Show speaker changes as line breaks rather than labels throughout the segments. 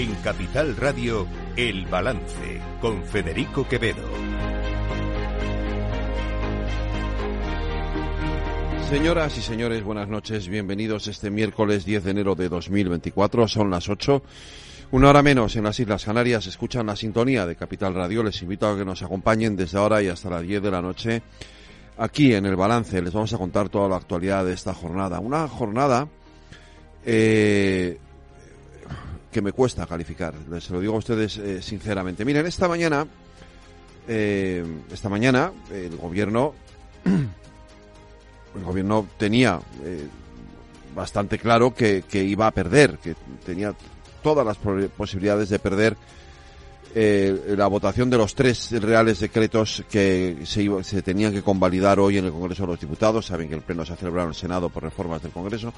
En Capital Radio, El Balance, con Federico Quevedo.
Señoras y señores, buenas noches. Bienvenidos este miércoles 10 de enero de 2024. Son las 8. Una hora menos en las Islas Canarias. Escuchan la sintonía de Capital Radio. Les invito a que nos acompañen desde ahora y hasta las 10 de la noche. Aquí en el balance les vamos a contar toda la actualidad de esta jornada. Una jornada eh, que me cuesta calificar. Les lo digo a ustedes eh, sinceramente. Miren, esta mañana, eh, esta mañana el gobierno el gobierno tenía eh, bastante claro que, iba a perder, que tenía todas las posibilidades de perder la votación de los tres reales decretos que se, se tenían que convalidar hoy en el Congreso de los Diputados. Saben que el Pleno se ha celebrado en el Senado por reformas del Congreso.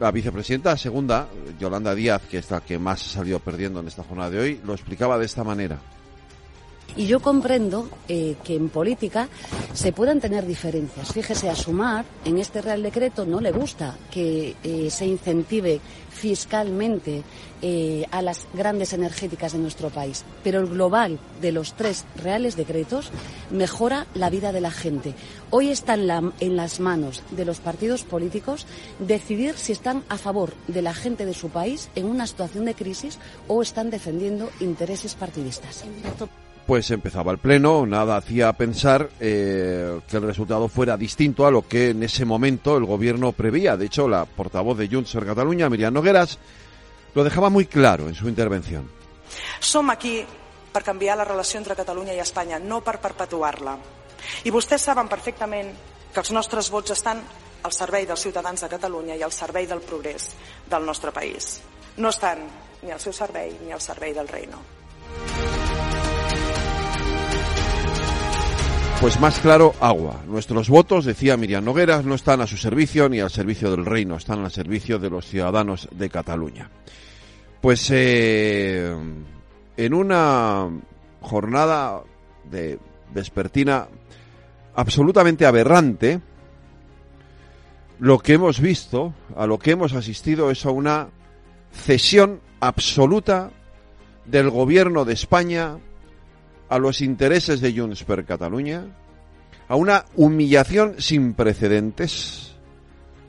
La vicepresidenta segunda, Yolanda Díaz, que es la que más ha salido perdiendo en esta jornada de hoy, lo explicaba de esta manera.
Y yo comprendo eh, que en política se puedan tener diferencias. Fíjese, a Sumar en este Real Decreto no le gusta que eh, se incentive fiscalmente eh, a las grandes energéticas de nuestro país. Pero el global de los tres reales decretos mejora la vida de la gente. Hoy está en las manos de los partidos políticos decidir si están a favor de la gente de su país en una situación de crisis o están defendiendo intereses partidistas
pues empezaba el pleno, nada hacía pensar eh, que el resultado fuera distinto a lo que en ese momento el gobierno preveía. De hecho, la portavoz de Junts per Catalunya, Miriam Nogueras, lo dejaba muy claro en su intervención.
Som aquí per canviar la relació entre Catalunya i Espanya, no per perpetuar-la. I vostès saben perfectament que els nostres vots estan al servei dels ciutadans de Catalunya i al servei del progrés del nostre país. No estan ni al seu servei ni al servei del reino.
Pues más claro, agua. Nuestros votos, decía Miriam Nogueras, no están a su servicio ni al servicio del reino, están al servicio de los ciudadanos de Cataluña. Pues eh, en una jornada de vespertina absolutamente aberrante, lo que hemos visto, a lo que hemos asistido es a una cesión absoluta del gobierno de España a los intereses de Junts per Cataluña, a una humillación sin precedentes,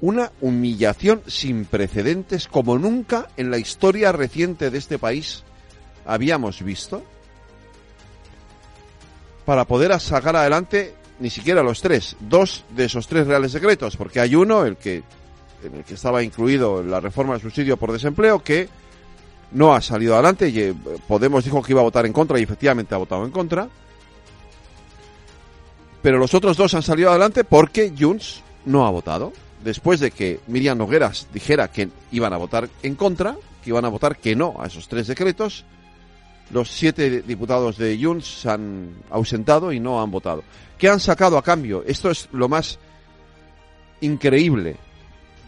una humillación sin precedentes como nunca en la historia reciente de este país habíamos visto, para poder sacar adelante ni siquiera los tres, dos de esos tres reales secretos, porque hay uno, el que, en el que estaba incluido la reforma del subsidio por desempleo, que no ha salido adelante. Eh, Podemos dijo que iba a votar en contra y efectivamente ha votado en contra. Pero los otros dos han salido adelante porque Junts no ha votado. Después de que Miriam Nogueras dijera que iban a votar en contra, que iban a votar que no a esos tres decretos, los siete diputados de Junts se han ausentado y no han votado. ¿Qué han sacado a cambio? Esto es lo más increíble,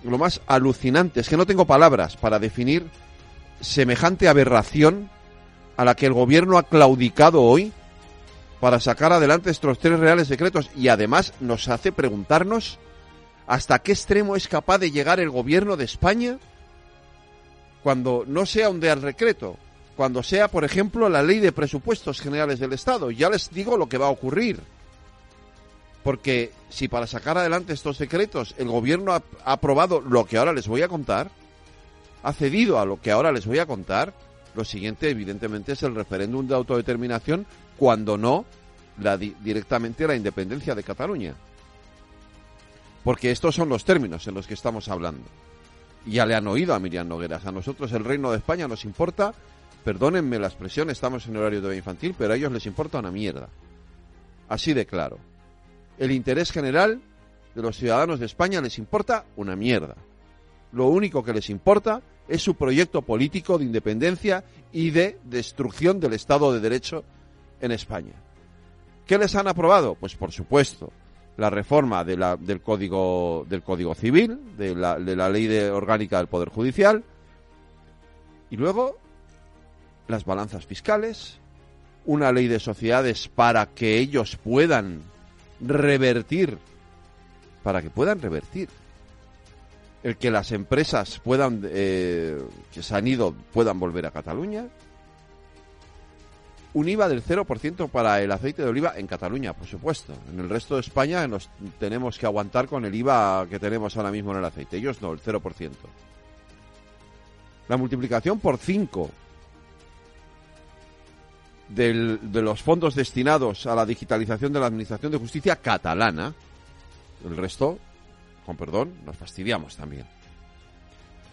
lo más alucinante. Es que no tengo palabras para definir semejante aberración a la que el gobierno ha claudicado hoy para sacar adelante estos tres reales secretos y además nos hace preguntarnos hasta qué extremo es capaz de llegar el gobierno de España cuando no sea un real decreto, cuando sea, por ejemplo, la ley de presupuestos generales del Estado. Ya les digo lo que va a ocurrir. Porque si para sacar adelante estos secretos el gobierno ha aprobado lo que ahora les voy a contar, ha cedido a lo que ahora les voy a contar, lo siguiente evidentemente es el referéndum de autodeterminación, cuando no la directamente la independencia de Cataluña. Porque estos son los términos en los que estamos hablando. Ya le han oído a Miriam Nogueras. A nosotros el Reino de España nos importa, perdónenme la expresión, estamos en horario de infantil, pero a ellos les importa una mierda. Así de claro. El interés general de los ciudadanos de España les importa una mierda. Lo único que les importa es su proyecto político de independencia y de destrucción del Estado de Derecho en España. ¿Qué les han aprobado? Pues por supuesto, la reforma del, código, del Código Civil, de la, de la ley de orgánica del Poder Judicial, y luego las balanzas fiscales, una ley de sociedades para que ellos puedan revertir, para que puedan revertir el que las empresas puedan eh, que se han ido puedan volver a Cataluña. Un IVA del 0% para el aceite de oliva en Cataluña, por supuesto. En el resto de España nos tenemos que aguantar con el IVA que tenemos ahora mismo en el aceite. Ellos no, el 0%. La multiplicación por 5 del, de los fondos destinados a la digitalización de la Administración de Justicia catalana. El resto, con perdón, nos fastidiamos también.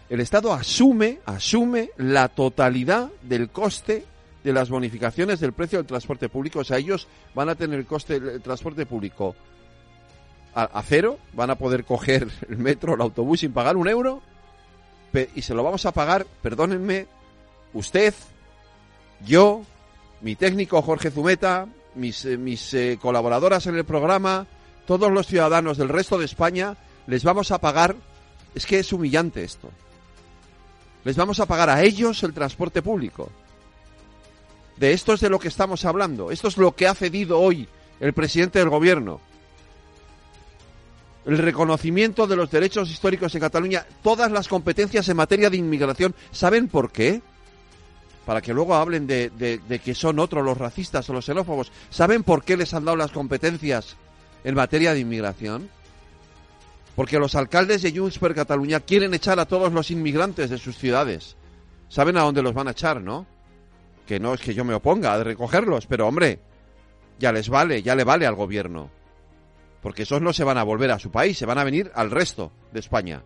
El Estado asume, asume la totalidad del coste de las bonificaciones del precio del transporte público. O sea, ellos van a tener el coste del transporte público a, cero, van a poder coger el metro o el autobús sin pagar un euro y se lo vamos a pagar, perdónenme, usted, yo, mi técnico Jorge Zumeta, mis, eh, mis eh, colaboradoras en el programa, todos los ciudadanos del resto de España, les vamos a pagar, es que es humillante esto, les vamos a pagar a ellos el transporte público. De esto es de lo que estamos hablando, esto es lo que ha cedido hoy el presidente del gobierno. El reconocimiento de los derechos históricos en Cataluña, todas las competencias en materia de inmigración, ¿saben por qué? para que luego hablen de, de- de que son otros los racistas o los xenófobos. ¿Saben por qué les han dado las competencias en materia de inmigración? Porque los alcaldes de Junts per Cataluña quieren echar a todos los inmigrantes de sus ciudades. ¿Saben a dónde los van a echar, no? Que no es que yo me oponga a recogerlos, pero hombre, ya les vale, ya le vale al gobierno. Porque esos no se van a volver a su país, se van a venir al resto de España.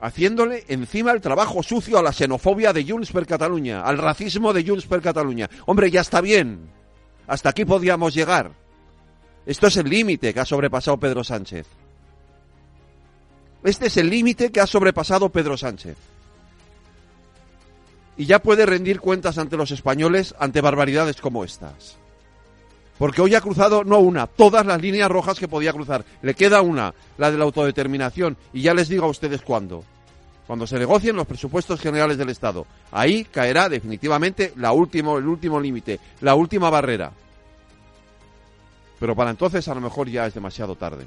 haciéndole encima el trabajo sucio a la xenofobia de Junts per Cataluña, al racismo de Junts per Cataluña. Hombre, ya está bien. Hasta aquí podíamos llegar. Esto es el límite que ha sobrepasado Pedro Sánchez. Este es el límite que ha sobrepasado Pedro Sánchez. Y ya puede rendir cuentas ante los españoles ante barbaridades como estas. Porque hoy ha cruzado no una, todas las líneas rojas que podía cruzar. Le queda una, la de la autodeterminación. Y ya les digo a ustedes cuándo. Cuando se negocien los presupuestos generales del Estado. Ahí caerá definitivamente la último, el último límite, la última barrera. Pero para entonces a lo mejor ya es demasiado tarde.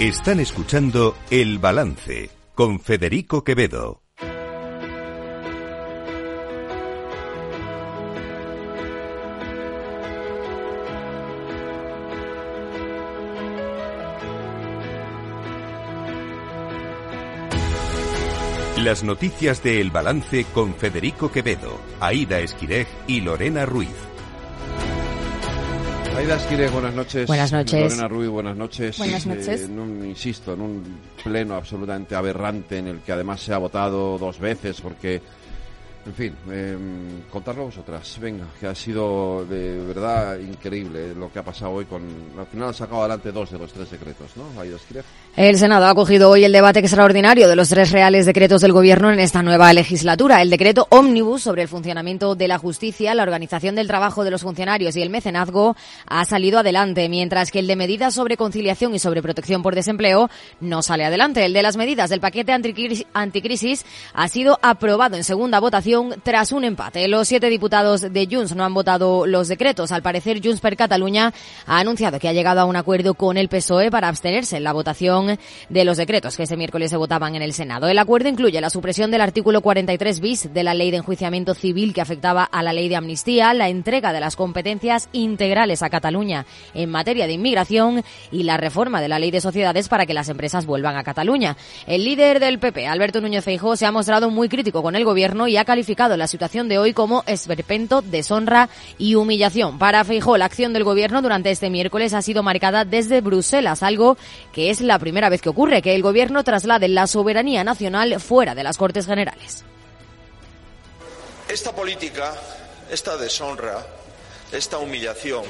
Están escuchando El Balance con Federico Quevedo. Las noticias de El Balance con Federico Quevedo, Aida Esquirej y Lorena Ruiz.
Aida Esquire, buenas noches.
Buenas noches.
Lorena Ruiz, buenas noches.
Buenas noches.
Eh, en un- insisto, en un pleno absolutamente aberrante en el que además se ha votado dos veces porque, en fin, eh, contarlo vosotras. Venga, que ha sido de verdad increíble lo que ha pasado hoy con... Al final han sacado adelante dos de los tres decretos, ¿no? Esquire.
El Senado ha acogido hoy el debate extraordinario de los tres reales decretos del Gobierno en esta nueva legislatura. El decreto ómnibus sobre el funcionamiento de la justicia, la organización del trabajo de los funcionarios y el mecenazgo ha salido adelante, mientras que el de medidas sobre conciliación y sobre protección por desempleo no sale adelante. El de las medidas del paquete anticrisis ha sido aprobado en segunda votación tras un empate. Los siete diputados de Junts no han votado los decretos. Al parecer, Junts per Cataluña ha anunciado que ha llegado a un acuerdo con el PSOE para abstenerse en la votación de los decretos que este miércoles se votaban en el Senado. El acuerdo incluye la supresión del artículo 43 bis de la ley de enjuiciamiento civil que afectaba a la ley de amnistía, la entrega de las competencias integrales a Cataluña en materia de inmigración y la reforma de la ley de sociedades para que las empresas vuelvan a Cataluña. El líder del PP, Alberto Núñez Feijóo, se ha mostrado muy crítico con el gobierno y ha calificado la situación de hoy como esperpento, deshonra y humillación. Para Feijó, la acción del gobierno durante este miércoles ha sido marcada desde Bruselas, algo que es la primera vez que ocurre, que el gobierno traslade la soberanía nacional fuera de las Cortes Generales.
Esta política, esta deshonra, esta humillación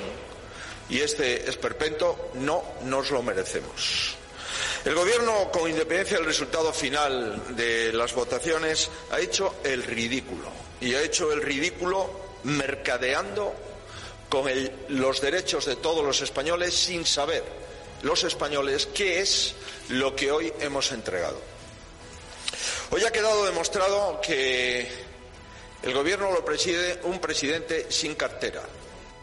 y este esperpento no nos lo merecemos. El Gobierno, con independencia del resultado final de las votaciones, ha hecho el ridículo. Y ha hecho el ridículo mercadeando con los derechos de todos los españoles sin saber los españoles qué es lo que hoy hemos entregado. Hoy ha quedado demostrado que el Gobierno lo preside un presidente sin cartera,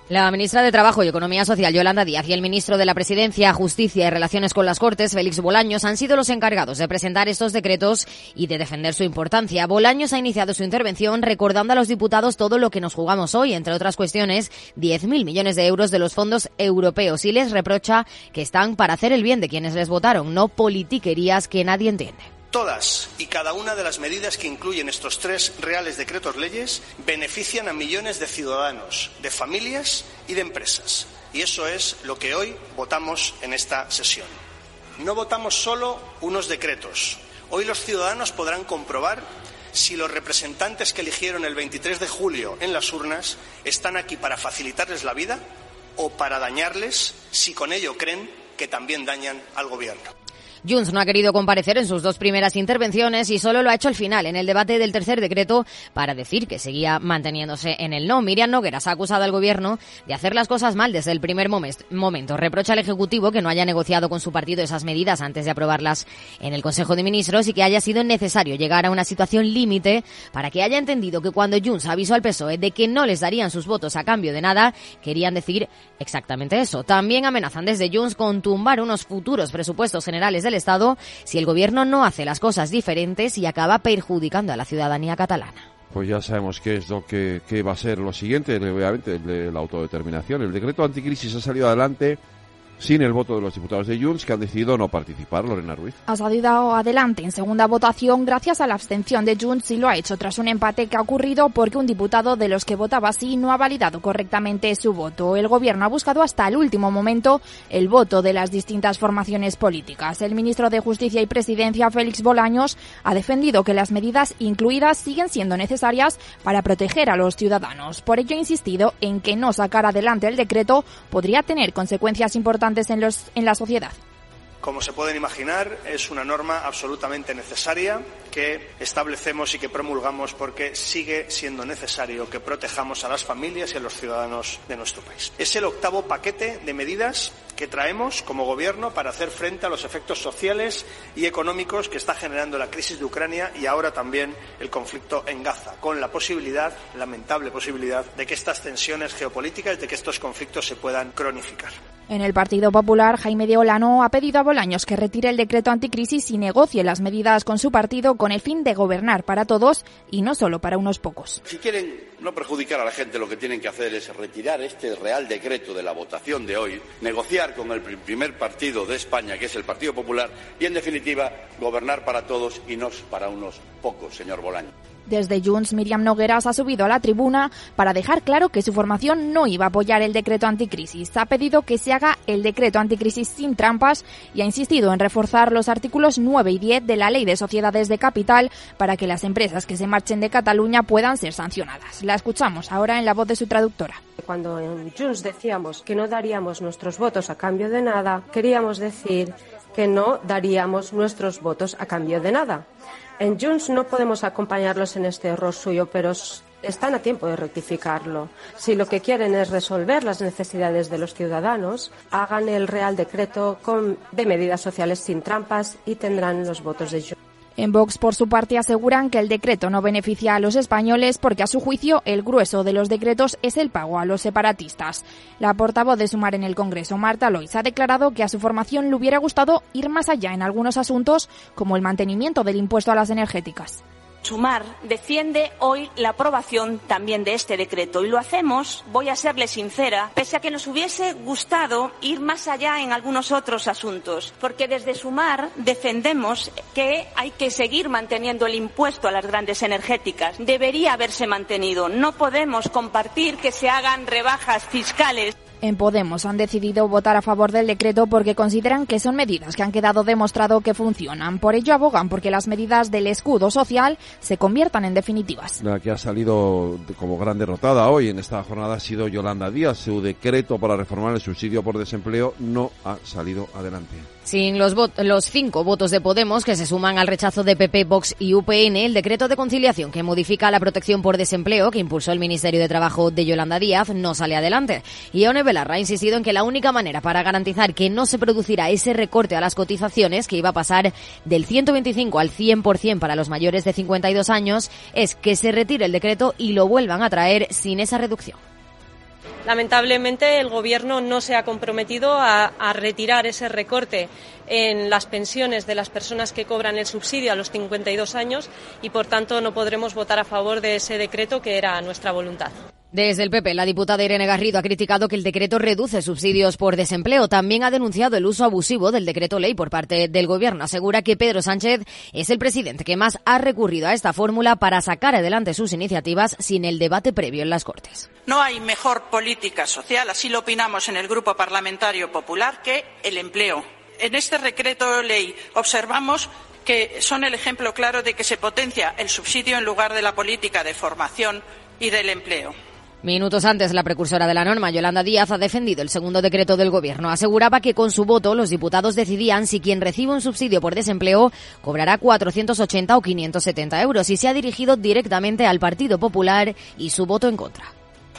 la ministra de Trabajo y Economía Social, Yolanda Díaz, y el ministro de la Presidencia, Justicia y Relaciones con las Cortes, Félix Bolaños, han sido los encargados de presentar estos decretos y de defender su importancia. Bolaños ha iniciado su intervención recordando a los diputados todo lo que nos jugamos hoy, entre otras cuestiones, 10.000 millones de euros de los fondos europeos y les reprocha que están para hacer el bien de quienes les votaron, no politiquerías que nadie entiende.
Todas y cada una de las medidas que incluyen estos tres reales decretos leyes benefician a millones de ciudadanos, de familias y de empresas. Y eso es lo que hoy votamos en esta sesión. No votamos solo unos decretos. Hoy los ciudadanos podrán comprobar si los representantes que eligieron el 23 de julio en las urnas están aquí para facilitarles la vida o para dañarles si con ello creen que también dañan al Gobierno.
Junts no ha querido comparecer en sus dos primeras intervenciones y solo lo ha hecho al final, en el debate del tercer decreto, para decir que seguía manteniéndose en el no. Miriam Nogueras ha acusado al gobierno de hacer las cosas mal desde el primer momento. Reprocha al Ejecutivo que no haya negociado con su partido esas medidas antes de aprobarlas en el Consejo de Ministros y que haya sido necesario llegar a una situación límite para que haya entendido que cuando Junts avisó al PSOE de que no les darían sus votos a cambio de nada, querían decir exactamente eso. También amenazan desde Junts con tumbar unos futuros presupuestos generales del Estado si el gobierno no hace las cosas diferentes y acaba perjudicando a la ciudadanía catalana.
Pues ya sabemos qué es lo que, va a ser lo siguiente, obviamente, la autodeterminación. El decreto anticrisis ha salido adelante sin el voto de los diputados de Junts que han decidido no participar. Lorena Ruiz.
Ha salido adelante en segunda votación gracias a la abstención de Junts y lo ha hecho tras un empate que ha ocurrido porque un diputado de los que votaba sí no ha validado correctamente su voto. El gobierno ha buscado hasta el último momento el voto de las distintas formaciones políticas. El ministro de Justicia y Presidencia, Félix Bolaños, ha defendido que las medidas incluidas siguen siendo necesarias para proteger a los ciudadanos. Por ello ha insistido en que no sacar adelante el decreto podría tener consecuencias importantes los, en.
Como se pueden imaginar, es una norma absolutamente necesaria que establecemos y que promulgamos porque sigue siendo necesario que protejamos a las familias y a los ciudadanos de nuestro país. Es el octavo paquete de medidas que traemos como Gobierno para hacer frente a los efectos sociales y económicos que está generando la crisis de Ucrania y ahora también el conflicto en Gaza, con la posibilidad, lamentable posibilidad, de que estas tensiones geopolíticas, de que estos conflictos se puedan cronificar.
En el Partido Popular, Jaime de Olano ha pedido a Bolaños que retire el decreto anticrisis y negocie las medidas con su partido con el fin de gobernar para todos y no solo para unos pocos.
Si quieren no perjudicar a la gente, lo que tienen que hacer es retirar este Real Decreto de la votación de hoy, negociar con el primer partido de España, que es el Partido Popular, y, en definitiva, gobernar para todos y no para unos pocos, señor Bolaño.
Desde Junts, Miriam Nogueras ha subido a la tribuna para dejar claro que su formación no iba a apoyar el decreto anticrisis. Ha pedido que se haga el decreto anticrisis sin trampas y ha insistido en reforzar los artículos 9 y 10 de la Ley de Sociedades de Capital para que las empresas que se marchen de Cataluña puedan ser sancionadas. La escuchamos ahora en la voz de su traductora.
Cuando en Junts decíamos que no daríamos nuestros votos a cambio de nada, queríamos decir que no daríamos nuestros votos a cambio de nada. En Junts no podemos acompañarlos en este error suyo, pero están a tiempo de rectificarlo. Si lo que quieren es resolver las necesidades de los ciudadanos, hagan el Real Decreto de medidas sociales sin trampas y tendrán los votos de Junts.
En Vox, por su parte, aseguran que el decreto no beneficia a los españoles porque, a su juicio, el grueso de los decretos es el pago a los separatistas. La portavoz de Sumar en el Congreso, Marta Lois, ha declarado que a su formación le hubiera gustado ir más allá en algunos asuntos, como el mantenimiento del impuesto a las energéticas.
Sumar defiende hoy la aprobación también de este decreto y lo hacemos, voy a serle sincera, pese a que nos hubiese gustado ir más allá en algunos otros asuntos, porque desde Sumar defendemos que hay que seguir manteniendo el impuesto a las grandes energéticas. Debería haberse mantenido. No podemos compartir que se hagan rebajas fiscales.
En Podemos han decidido votar a favor del decreto porque consideran que son medidas que han quedado demostrado que funcionan. Por ello abogan porque las medidas del escudo social se conviertan en definitivas.
La que ha salido como gran derrotada hoy en esta jornada ha sido Yolanda Díaz. Su decreto para reformar el subsidio por desempleo no ha salido adelante.
Sin los, los cinco votos de Podemos que se suman al rechazo de PP, Vox y UPN, el decreto de conciliación que modifica la protección por desempleo que impulsó el Ministerio de Trabajo de Yolanda Díaz no sale adelante. Y One Belarra ha insistido en que la única manera para garantizar que no se producirá ese recorte a las cotizaciones que iba a pasar del 125 al 100% para los mayores de 52 años es que se retire el decreto y lo vuelvan a traer sin esa reducción.
Lamentablemente, el Gobierno no se ha comprometido a, retirar ese recorte en las pensiones de las personas que cobran el subsidio a los 52 años y, por tanto, no podremos votar a favor de ese decreto que era nuestra voluntad.
Desde el PP, la diputada Irene Garrido ha criticado que el decreto reduce subsidios por desempleo. También ha denunciado el uso abusivo del decreto ley por parte del gobierno. Asegura que Pedro Sánchez es el presidente que más ha recurrido a esta fórmula para sacar adelante sus iniciativas sin el debate previo en las Cortes.
No hay mejor política social, así lo opinamos en el Grupo Parlamentario Popular, que el empleo. En este decreto ley observamos que son el ejemplo claro de que se potencia el subsidio en lugar de la política de formación y del empleo.
Minutos antes, la precursora de la norma, Yolanda Díaz, ha defendido el segundo decreto del Gobierno. Aseguraba que con su voto los diputados decidían si quien recibe un subsidio por desempleo cobrará 480 o 570 euros y se ha dirigido directamente al Partido Popular y su voto en contra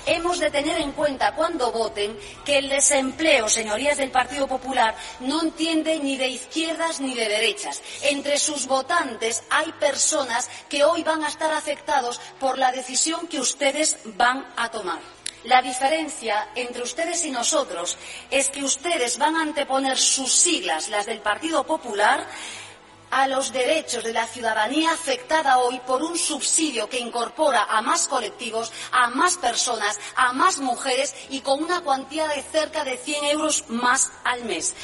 hemos de tener en cuenta cuando voten que el desempleo, señorías del Partido Popular, no entiende ni de izquierdas ni de derechas. Entre sus votantes hay personas que hoy van a estar afectados por la decisión que ustedes van a tomar. La diferencia entre ustedes y nosotros es que ustedes van a anteponer sus siglas, las del Partido Popular, a los derechos de la ciudadanía afectada hoy por un subsidio que incorpora a más colectivos, a más personas, a más mujeres y con una cuantía de cerca de 100 euros más al mes.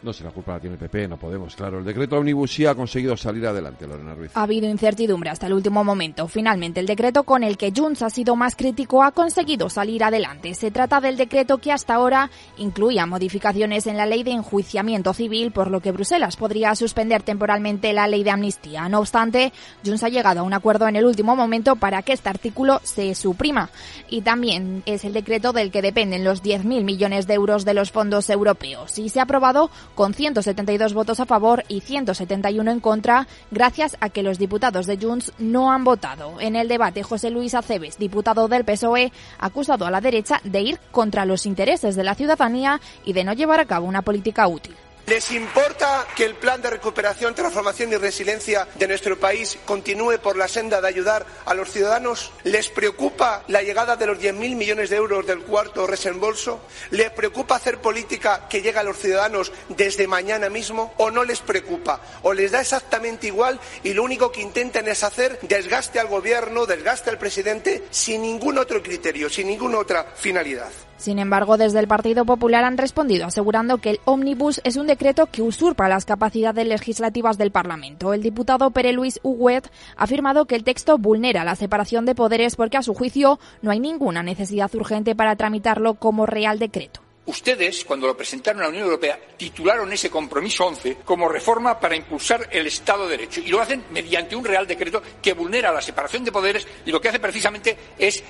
No se la culpa la tiene el PP, no podemos, claro. El decreto Omnibus sí ha conseguido salir adelante, Lorena Ruiz.
Ha habido incertidumbre hasta el último momento. Finalmente, el decreto con el que Junts ha sido más crítico ha conseguido salir adelante. Se trata del decreto que hasta ahora incluía modificaciones en la ley de enjuiciamiento civil, por lo que Bruselas podría suspender temporalmente la ley de amnistía. No obstante, Junts ha llegado a un acuerdo en el último momento para que este artículo se suprima. Y también es el decreto del que dependen los 10.000 millones de euros de los fondos europeos. Y se ha aprobado con 172 votos a favor y 171 en contra, gracias a que los diputados de Junts no han votado. En el debate, José Luis Aceves, diputado del PSOE, ha acusado a la derecha de ir contra los intereses de la ciudadanía y de no llevar a cabo una política útil.
¿Les importa que el plan de recuperación, transformación y resiliencia de nuestro país continúe por la senda de ayudar a los ciudadanos? ¿Les preocupa la llegada de los 10.000 millones de euros del cuarto resembolso? ¿Les preocupa hacer política que llegue a los ciudadanos desde mañana mismo? ¿O no les preocupa? ¿O les da exactamente igual y lo único que intentan es hacer desgaste al gobierno, desgaste al presidente sin ningún otro criterio, sin ninguna otra finalidad?
Sin embargo, desde el Partido Popular han respondido asegurando que el ómnibus es un decreto que usurpa las capacidades legislativas del Parlamento. El diputado Pere Luis Huguet ha afirmado que el texto vulnera la separación de poderes porque a su juicio no hay ninguna necesidad urgente para tramitarlo como real decreto.
Ustedes, cuando lo presentaron a la Unión Europea, titularon ese compromiso 11 como reforma para impulsar el Estado de Derecho. Y lo hacen mediante un Real Decreto que vulnera la separación de poderes y lo que hace precisamente es,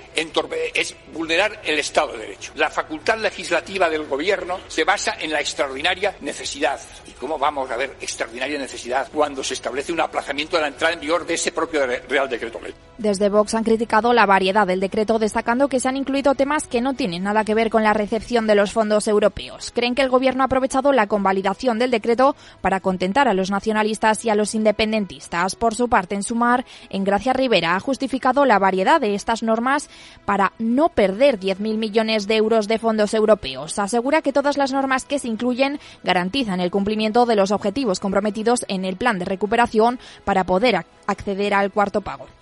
vulnerar el Estado de Derecho. La facultad legislativa del Gobierno se basa en la extraordinaria necesidad. ¿Y cómo vamos a ver extraordinaria necesidad cuando se establece un aplazamiento de la entrada en vigor de ese propio Real Decreto?
Desde Vox han criticado la variedad del decreto, destacando que se han incluido temas que no tienen nada que ver con la recepción de los fondos fondos europeos. Creen que el Gobierno ha aprovechado la convalidación del decreto para contentar a los nacionalistas y a los independentistas. Por su parte, en Sumar, en Gracia Rivera ha justificado la variedad de estas normas para no perder 10.000 millones de euros de fondos europeos. Asegura que todas las normas que se incluyen garantizan el cumplimiento de los objetivos comprometidos en el plan de recuperación para poder acceder al cuarto pago.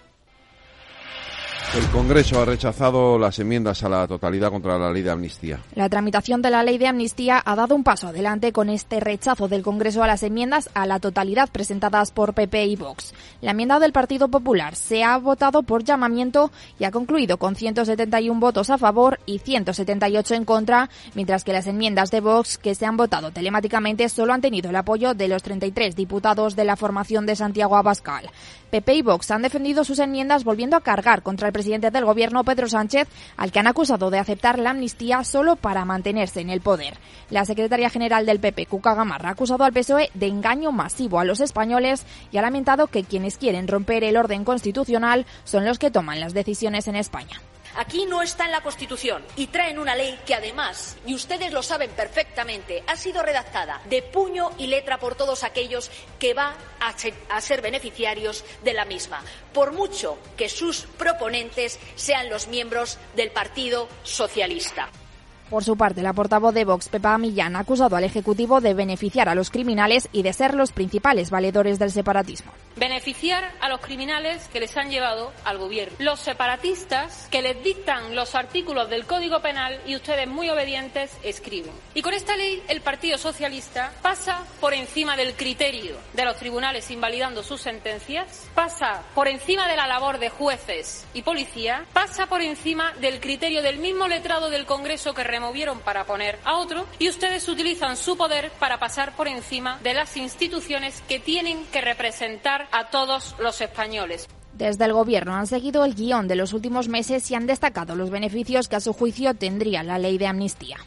El Congreso ha rechazado las enmiendas a la totalidad contra la ley de amnistía.
La tramitación de la ley de amnistía ha dado un paso adelante con este rechazo del Congreso a las enmiendas a la totalidad presentadas por PP y Vox. La enmienda del Partido Popular se ha votado por llamamiento y ha concluido con 171 votos a favor y 178 en contra, mientras que las enmiendas de Vox que se han votado telemáticamente solo han tenido el apoyo de los 33 diputados de la formación de Santiago Abascal. PP y Vox han defendido sus enmiendas volviendo a cargar contra el presidente del gobierno, Pedro Sánchez, al que han acusado de aceptar la amnistía solo para mantenerse en el poder. La secretaria general del PP, Cuca Gamarra, ha acusado al PSOE de engaño masivo a los españoles y ha lamentado que quienes quieren romper el orden constitucional son los que toman las decisiones en España.
Aquí no está en la Constitución y traen una ley que además, y ustedes lo saben perfectamente, ha sido redactada de puño y letra por todos aquellos que van a ser beneficiarios de la misma, por mucho que sus proponentes sean los miembros del Partido Socialista.
Por su parte, la portavoz de Vox, Pepa Millán, ha acusado al Ejecutivo de beneficiar a los criminales y de ser los principales valedores del separatismo.
Beneficiar a los criminales que les han llevado al gobierno. Los separatistas que les dictan los artículos del Código Penal y ustedes muy obedientes escriben. Y con esta ley el Partido Socialista pasa por encima del criterio de los tribunales invalidando sus sentencias, pasa por encima de la labor de jueces y policía, pasa por encima del criterio del mismo letrado del Congreso que removieron para poner a otro y ustedes utilizan su poder para pasar por encima de las instituciones que tienen que representar a todos los españoles.
Desde el Gobierno han seguido el guion de los últimos meses y han destacado los beneficios que a su juicio tendría la ley de amnistía.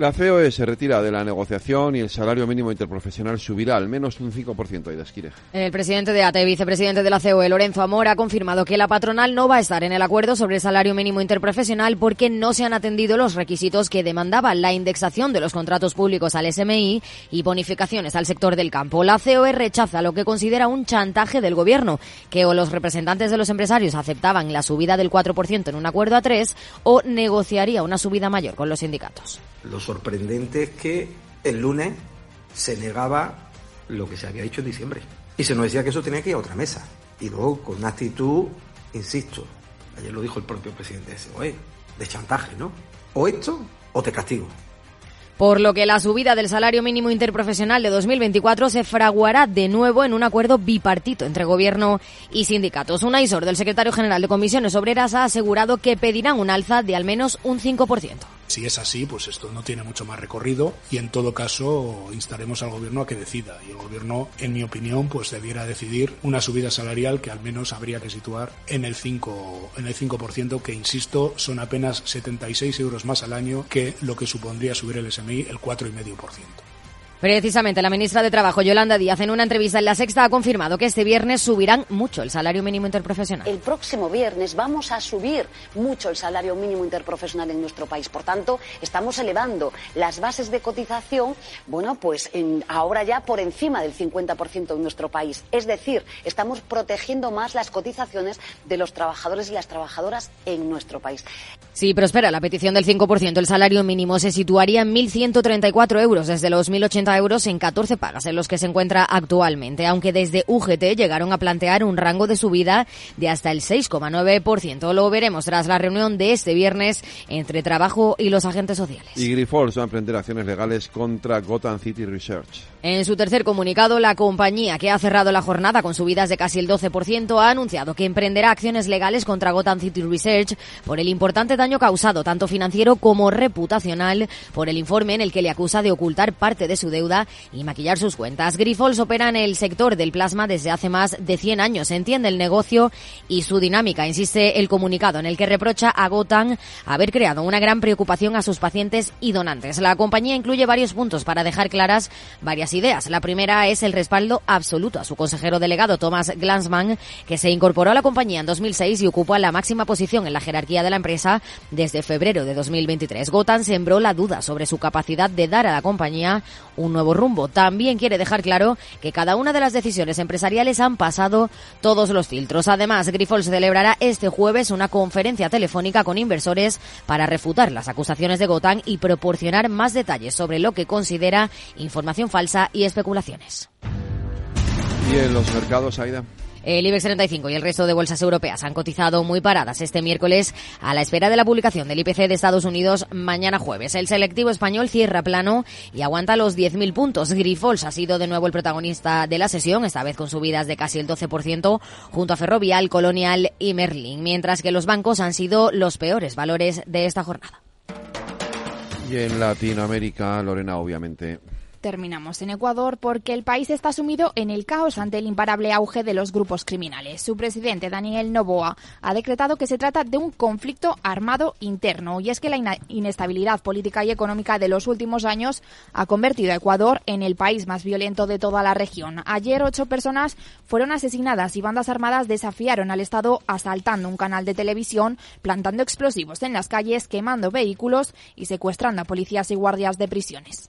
La COE se retira de la negociación y el salario mínimo interprofesional subirá al menos un 5% de Esquirej.
El presidente de ATE, vicepresidente de la COE, Lorenzo Amor, ha confirmado que la patronal no va a estar en el acuerdo sobre el salario mínimo interprofesional porque no se han atendido los requisitos que demandaban la indexación de los contratos públicos al SMI y bonificaciones al sector del campo. La COE rechaza lo que considera un chantaje del gobierno, que o los representantes de los empresarios aceptaban la subida del 4% en un acuerdo a tres o negociaría una subida mayor con los sindicatos.
Lo sorprendente es que el lunes se negaba lo que se había dicho en diciembre. Y se nos decía que eso tenía que ir a otra mesa. Y luego con una actitud, insisto, ayer lo dijo el propio presidente de de chantaje, ¿no? O esto o te castigo
por lo que la subida del salario mínimo interprofesional de 2024 se fraguará de nuevo en un acuerdo bipartito entre gobierno y sindicatos. Un aisor del secretario general de Comisiones Obreras ha asegurado que pedirán un alza de al menos un 5%.
Si es así, pues esto no tiene mucho más recorrido y en todo caso instaremos al gobierno a que decida. Y el gobierno, en mi opinión, pues debiera decidir una subida salarial que al menos habría que situar en el 5, en el 5% que insisto son apenas 76 euros más al año que lo que supondría subir el SMI el 4,5%.
Precisamente la ministra de Trabajo, Yolanda Díaz, en una entrevista en La Sexta ha confirmado que este viernes subirán mucho el salario mínimo interprofesional.
El próximo viernes vamos a subir mucho el salario mínimo interprofesional en nuestro país. Por tanto, estamos elevando las bases de cotización, bueno, pues en, ahora ya por encima del 50% en nuestro país. Es decir, estamos protegiendo más las cotizaciones de los trabajadores y las trabajadoras en nuestro país.
Si prospera la petición del 5%, el salario mínimo se situaría en 1.134 euros desde los 1.080 euros en 14 pagas en los que se encuentra actualmente, aunque desde UGT llegaron a plantear un rango de subida de hasta el 6,9%. Lo veremos tras la reunión de este viernes entre trabajo y los agentes sociales.
Y Grifols va a emprender acciones legales contra Gotham City Research.
En su tercer comunicado, la compañía, que ha cerrado la jornada con subidas de casi el 12%, ha anunciado que emprenderá acciones legales contra Gotham City Research por el importante daño causado, tanto financiero como reputacional, por el informe en el que le acusa de ocultar parte de su deuda deuda y maquillar sus cuentas. Grifols opera en el sector del plasma desde hace más de 100 años. Entiende el negocio y su dinámica, insiste el comunicado en el que reprocha a Gotan haber creado una gran preocupación a sus pacientes y donantes. La compañía incluye varios puntos para dejar claras varias ideas. La primera es el respaldo absoluto a su consejero delegado Thomas Glansman, que se incorporó a la compañía en 2006 y ocupa la máxima posición en la jerarquía de la empresa desde febrero de 2023. Gotan sembró la duda sobre su capacidad de dar a la compañía un nuevo rumbo. También quiere dejar claro que cada una de las decisiones empresariales han pasado todos los filtros. Además, Grifols celebrará este jueves una conferencia telefónica con inversores para refutar las acusaciones de Gotan y proporcionar más detalles sobre lo que considera información falsa y especulaciones.
¿Y en los mercados, Aida?
El IBEX 35 y el resto de bolsas europeas han cotizado muy paradas este miércoles a la espera de la publicación del IPC de Estados Unidos mañana jueves. El selectivo español cierra plano y aguanta los 10.000 puntos. Grifols ha sido de nuevo el protagonista de la sesión, esta vez con subidas de casi el 12% junto a Ferrovial, Colonial y Merlin, mientras que los bancos han sido los peores valores de esta jornada.
Y en Latinoamérica, Lorena, obviamente,
Terminamos en Ecuador porque el país está sumido en el caos ante el imparable auge de los grupos criminales. Su presidente, Daniel Noboa, ha decretado que se trata de un conflicto armado interno y es que la inestabilidad política y económica de los últimos años ha convertido a Ecuador en el país más violento de toda la región. Ayer ocho personas fueron asesinadas y bandas armadas desafiaron al Estado asaltando un canal de televisión, plantando explosivos en las calles, quemando vehículos y secuestrando a policías y guardias de prisiones.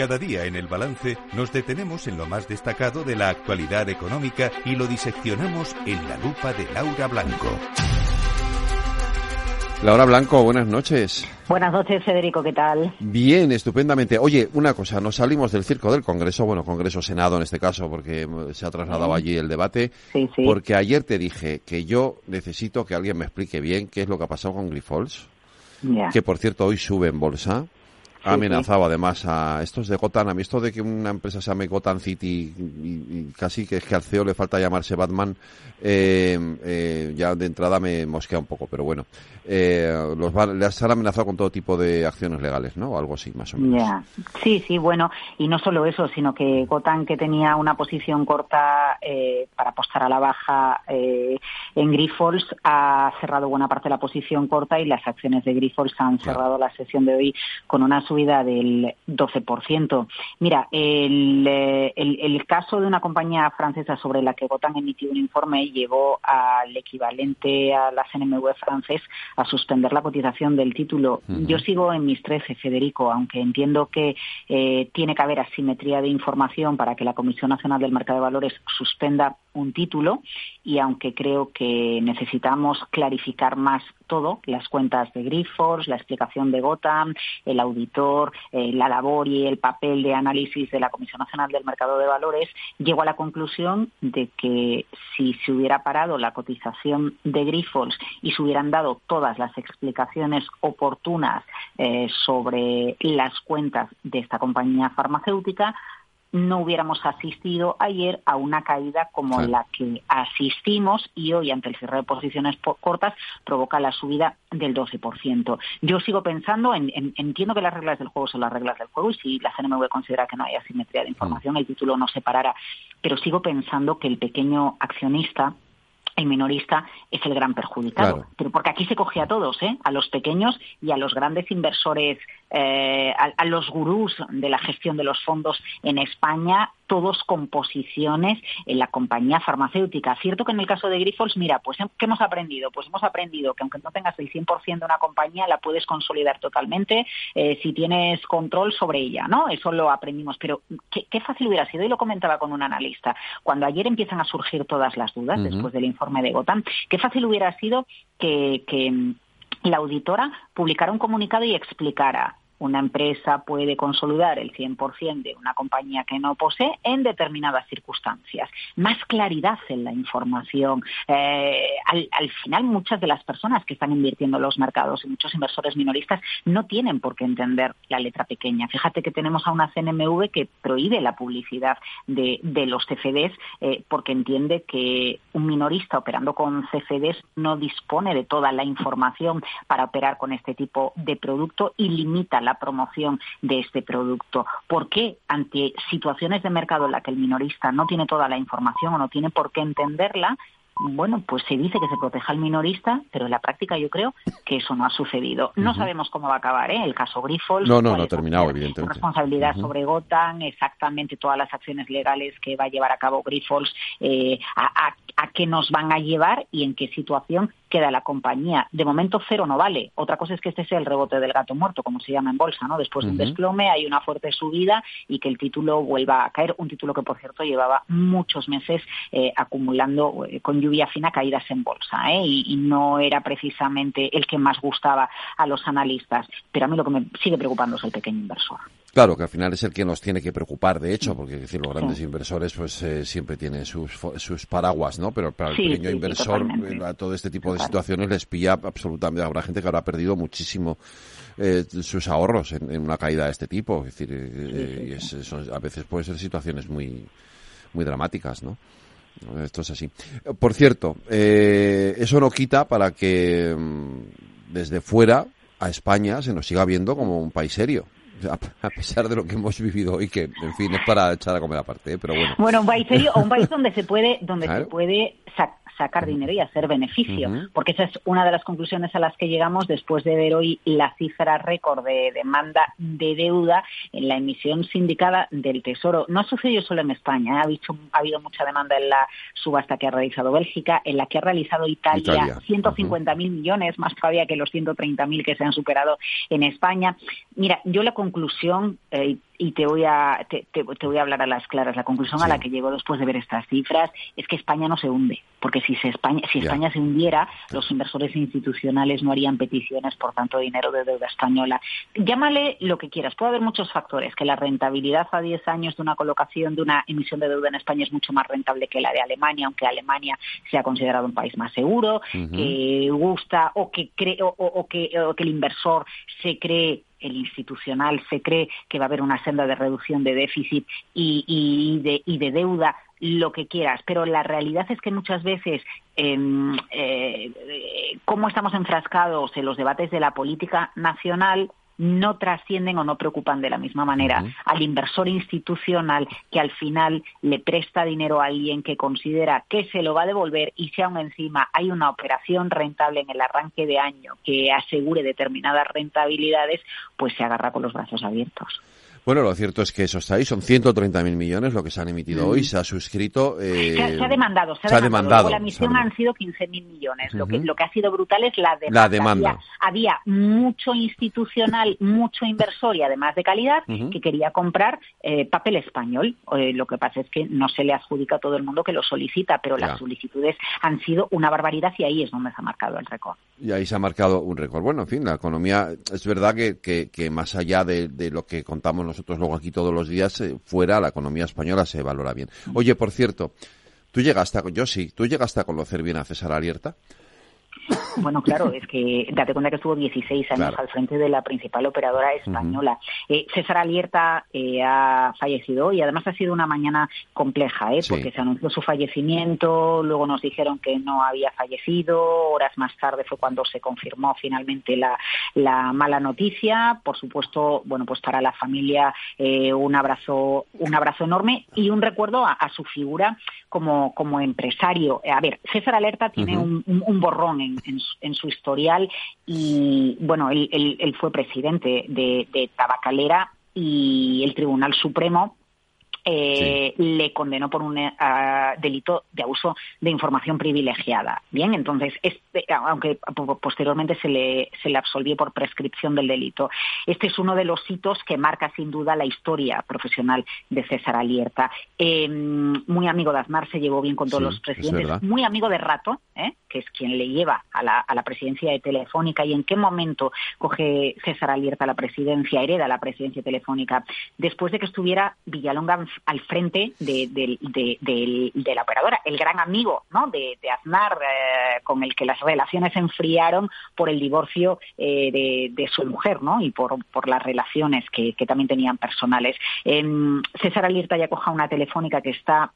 Cada día en el balance nos detenemos en lo más destacado de la actualidad económica y lo diseccionamos en la lupa de Laura Blanco.
Laura Blanco, buenas noches.
Buenas noches, Federico, ¿qué tal?
Bien, estupendamente. Oye, una cosa, nos salimos del circo del Congreso, bueno, Congreso Senado en este caso, porque se ha trasladado allí el debate,
sí, sí.
porque ayer te dije que yo necesito que alguien me explique bien qué es lo que ha pasado con Grifols, que por cierto hoy sube en bolsa. Amenazado además a estos de Gotham, a mí esto de que una empresa se llame Gotham City y, y casi que es que al CEO le falta llamarse Batman, eh, eh, ya de entrada me mosquea un poco, pero bueno, eh, los les han amenazado con todo tipo de acciones legales, ¿no? O algo así, más o menos.
Sí, sí, bueno, y no solo eso, sino que Gotan, que tenía una posición corta eh, para apostar a la baja eh, en Grifols, ha cerrado buena parte de la posición corta y las acciones de Grifols han cerrado la sesión de hoy con una subida del 12%. Mira, el, eh, el, el caso de una compañía francesa sobre la que Gotan emitió un informe llevó al equivalente a la CNMV francés a suspender la cotización del título. Yo sigo en mis 13, Federico, aunque entiendo que eh, tiene que haber asimetría de información para que la Comisión Nacional del Mercado de Valores suspenda un título y aunque creo que necesitamos clarificar más todo, las cuentas de Grifols, la explicación de Gotham, el auditor, eh, la labor y el papel de análisis de la Comisión Nacional del Mercado de Valores, llego a la conclusión de que si se hubiera parado la cotización de Grifols y se hubieran dado todas las explicaciones oportunas eh, sobre las cuentas de esta compañía farmacéutica, no hubiéramos asistido ayer a una caída como la que asistimos y hoy ante el cierre de posiciones po- cortas provoca la subida del 12%. Yo sigo pensando, en, en- entiendo que las reglas del juego son las reglas del juego y si la CNMV considera que no hay asimetría de información, el título no se parará, pero sigo pensando que el pequeño accionista el minorista es el gran perjudicado.
Claro.
Pero porque aquí se coge a todos, ¿eh? a los pequeños y a los grandes inversores eh, a, los gurús de la gestión de los fondos en España, todos con posiciones en la compañía farmacéutica. Cierto que en el caso de Grifols, mira, pues ¿qué hemos aprendido? Pues hemos aprendido que aunque no tengas el 100% de una compañía, la puedes consolidar totalmente eh, si tienes control sobre ella, ¿no? Eso lo aprendimos. Pero ¿qué, fácil hubiera sido, y lo comentaba con un analista, cuando ayer empiezan a surgir todas las dudas, después del informe de Gotham, qué fácil hubiera sido que, que la auditora publicara un comunicado y explicara una empresa puede consolidar el 100% de una compañía que no posee en determinadas circunstancias. Más claridad en la información. Eh, al, final, muchas de las personas que están invirtiendo en los mercados y muchos inversores minoristas no tienen por qué entender la letra pequeña. Fíjate que tenemos a una CNMV que prohíbe la publicidad de, los CFDs eh, porque entiende que un minorista operando con CFDs no dispone de toda la información para operar con este tipo de producto y limita la la promoción de este producto. ¿Por qué ante situaciones de mercado en las que el minorista no tiene toda la información o no tiene por qué entenderla, bueno, pues se dice que se proteja al minorista, pero en la práctica yo creo que eso no ha sucedido. No sabemos cómo va a acabar ¿eh? el caso Grifols.
No, no, no ha terminado, evidentemente.
Responsabilidad sobre Gotan, exactamente todas las acciones legales que va a llevar a cabo Grifols, eh, a, a qué nos van a llevar y en qué situación queda la compañía. De momento cero no vale. Otra cosa es que este sea el rebote del gato muerto, como se llama en bolsa, ¿no? Después de un desplome hay una fuerte subida y que el título vuelva a caer. Un título que, por cierto, llevaba muchos meses eh, acumulando eh, con lluvia fina caídas en bolsa, ¿eh? Y, no era precisamente el que más gustaba a los analistas. Pero a mí lo que me sigue preocupando es el pequeño inversor.
Claro, que al final es el que nos tiene que preocupar, de hecho, porque decir, los grandes inversores pues eh, siempre tienen sus, sus paraguas, ¿no? Pero para el pequeño inversor, a todo este tipo de situaciones les pilla absolutamente. Habrá gente que habrá perdido muchísimo eh, sus ahorros en, una caída de este tipo. Es decir, eh, y a veces pueden ser situaciones muy, muy dramáticas, ¿no? Esto es así. Por cierto, eso no quita para que mm, desde fuera a España se nos siga viendo como un país serio a pesar de lo que hemos vivido hoy, que en fin es para echar a comer aparte, ¿eh? pero bueno.
Bueno, un país serio, un país donde se puede, donde se puede sacar dinero y hacer beneficio, porque esa es una de las conclusiones a las que llegamos después de ver hoy la cifra récord de demanda de deuda en la emisión sindicada del Tesoro. No ha sucedido solo en España, ¿eh? ha, habido, ha habido mucha demanda en la subasta que ha realizado Bélgica, en la que ha realizado Italia, 150.000 millones, más todavía que los 130.000 que se han superado en España. Mira, yo la conclusión, eh, y te voy a te, voy a hablar a las claras. La conclusión a la que llego después de ver estas cifras es que España no se hunde, porque si se España si España se hundiera, los inversores institucionales no harían peticiones por tanto dinero de deuda española. Llámale lo que quieras. Puede haber muchos factores, que la rentabilidad a 10 años de una colocación de una emisión de deuda en España es mucho más rentable que la de Alemania, aunque Alemania sea considerado un país más seguro, que gusta o que cree o que, o que el inversor se cree el institucional se cree que va a haber una senda de reducción de déficit y, de, deuda, lo que quieras, pero la realidad es que muchas veces, em, eh, como estamos enfrascados en los debates de la política nacional, no trascienden o no preocupan de la misma manera al inversor institucional que al final le presta dinero a alguien que considera que se lo va a devolver y si aún encima hay una operación rentable en el arranque de año que asegure determinadas rentabilidades, pues se agarra con los brazos abiertos.
Bueno, lo cierto es que eso está ahí, son 130.000 millones lo que se han emitido hoy, se ha suscrito.
Eh, se, ha, demandado, se ha, demandado. La emisión han sido 15.000 millones. lo, que, lo que ha sido brutal es la demanda.
La demanda.
Había, mucho institucional, mucho inversor y además de calidad que quería comprar eh, papel español. Eh, lo que pasa es que no se le adjudica a todo el mundo que lo solicita, pero las solicitudes han sido una barbaridad y ahí es donde se ha marcado el récord.
Y ahí se ha marcado un récord. Bueno, en fin, la economía, es verdad que, que, que más allá de, de lo que contamos nosotros luego aquí todos los días, eh, fuera la economía española se valora bien. Oye, por cierto, tú llegaste a, yo sí, tú llegaste a conocer bien a César Alierta.
Bueno, claro, es que date cuenta que estuvo 16 años al frente de la principal operadora española. Eh, César Alierta eh, ha fallecido y además ha sido una mañana compleja, ¿eh? porque se anunció su fallecimiento, luego nos dijeron que no había fallecido, horas más tarde fue cuando se confirmó finalmente la, la mala noticia. Por supuesto, bueno, pues para la familia eh, un abrazo, un abrazo enorme y un recuerdo a, su figura como, como empresario. A ver, César Alerta tiene un, un, borrón en, en su historial y, bueno, él, él, fue presidente de, de Tabacalera y el Tribunal Supremo eh, le condenó por un eh, delito de abuso de información privilegiada. Bien, entonces, este, aunque posteriormente se le, se le absolvió por prescripción del delito. Este es uno de los hitos que marca sin duda la historia profesional de César Alierta. Em, muy amigo de Aznar, se llevó bien con todos los presidentes, muy amigo de Rato, ¿eh? que es quien le lleva a la, a la presidencia de Telefónica y en qué momento coge César Alierta la presidencia, hereda la presidencia telefónica, después de que estuviera Villalonga al frente de, la operadora, el gran amigo ¿no? de, Aznar, eh, con el que las relaciones se enfriaron por el divorcio eh, de, su mujer ¿no? y por, las relaciones que, también tenían personales. Em, César Alierta ya coja una telefónica que está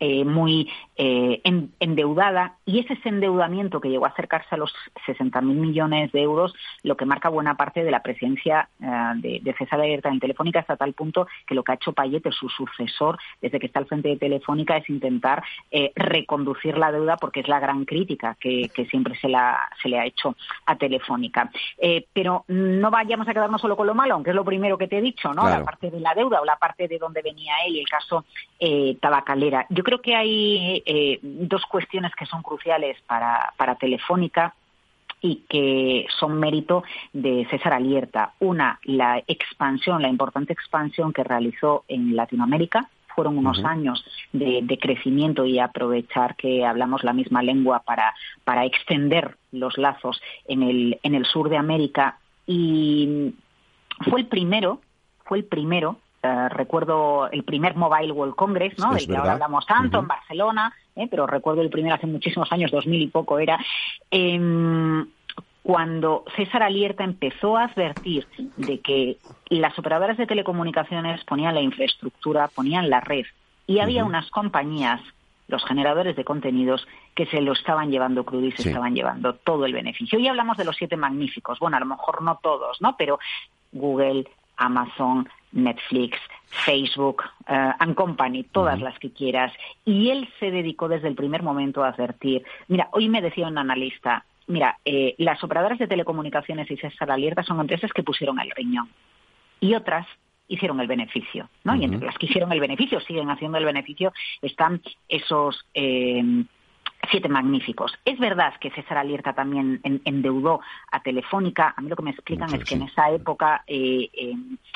eh, muy eh, endeudada y ese endeudamiento que llegó a acercarse a los 60.000 millones de euros, lo que marca buena parte de la presencia eh, de, de, César en Telefónica hasta tal punto que lo que ha hecho Payete, su sucesor, desde que está al frente de Telefónica, es intentar reconducir la deuda porque es la gran crítica que, siempre se, la, se le ha hecho a Telefónica. pero no vayamos a quedarnos solo con lo malo, aunque es lo primero que te he dicho, ¿no? La parte de la deuda o la parte de dónde venía él y el caso tabacalera. Yo creo que hay eh, dos cuestiones que son cruciales para, para Telefónica y que son mérito de César Alierta. Una, la expansión, la importante expansión que realizó en Latinoamérica, fueron unos años de, de, crecimiento y aprovechar que hablamos la misma lengua para, para extender los lazos en el, en el sur de América. Y fue el primero, fue el primero eh, recuerdo el primer Mobile World Congress, ¿no? del que ahora hablamos tanto, en Barcelona, ¿eh? pero recuerdo el primero hace muchísimos años, dos mil y poco era. Em, cuando César Alierta empezó a advertir de que las operadoras de telecomunicaciones ponían la infraestructura, ponían la red, y había unas compañías, los generadores de contenidos, que se lo estaban llevando crudo y se estaban llevando todo el beneficio. Y hablamos de los siete magníficos, bueno, a lo mejor no todos, ¿no? Pero Google, Amazon, Netflix, Facebook, uh, and Company, todas las que quieras. Y él se dedicó desde el primer momento a advertir. Mira, hoy me decía un analista, mira, eh, las operadoras de telecomunicaciones y César Alierta son empresas que pusieron el riñón y otras hicieron el beneficio, ¿no? Y entre las que hicieron el beneficio, siguen haciendo el beneficio, están esos eh, siete magníficos. Es verdad que César Alierta también endeudó a Telefónica. A mí lo que me explican es que en esa época eh, eh,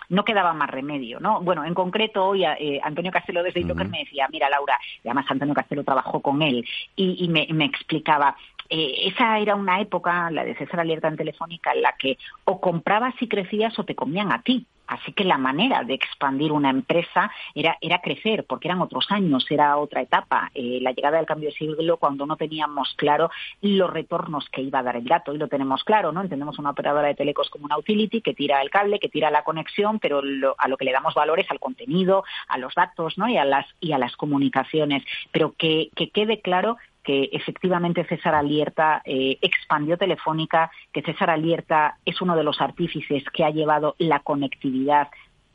no quedaba más remedio, ¿no? Bueno, en concreto hoy eh, Antonio Castelo desde uh me decía, mira Laura, y además Antonio Castelo trabajó con él y, me, me, explicaba, esa era una época, la de César Alierta en Telefónica, en la que o comprabas y crecías o te comían a ti. Así que la manera de expandir una empresa era, era crecer, porque eran otros años, era otra etapa. Eh, la llegada del cambio de siglo cuando no teníamos claro los retornos que iba a dar el dato. Y lo tenemos claro, ¿no? Entendemos una operadora de telecos como una utility que tira el cable, que tira la conexión, pero a lo que le damos valor es al contenido, a los datos, ¿no? Y a las, y a las comunicaciones. Pero que quede claro que efectivamente César Alierta eh, expandió Telefónica, que César Alierta es uno de los artífices que ha llevado la conectividad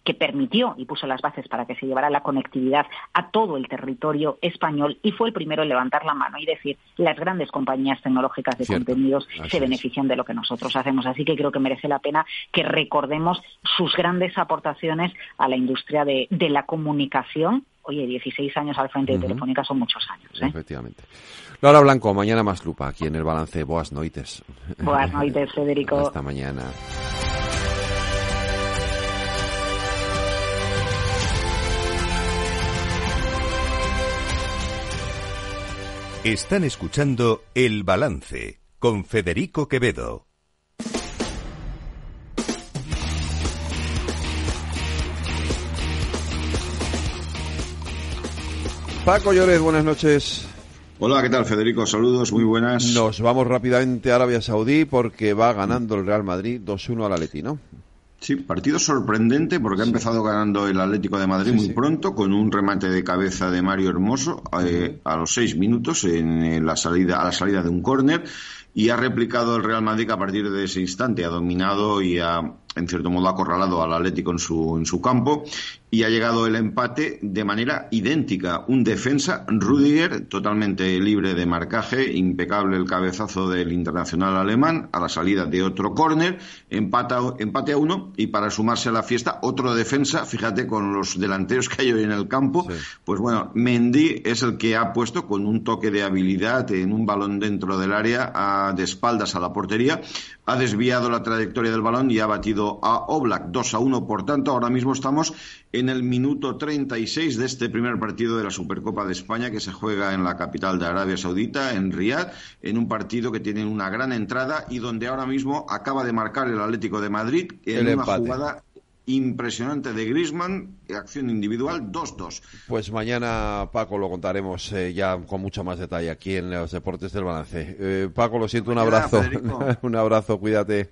que permitió y puso las bases para que se llevara la conectividad a todo el territorio español y fue el primero en levantar la mano y decir las grandes compañías tecnológicas de contenidos se benefician de lo que nosotros hacemos. Así que creo que merece la pena que recordemos sus grandes aportaciones a la industria de, la comunicación. Oye, 16 años al frente de Telefónica son muchos años. ¿eh?
Efectivamente. Laura Blanco, mañana más lupa aquí en el balance. Boas noites.
Boas noites, Federico.
Hasta mañana.
Están escuchando El Balance con Federico Quevedo.
Paco Lloret, buenas noches.
Hola, ¿qué tal Federico? Saludos, muy buenas.
Nos vamos rápidamente a Arabia Saudí porque va ganando el Real Madrid 2-1 al Atleti, ¿no?
Sí, partido sorprendente porque ha empezado ganando el Atlético de Madrid muy pronto con un remate de cabeza de Mario Hermoso eh, a los seis minutos en la salida a la salida de un córner y ha replicado el Real Madrid a partir de ese instante ha dominado y ha en cierto modo acorralado al Atlético en su, en su campo y ha llegado el empate de manera idéntica. Un defensa, Rudiger, totalmente libre de marcaje, impecable el cabezazo del internacional alemán a la salida de otro córner, empate a uno y para sumarse a la fiesta otro defensa, fíjate con los delanteros que hay hoy en el campo, pues bueno, Mendy es el que ha puesto con un toque de habilidad en un balón dentro del área a, de espaldas a la portería, ha desviado la trayectoria del balón y ha batido a Oblak 2 a 1. Por tanto, ahora mismo estamos en el minuto 36 de este primer partido de la Supercopa de España que se juega en la capital de Arabia Saudita, en Riyadh, en un partido que tiene una gran entrada y donde ahora mismo acaba de marcar el Atlético de Madrid en una jugada impresionante de Grisman, acción individual 2-2.
Pues mañana, Paco, lo contaremos eh, ya con mucho más detalle aquí en los Deportes del Balance. Eh, Paco, lo siento, un abrazo. un abrazo, cuídate.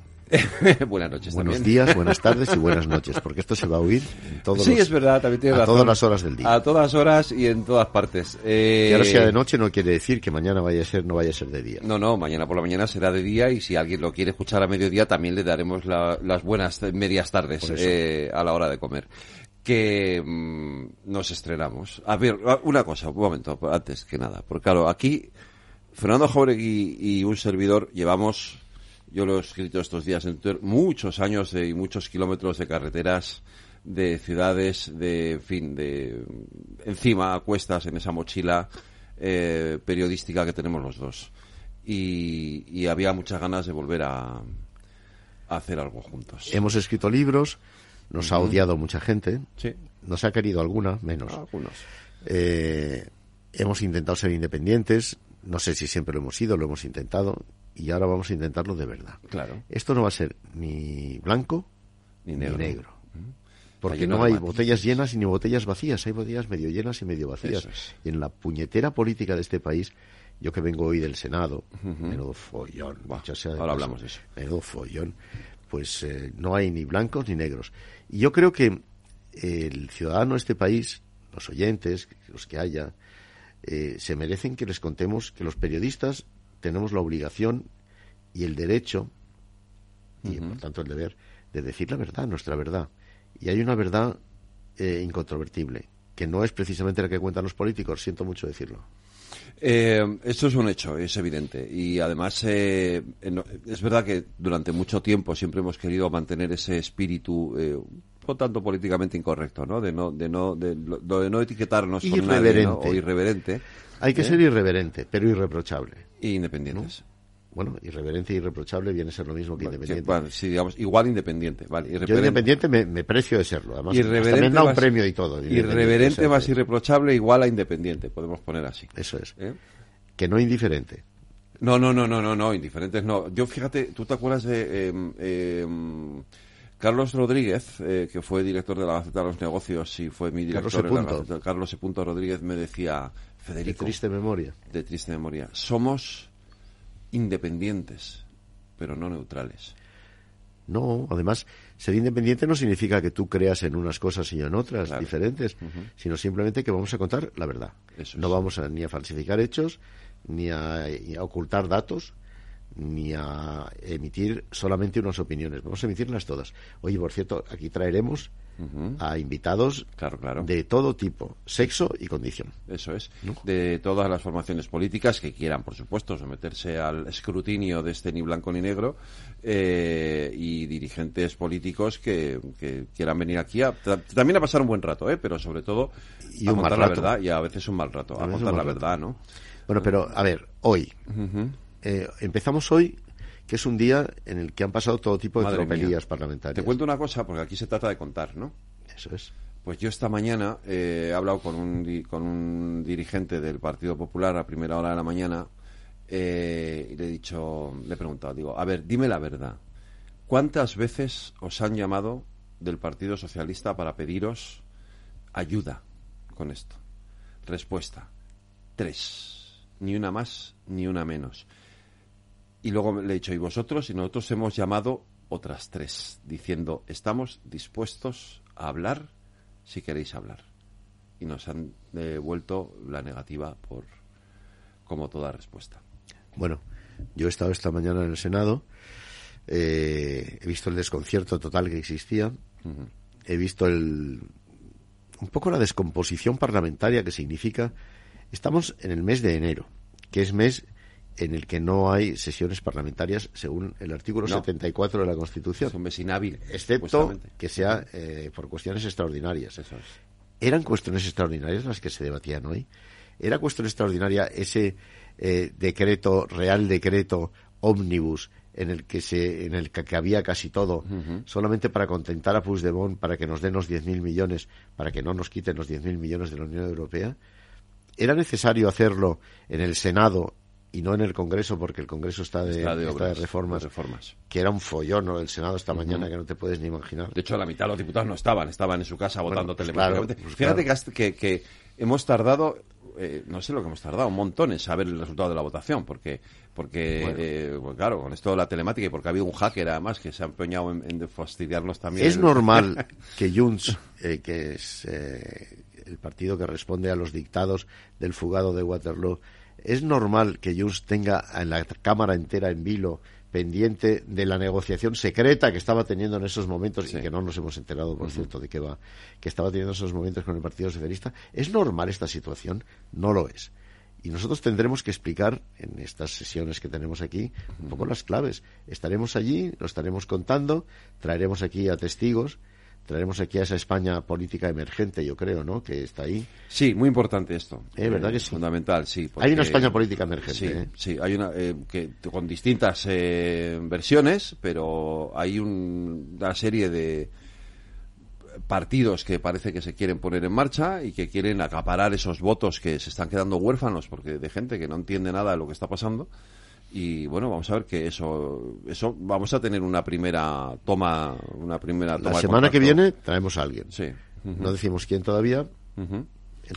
buenas noches
Buenos días, buenas tardes y buenas noches, porque esto se va a oír en todos
Sí, es verdad, también tiene
a todas las horas del día.
A todas horas y en todas partes. Eh...
Que ahora sea de noche no quiere decir que mañana vaya a ser, no vaya a ser de día.
No, no, mañana por la mañana será de día y si alguien lo quiere escuchar a mediodía también le daremos las buenas medias tardes eh, a la hora de comer que mmm, nos estrenamos. A ver, una cosa, un momento, antes que nada, porque claro, aquí Fernando Jauregui y un servidor llevamos yo lo he escrito estos días en Twitter, muchos años y muchos kilómetros de carreteras, de ciudades, de, en fin, de encima, a cuestas en esa mochila eh, periodística que tenemos los dos. Y, y había muchas ganas de volver a, a, hacer algo juntos.
Hemos escrito libros, nos uh -huh. ha odiado mucha gente,
sí.
nos ha querido alguna, menos.
algunos.
Eh, hemos intentado ser independientes, no sé si siempre lo hemos sido, lo hemos intentado y ahora vamos a intentarlo de verdad.
Claro.
Esto no va a ser ni blanco
ni negro.
Ni negro. Porque no hay botellas llenas ni botellas vacías, hay botellas medio llenas y medio vacías.
Es.
Y en la puñetera política de este país, yo que vengo hoy del Senado, uh -huh. menudo follón,
bah, sea ahora hablamos de eso.
Menudo follón, pues eh, no hay ni blancos ni negros. Y yo creo que el ciudadano de este país, los oyentes, los que haya, eh, se merecen que les contemos que los periodistas tenemos la obligación y el derecho, y uh -huh. por tanto el deber, de decir la verdad, nuestra verdad. Y hay una verdad eh, incontrovertible, que no es precisamente la que cuentan los políticos, siento mucho decirlo.
Eh, esto es un hecho, es evidente. Y además, eh, es verdad que durante mucho tiempo siempre hemos querido mantener ese espíritu, eh, por tanto políticamente incorrecto, ¿no? De no, de no, de, de no etiquetarnos
irreverente.
Con nadie, ¿no? o irreverente.
Hay que ser irreverente, pero irreprochable.
Y independientes.
¿no? Bueno, irreverente y irreprochable viene a ser lo mismo que independiente.
Bueno, sí, digamos, igual independiente. Vale,
Yo independiente me, me, precio de serlo. Además,
irreverente
me da un premio y todo.
Irreverente más irreprochable igual a independiente, podemos poner así.
Eso es.
¿Eh?
Que no indiferente.
No, no, no, no, no, no, indiferentes no. Yo fíjate, ¿tú te acuerdas de eh, eh, Carlos Rodríguez, eh, que fue director de la Gaceta de los Negocios y fue mi director
Carlos
en la Gaceta, Carlos E. Rodríguez me decía, Federico.
De triste memoria.
De triste memoria. Somos independientes, pero no neutrales.
No, además, ser independiente no significa que tú creas en unas cosas y en otras
claro.
diferentes,
uh -huh.
sino simplemente que vamos a contar la verdad.
Eso
no
es.
vamos a, ni a falsificar hechos, ni a, ni a, ocultar datos, ni a emitir solamente unas opiniones. Vamos a emitirlas todas. Oye, por cierto, aquí traeremos
uh -huh.
a invitados
claro, claro.
de todo tipo, sexo y condición.
Eso es. ¿no? De todas las formaciones políticas que quieran, por supuesto, someterse al escrutinio de este ni blanco ni negro eh, y dirigentes políticos que, que, quieran venir aquí a, también a pasar un buen rato, ¿eh? pero sobre todo
y
a
un
contar
mal
la verdad y a veces un mal rato, a, a contar la
rato.
verdad, ¿no?
Bueno, pero a ver, hoy.
Uh -huh.
Eh, empezamos hoy que es un día en el que han pasado todo tipo de
Madre
tropelías
mía.
parlamentarias.
Te cuento una cosa, porque aquí se trata de contar, ¿no?
Eso es.
Pues yo esta mañana eh, he hablado con un, con un dirigente del Partido Popular a primera hora de la mañana eh, y le he dicho, le he preguntado, digo, a ver, dime la verdad. ¿Cuántas veces os han llamado del Partido Socialista para pediros ayuda con esto? Respuesta. Tres. Ni una más, ni una menos. Y luego le he dicho, ¿y vosotros? Y nosotros hemos llamado otras tres, diciendo, estamos dispuestos a hablar si queréis hablar. Y nos han devuelto la negativa por como toda respuesta.
Bueno, yo he estado esta mañana en el Senado, eh, he visto el desconcierto total que existía, he visto el, un poco la descomposición parlamentaria que significa, estamos en el mes de enero, que es mes en el que no hay sesiones parlamentarias según el artículo 74 de la Constitución.
Es un mes inhábil.
Excepto que sea eh, por cuestiones extraordinarias. ¿Eran cuestiones extraordinarias las que se debatían hoy? ¿Era cuestión extraordinaria ese eh, decreto, real decreto, ómnibus, en el que se, en el que, había casi todo, solamente para contentar a Puigdemont, para que nos den los 10.000 millones, para que no nos quiten los 10.000 millones de la Unión Europea? ¿Era necesario hacerlo en el Senado y no en el Congreso, porque el Congreso está de, reformas,
reformas,
que era un follón ¿no? el Senado esta mañana que no te puedes ni imaginar.
De hecho, la mitad de los diputados no estaban, estaban en su casa votando pues telemáticamente. Pues Fíjate que, que, hemos tardado, eh, no sé lo que hemos tardado, un montón en saber el resultado de la votación, porque, porque eh, pues claro, con esto de la telemática y porque ha habido un hacker además que se ha empeñado en, fastidiarnos también.
Es normal que Junts, eh, que es el partido que responde a los dictados del fugado de Waterloo, ¿Es normal que Junts tenga en la Cámara entera en vilo pendiente de la negociación secreta que estaba teniendo en esos momentos y que no nos hemos enterado, por cierto, de qué va, que estaba teniendo esos momentos con el Partido Socialista? ¿Es normal esta situación? No lo es. Y nosotros tendremos que explicar en estas sesiones que tenemos aquí un poco las claves. Estaremos allí, lo estaremos contando, traeremos aquí a testigos traeremos aquí a esa España política emergente, yo creo, ¿no? Que está ahí.
Sí, muy importante esto.
¿Eh? ¿Verdad que
es Fundamental, sí.
hay una España política emergente.
Sí,
¿eh?
sí hay una eh, que con distintas eh, versiones, pero hay una serie de partidos que parece que se quieren poner en marcha y que quieren acaparar esos votos que se están quedando huérfanos porque de gente que no entiende nada de lo que está pasando y bueno vamos a ver que eso eso vamos a tener una primera toma una primera toma
la semana que viene traemos a alguien.
Sí.
No decimos quién todavía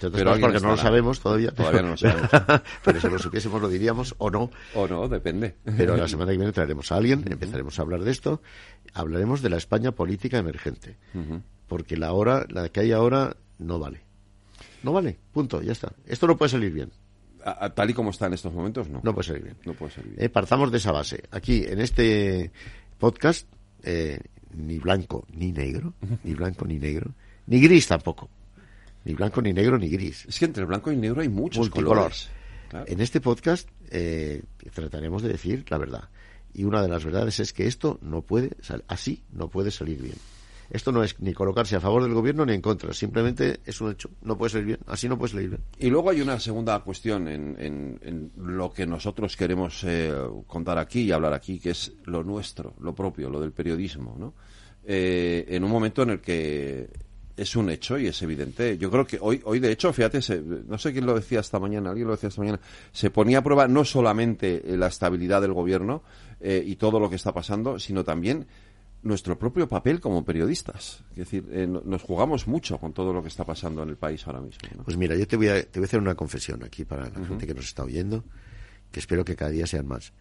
pero porque no lo sabemos todavía
todavía no lo sabemos.
pero si lo supiésemos lo diríamos o no.
O no depende.
Pero la semana que viene traeremos a alguien empezaremos a hablar de esto. Hablaremos de la España política emergente porque la hora la que hay ahora no vale. No vale punto ya está. Esto no puede salir bien
tal y como está en estos momentos, no.
No puede ser bien.
No puede ser bien.
Eh, partamos de esa base. Aquí, en este podcast, eh, ni blanco ni negro, ni blanco ni negro, ni gris tampoco. Ni blanco ni negro ni gris.
Es que entre blanco y negro hay muchos colores.
En este podcast eh, trataremos de decir la verdad. Y una de las verdades es que esto no puede, así no puede salir bien. Esto no es ni colocarse a favor del gobierno ni en contra, simplemente es un hecho. No puede salir bien, así no puede salir bien.
Y luego hay una segunda cuestión en, lo que nosotros queremos eh, contar aquí y hablar aquí, que es lo nuestro, lo propio, lo del periodismo, ¿no? Eh, en un momento en el que es un hecho y es evidente. Yo creo que hoy, hoy de hecho, fíjate, no sé quién lo decía esta mañana, alguien lo decía esta mañana, se ponía a prueba no solamente la estabilidad del gobierno eh, y todo lo que está pasando, sino también nuestro propio papel como periodistas. Es decir, eh, nos jugamos mucho con todo lo que está pasando en el país ahora mismo.
Pues mira, yo te voy, a, te voy a hacer una confesión aquí para la gente que nos está oyendo, que espero que cada día sean más.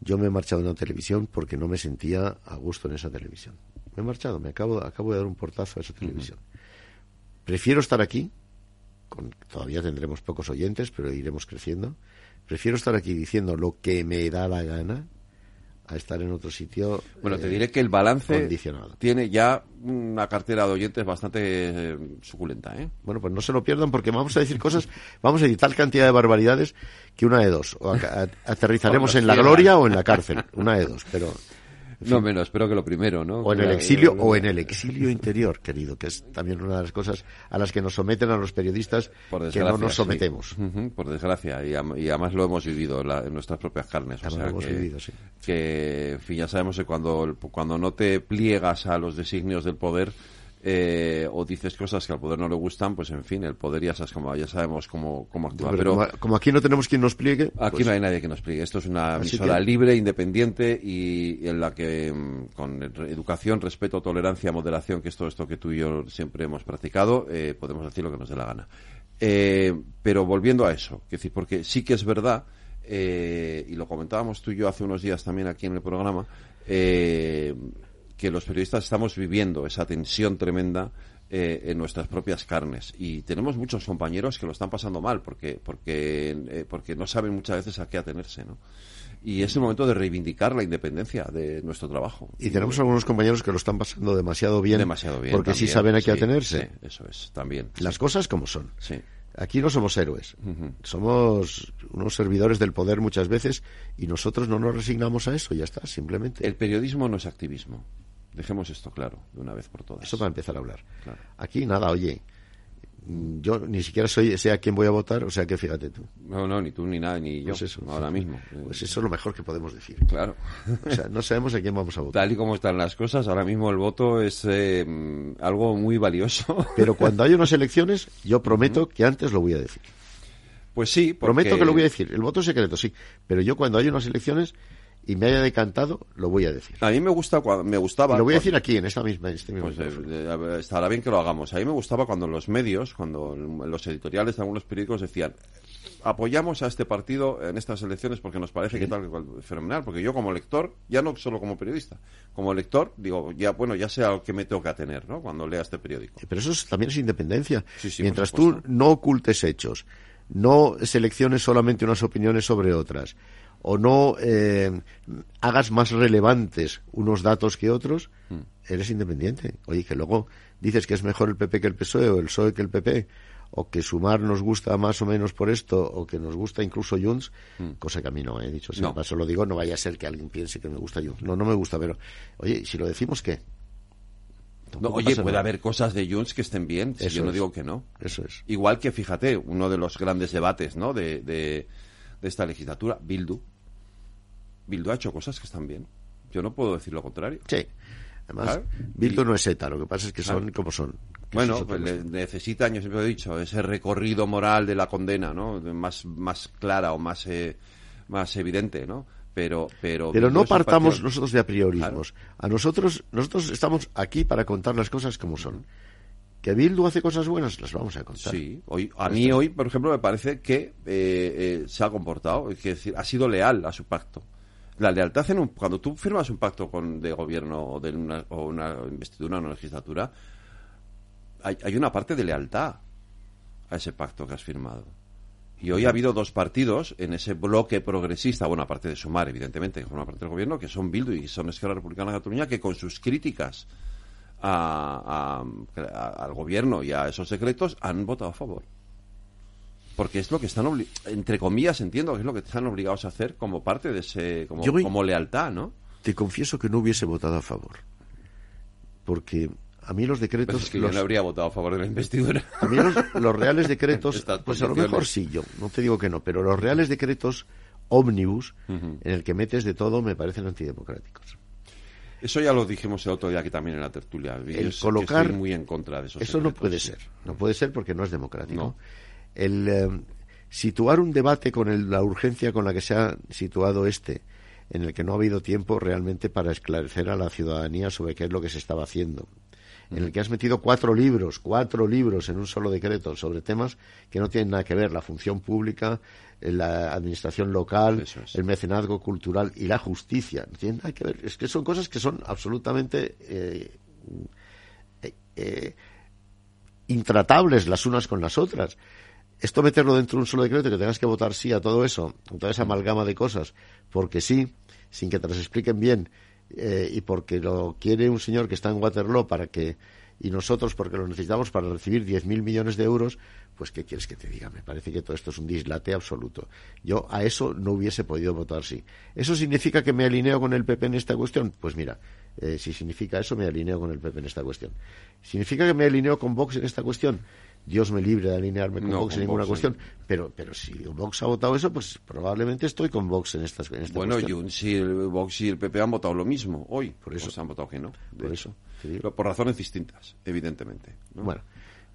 Yo me he marchado de una televisión porque no me sentía a gusto en esa televisión. Me he marchado, me acabo, acabo de dar un portazo a esa televisión. Prefiero estar aquí, con, todavía tendremos pocos oyentes, pero iremos creciendo. Prefiero estar aquí diciendo lo que me da la gana, a estar en otro sitio.
Bueno, te eh, diré que el balance tiene ya una cartera de oyentes bastante eh, suculenta, ¿eh?
Bueno, pues no se lo pierdan porque vamos a decir cosas, vamos a decir tal cantidad de barbaridades que una de dos. O aterrizaremos en la gloria o en la cárcel. Una de dos, pero
no menos, espero que lo primero, ¿no?
O en el exilio, o en el exilio interior, querido, que es también una de las cosas a las que nos someten a los periodistas que no nos sometemos.
por desgracia, y, además lo hemos vivido en nuestras propias carnes.
lo hemos
que,
vivido, sí.
Que, fin, ya sabemos que cuando, cuando no te pliegas a los designios del poder, eh, o dices cosas que al poder no le gustan, pues en fin, el poder ya, sabes cómo, ya sabemos cómo, cómo actúa.
Pero,
Pero,
como, como aquí no tenemos quien nos pliegue.
Aquí
pues,
no hay nadie que nos explique. Esto es una emisora
que-
libre, independiente y, en la que mm, con educación, respeto, tolerancia, moderación, que es todo esto que tú y yo siempre hemos practicado, eh, podemos decir lo que nos dé la gana. Eh, pero volviendo a eso, es decir, porque sí que es verdad, y lo comentábamos tú y yo hace unos días también aquí en el programa, eh, que los periodistas estamos viviendo esa tensión tremenda eh, en nuestras propias carnes y tenemos muchos compañeros que lo están pasando mal porque porque eh, porque no saben muchas veces a qué atenerse ¿no? y es el momento de reivindicar la independencia de nuestro trabajo
Y tenemos algunos compañeros que lo están pasando demasiado bien.
demasiado bien
Porque sí saben a qué atenerse.
sí, eso es también
Las cosas como son. Aquí no somos héroes. Somos unos servidores del poder muchas veces y nosotros no nos resignamos a eso, ya está, simplemente.
el periodismo no es activismo dejemos esto claro de una vez por todas
Eso para empezar a hablar.
Claro.
Aquí nada, oye, yo ni siquiera soy, sé a quién voy a votar, o sea que fíjate tú.
no no ni tú ni nada ni yo
Pues eso.
ahora mismo
Pues eso es lo mejor que podemos decir.
claro
O sea, no sabemos a quién vamos a votar.
tal y como están las cosas ahora mismo el voto es eh, algo muy valioso
Pero cuando hay unas elecciones, yo prometo que antes lo voy a decir.
Pues sí, porque...
Prometo que lo voy a decir. El voto es secreto, sí. Pero yo cuando hay unas elecciones y me haya decantado, lo voy a decir.
A mí me gusta me gustaba.
Y lo voy a decir aquí, en esta misma. Este mismo
Pues, eh, eh, estará bien que lo hagamos. A mí me gustaba cuando los medios, cuando los editoriales de algunos periódicos decían apoyamos a este partido en estas elecciones porque nos parece que tal que cual, fenomenal porque yo como lector ya no solo como periodista como lector digo ya bueno ya sé a lo que me tengo que atener ¿no? cuando lea este periódico
Pero eso es- también es independencia.
Sí, sí,
Mientras tú no ocultes hechos, no selecciones solamente unas opiniones sobre otras, o no eh, hagas más relevantes unos datos que otros,
Hmm.
eres independiente. Oye, que luego dices que es mejor el PP que el PSOE o el PSOE que el PP, o que Sumar nos gusta más o menos por esto, o que nos gusta incluso Junts, cosa que a mí no he dicho. Si
Hmm. No.
paso lo digo, no vaya a ser que alguien piense que me gusta Junts. No, no me gusta, pero oye, si lo decimos, ¿qué?
No, oye, puede
nada.
haber cosas de Junts que estén bien, si yo no
es.
digo que no.
Eso es.
Igual que, fíjate, uno de los grandes debates ¿no? de, de, de esta legislatura, Bildu. Bildu ha hecho cosas que están bien. Yo no puedo decir lo contrario.
Sí. Además,
Claro.
Bildu no es ETA, lo que pasa es que son
Claro.
como son.
Bueno, pues le- necesitan, yo siempre he dicho, ese recorrido moral de la condena, ¿no? Más, más clara o más, eh, más evidente, ¿no? Pero, pero,
Pero no partamos
partido-
nosotros de apriorismos. A nosotros, nosotros estamos aquí para contar las cosas como son. Que Bildu hace cosas buenas, las vamos a contar.
Sí, hoy, a mí hoy, por ejemplo, me parece que eh, eh, se ha comportado, es decir, ha sido leal a su pacto. La lealtad en un, cuando tú firmas un pacto con, de gobierno o, de una, o una investidura o una legislatura, hay, hay una parte de lealtad a ese pacto que has firmado. Y hoy ha habido dos partidos en ese bloque progresista, bueno, aparte de Sumar, evidentemente, que forma parte del gobierno, que son Bildu y son Esquerra Republicana de Cataluña, que con sus críticas a- a- a- al gobierno y a esos decretos han votado a favor. Porque es lo que están, entre comillas, entiendo que es lo que están obligados a hacer como parte de ese, como,
Yo voy-
como lealtad, ¿no?
Te confieso que no hubiese votado a favor. Porque a mí los decretos...
Es que
los-
yo no habría votado a favor de la investidura.
A mí los, los reales decretos, pues a lo mejor sí, yo no te digo que no, pero los reales decretos ómnibus, en el que metes de todo, me parecen antidemocráticos.
Eso ya lo dijimos el otro día aquí también en la tertulia.
El colocar...
estoy muy en contra de esos
Eso no puede ser, no puede ser porque no es democrático.
No.
El eh, situar un debate con el- la urgencia con la que se ha situado este, en el que no ha habido tiempo realmente para esclarecer a la ciudadanía sobre qué es lo que se estaba haciendo. En el que has metido cuatro libros, cuatro libros en un solo decreto sobre temas que no tienen nada que ver, la función pública, la administración local, el mecenazgo cultural y la justicia. No tienen nada que ver. Es que son cosas que son absolutamente eh, eh, eh, intratables las unas con las otras. Esto meterlo dentro de un solo decreto y que tengas que votar sí a todo eso, a toda esa amalgama de cosas, porque sí, sin que te las expliquen bien, eh, y porque lo quiere un señor que está en Waterloo para que, y nosotros porque lo necesitamos para recibir 10.000 millones de euros, pues ¿qué quieres que te diga? Me parece que todo esto es un dislate absoluto. Yo a eso no hubiese podido votar sí. ¿Eso significa que me alineo con el PP en esta cuestión? Pues mira, eh, si significa eso, me alineo con el PP en esta cuestión. ¿Significa que me alineo con Vox en esta cuestión? Dios me libre de alinearme con
No,
Vox en ninguna
Vox,
cuestión. Pero, pero si Vox ha votado eso, pues probablemente estoy con Vox en estas en esta
Bueno. Junts y el Vox y el PP han votado lo mismo hoy. Por eso. han votado que no.
Por
hecho.
eso.
Pero por razones distintas, evidentemente. ¿no?
Bueno,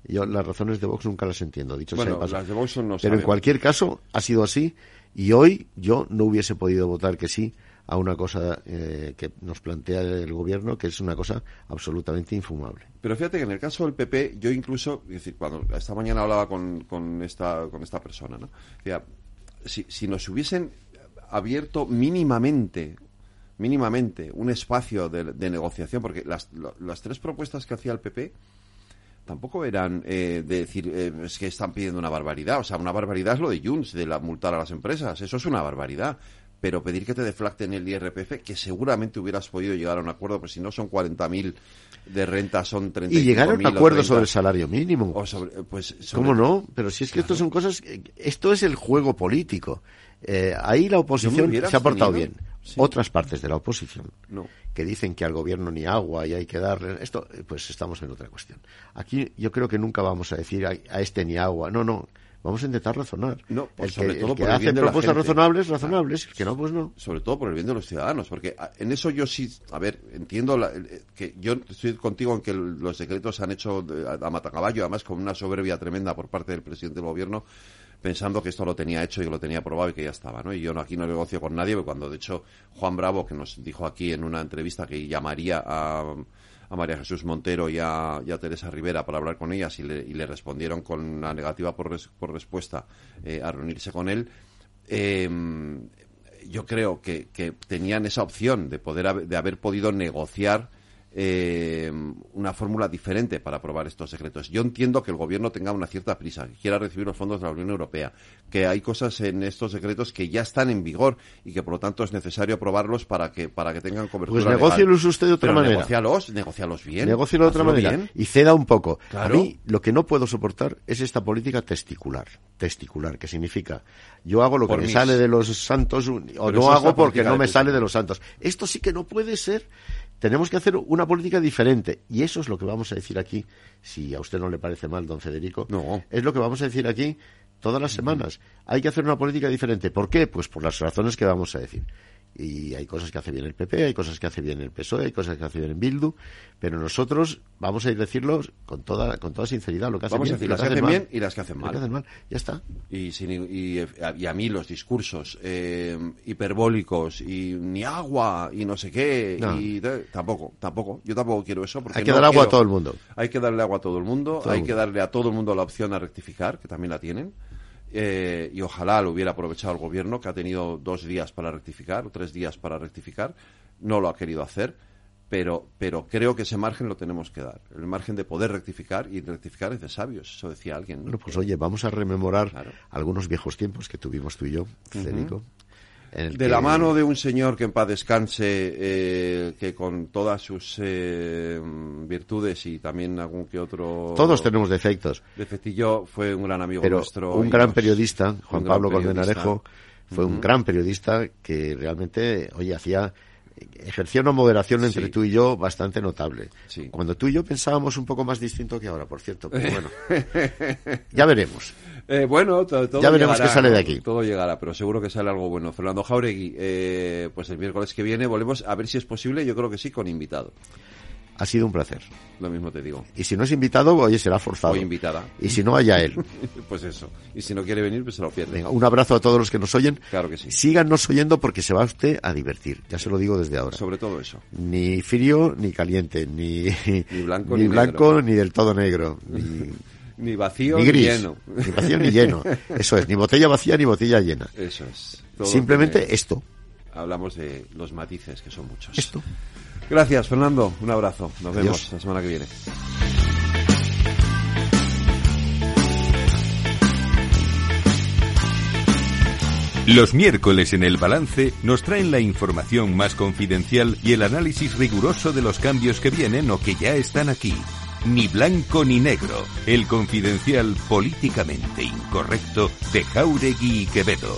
yo las razones de Vox nunca las entiendo, dicho sea
Bueno,
paso.
las de Vox son no
Pero en cualquier caso, ha sido así. Y hoy yo no hubiese podido votar que sí a una cosa eh, que nos plantea el gobierno, que es una cosa absolutamente infumable.
Pero fíjate que en el caso del PP, yo incluso, es decir, cuando esta mañana hablaba con, con esta, con esta persona, ¿no? Si, si nos hubiesen abierto mínimamente, mínimamente, un espacio de, de negociación, porque las, lo- las tres propuestas que hacía el PP tampoco eran eh, de decir, eh, es que están pidiendo una barbaridad. O sea, una barbaridad es lo de Junts, de la multar a las empresas. Eso es una barbaridad. Pero pedir que te deflacten el IRPF, que seguramente hubieras podido llegar a un acuerdo, pues si no son 40.000 de renta, son 35.000
Y llegar a un acuerdo
30.
sobre el salario mínimo.
O sobre- pues, sobre-
¿Cómo no? Pero si es que esto son cosas, esto es el juego político. Eh, ahí la
hubiera
se ha portado bien.
Sí.
Otras partes de la oposición
No.
que dicen que al gobierno ni agua y hay que darle esto, eh, pues estamos en otra cuestión. Aquí yo creo que nunca vamos a decir a, a este ni agua. No, no. Vamos a intentar razonar.
No, pues
el
sobre
que,
todo
el que
por el
hace
bien de
propuestas razonables, razonables. El que no, pues no.
sobre todo por el bien de los ciudadanos, porque a- en eso yo sí, a ver, entiendo la- eh, que yo estoy contigo en que los decretos se han hecho a, a matacaballo, además con una soberbia tremenda por parte del presidente del gobierno, pensando que esto lo tenía hecho y que lo tenía aprobado y que ya estaba, ¿no? Y yo no, aquí no negocio con nadie, porque cuando de hecho Juan Bravo, que nos dijo aquí en una entrevista que llamaría a, a María Jesús Montero y a, Teresa Rivera para hablar con ellas y le, y le respondieron con una negativa por, res- por respuesta eh, a reunirse con él, eh, yo creo que, que tenían esa opción de poder de haber podido negociar eh, una fórmula diferente para aprobar estos decretos. Yo entiendo que el gobierno tenga una cierta prisa, que quiera recibir los fondos de la Unión Europea, que hay cosas en estos decretos que ya están en vigor y que por lo tanto es necesario aprobarlos para que para que tengan cobertura.
Pues
legal.
negócielos usted de otra
Pero
manera.
Negocialos, negocialos bien.
Negócielo de otra manera
bien.
y ceda un poco.
Claro.
A mí lo que no puedo soportar es esta política testicular. Testicular, que significa yo hago lo que
Por
me
mis.
sale de los santos o
Pero
no hago porque no me sale de los santos. Esto sí que no puede ser. Tenemos que hacer una política diferente y eso es lo que vamos a decir aquí. Si a usted no le parece mal, don Federico, es lo que vamos a decir aquí todas las semanas. Hay que hacer una política diferente. ¿Por qué? Pues por las razones que vamos a decir. Y hay cosas que hace bien el PP, hay cosas que hace bien el PSOE, hay cosas que hace bien el Bildu, pero nosotros vamos a ir a decirlo con toda, con toda sinceridad lo que hacen
Vamos a
bien,
decir
y lo
las que hacen bien y las que hacen mal.
hacen mal. Ya está.
Y, sin- y, y a mí los discursos eh, hiperbólicos y ni agua y no sé qué
No.
y tampoco, tampoco. Yo tampoco quiero eso porque
Hay que
no
dar agua a todo el mundo.
Hay que darle agua a todo el mundo.
Todo
hay
mundo.
que darle a todo el mundo la opción a rectificar, que también la tienen. Eh, y ojalá lo hubiera aprovechado el gobierno, que ha tenido dos días para rectificar o tres días para rectificar. No lo ha querido hacer. Pero, pero creo que ese margen lo tenemos que dar. El margen de poder rectificar y rectificar es de sabios. Eso decía alguien. ¿no?
Bueno, pues oye, vamos a rememorar algunos viejos tiempos que tuvimos tú y yo, Federico.
De
que-
la mano de un señor que en paz descanse, eh, que con todas sus eh, virtudes y también algún que otro...
Todos tenemos defectos.
Defectillo fue un gran amigo
Pero
nuestro.
un gran
nos-
periodista, Juan
gran
Pablo
periodista.
Colmenarejo, fue un gran periodista que realmente, oye, hacía ejercía una moderación entre
Sí.
tú y yo bastante notable. Cuando tú y yo pensábamos un poco más distinto que ahora, por cierto, pero bueno. ya veremos.
Eh, bueno, todo
Ya veremos
llegará,
qué sale de aquí.
Todo llegará, pero seguro que sale algo bueno. Fernando Jauregui, eh, pues el miércoles que viene volvemos a ver si es posible, yo creo que sí, con invitado.
Ha sido un placer.
Lo mismo te digo.
Y si no es invitado, oye, será forzado.
O invitada.
Y si no, haya él.
pues eso. Y si no quiere venir, pues se lo pierde.
Venga, un abrazo a todos los que nos oyen.
Claro que sí.
Síganos oyendo porque se va usted a divertir. Ya se lo digo desde ahora.
Sobre todo eso.
Ni frío, ni caliente, ni,
Ni blanco,
ni,
ni
blanco,
negro.
ni del todo negro, ni,
Ni vacío
ni
lleno.
ni vacío ni lleno. Eso es, ni botella vacía ni botella llena.
Eso es. Todo
Simplemente esto.
Hablamos de los matices, que son muchos.
Esto.
Gracias, Fernando. Un abrazo. Nos
Adiós.
vemos la semana que viene.
Los miércoles en el balance nos traen la información más confidencial y el análisis riguroso de los cambios que vienen o que ya están aquí. Ni blanco ni negro. El confidencial políticamente incorrecto de Jauregui y Quevedo.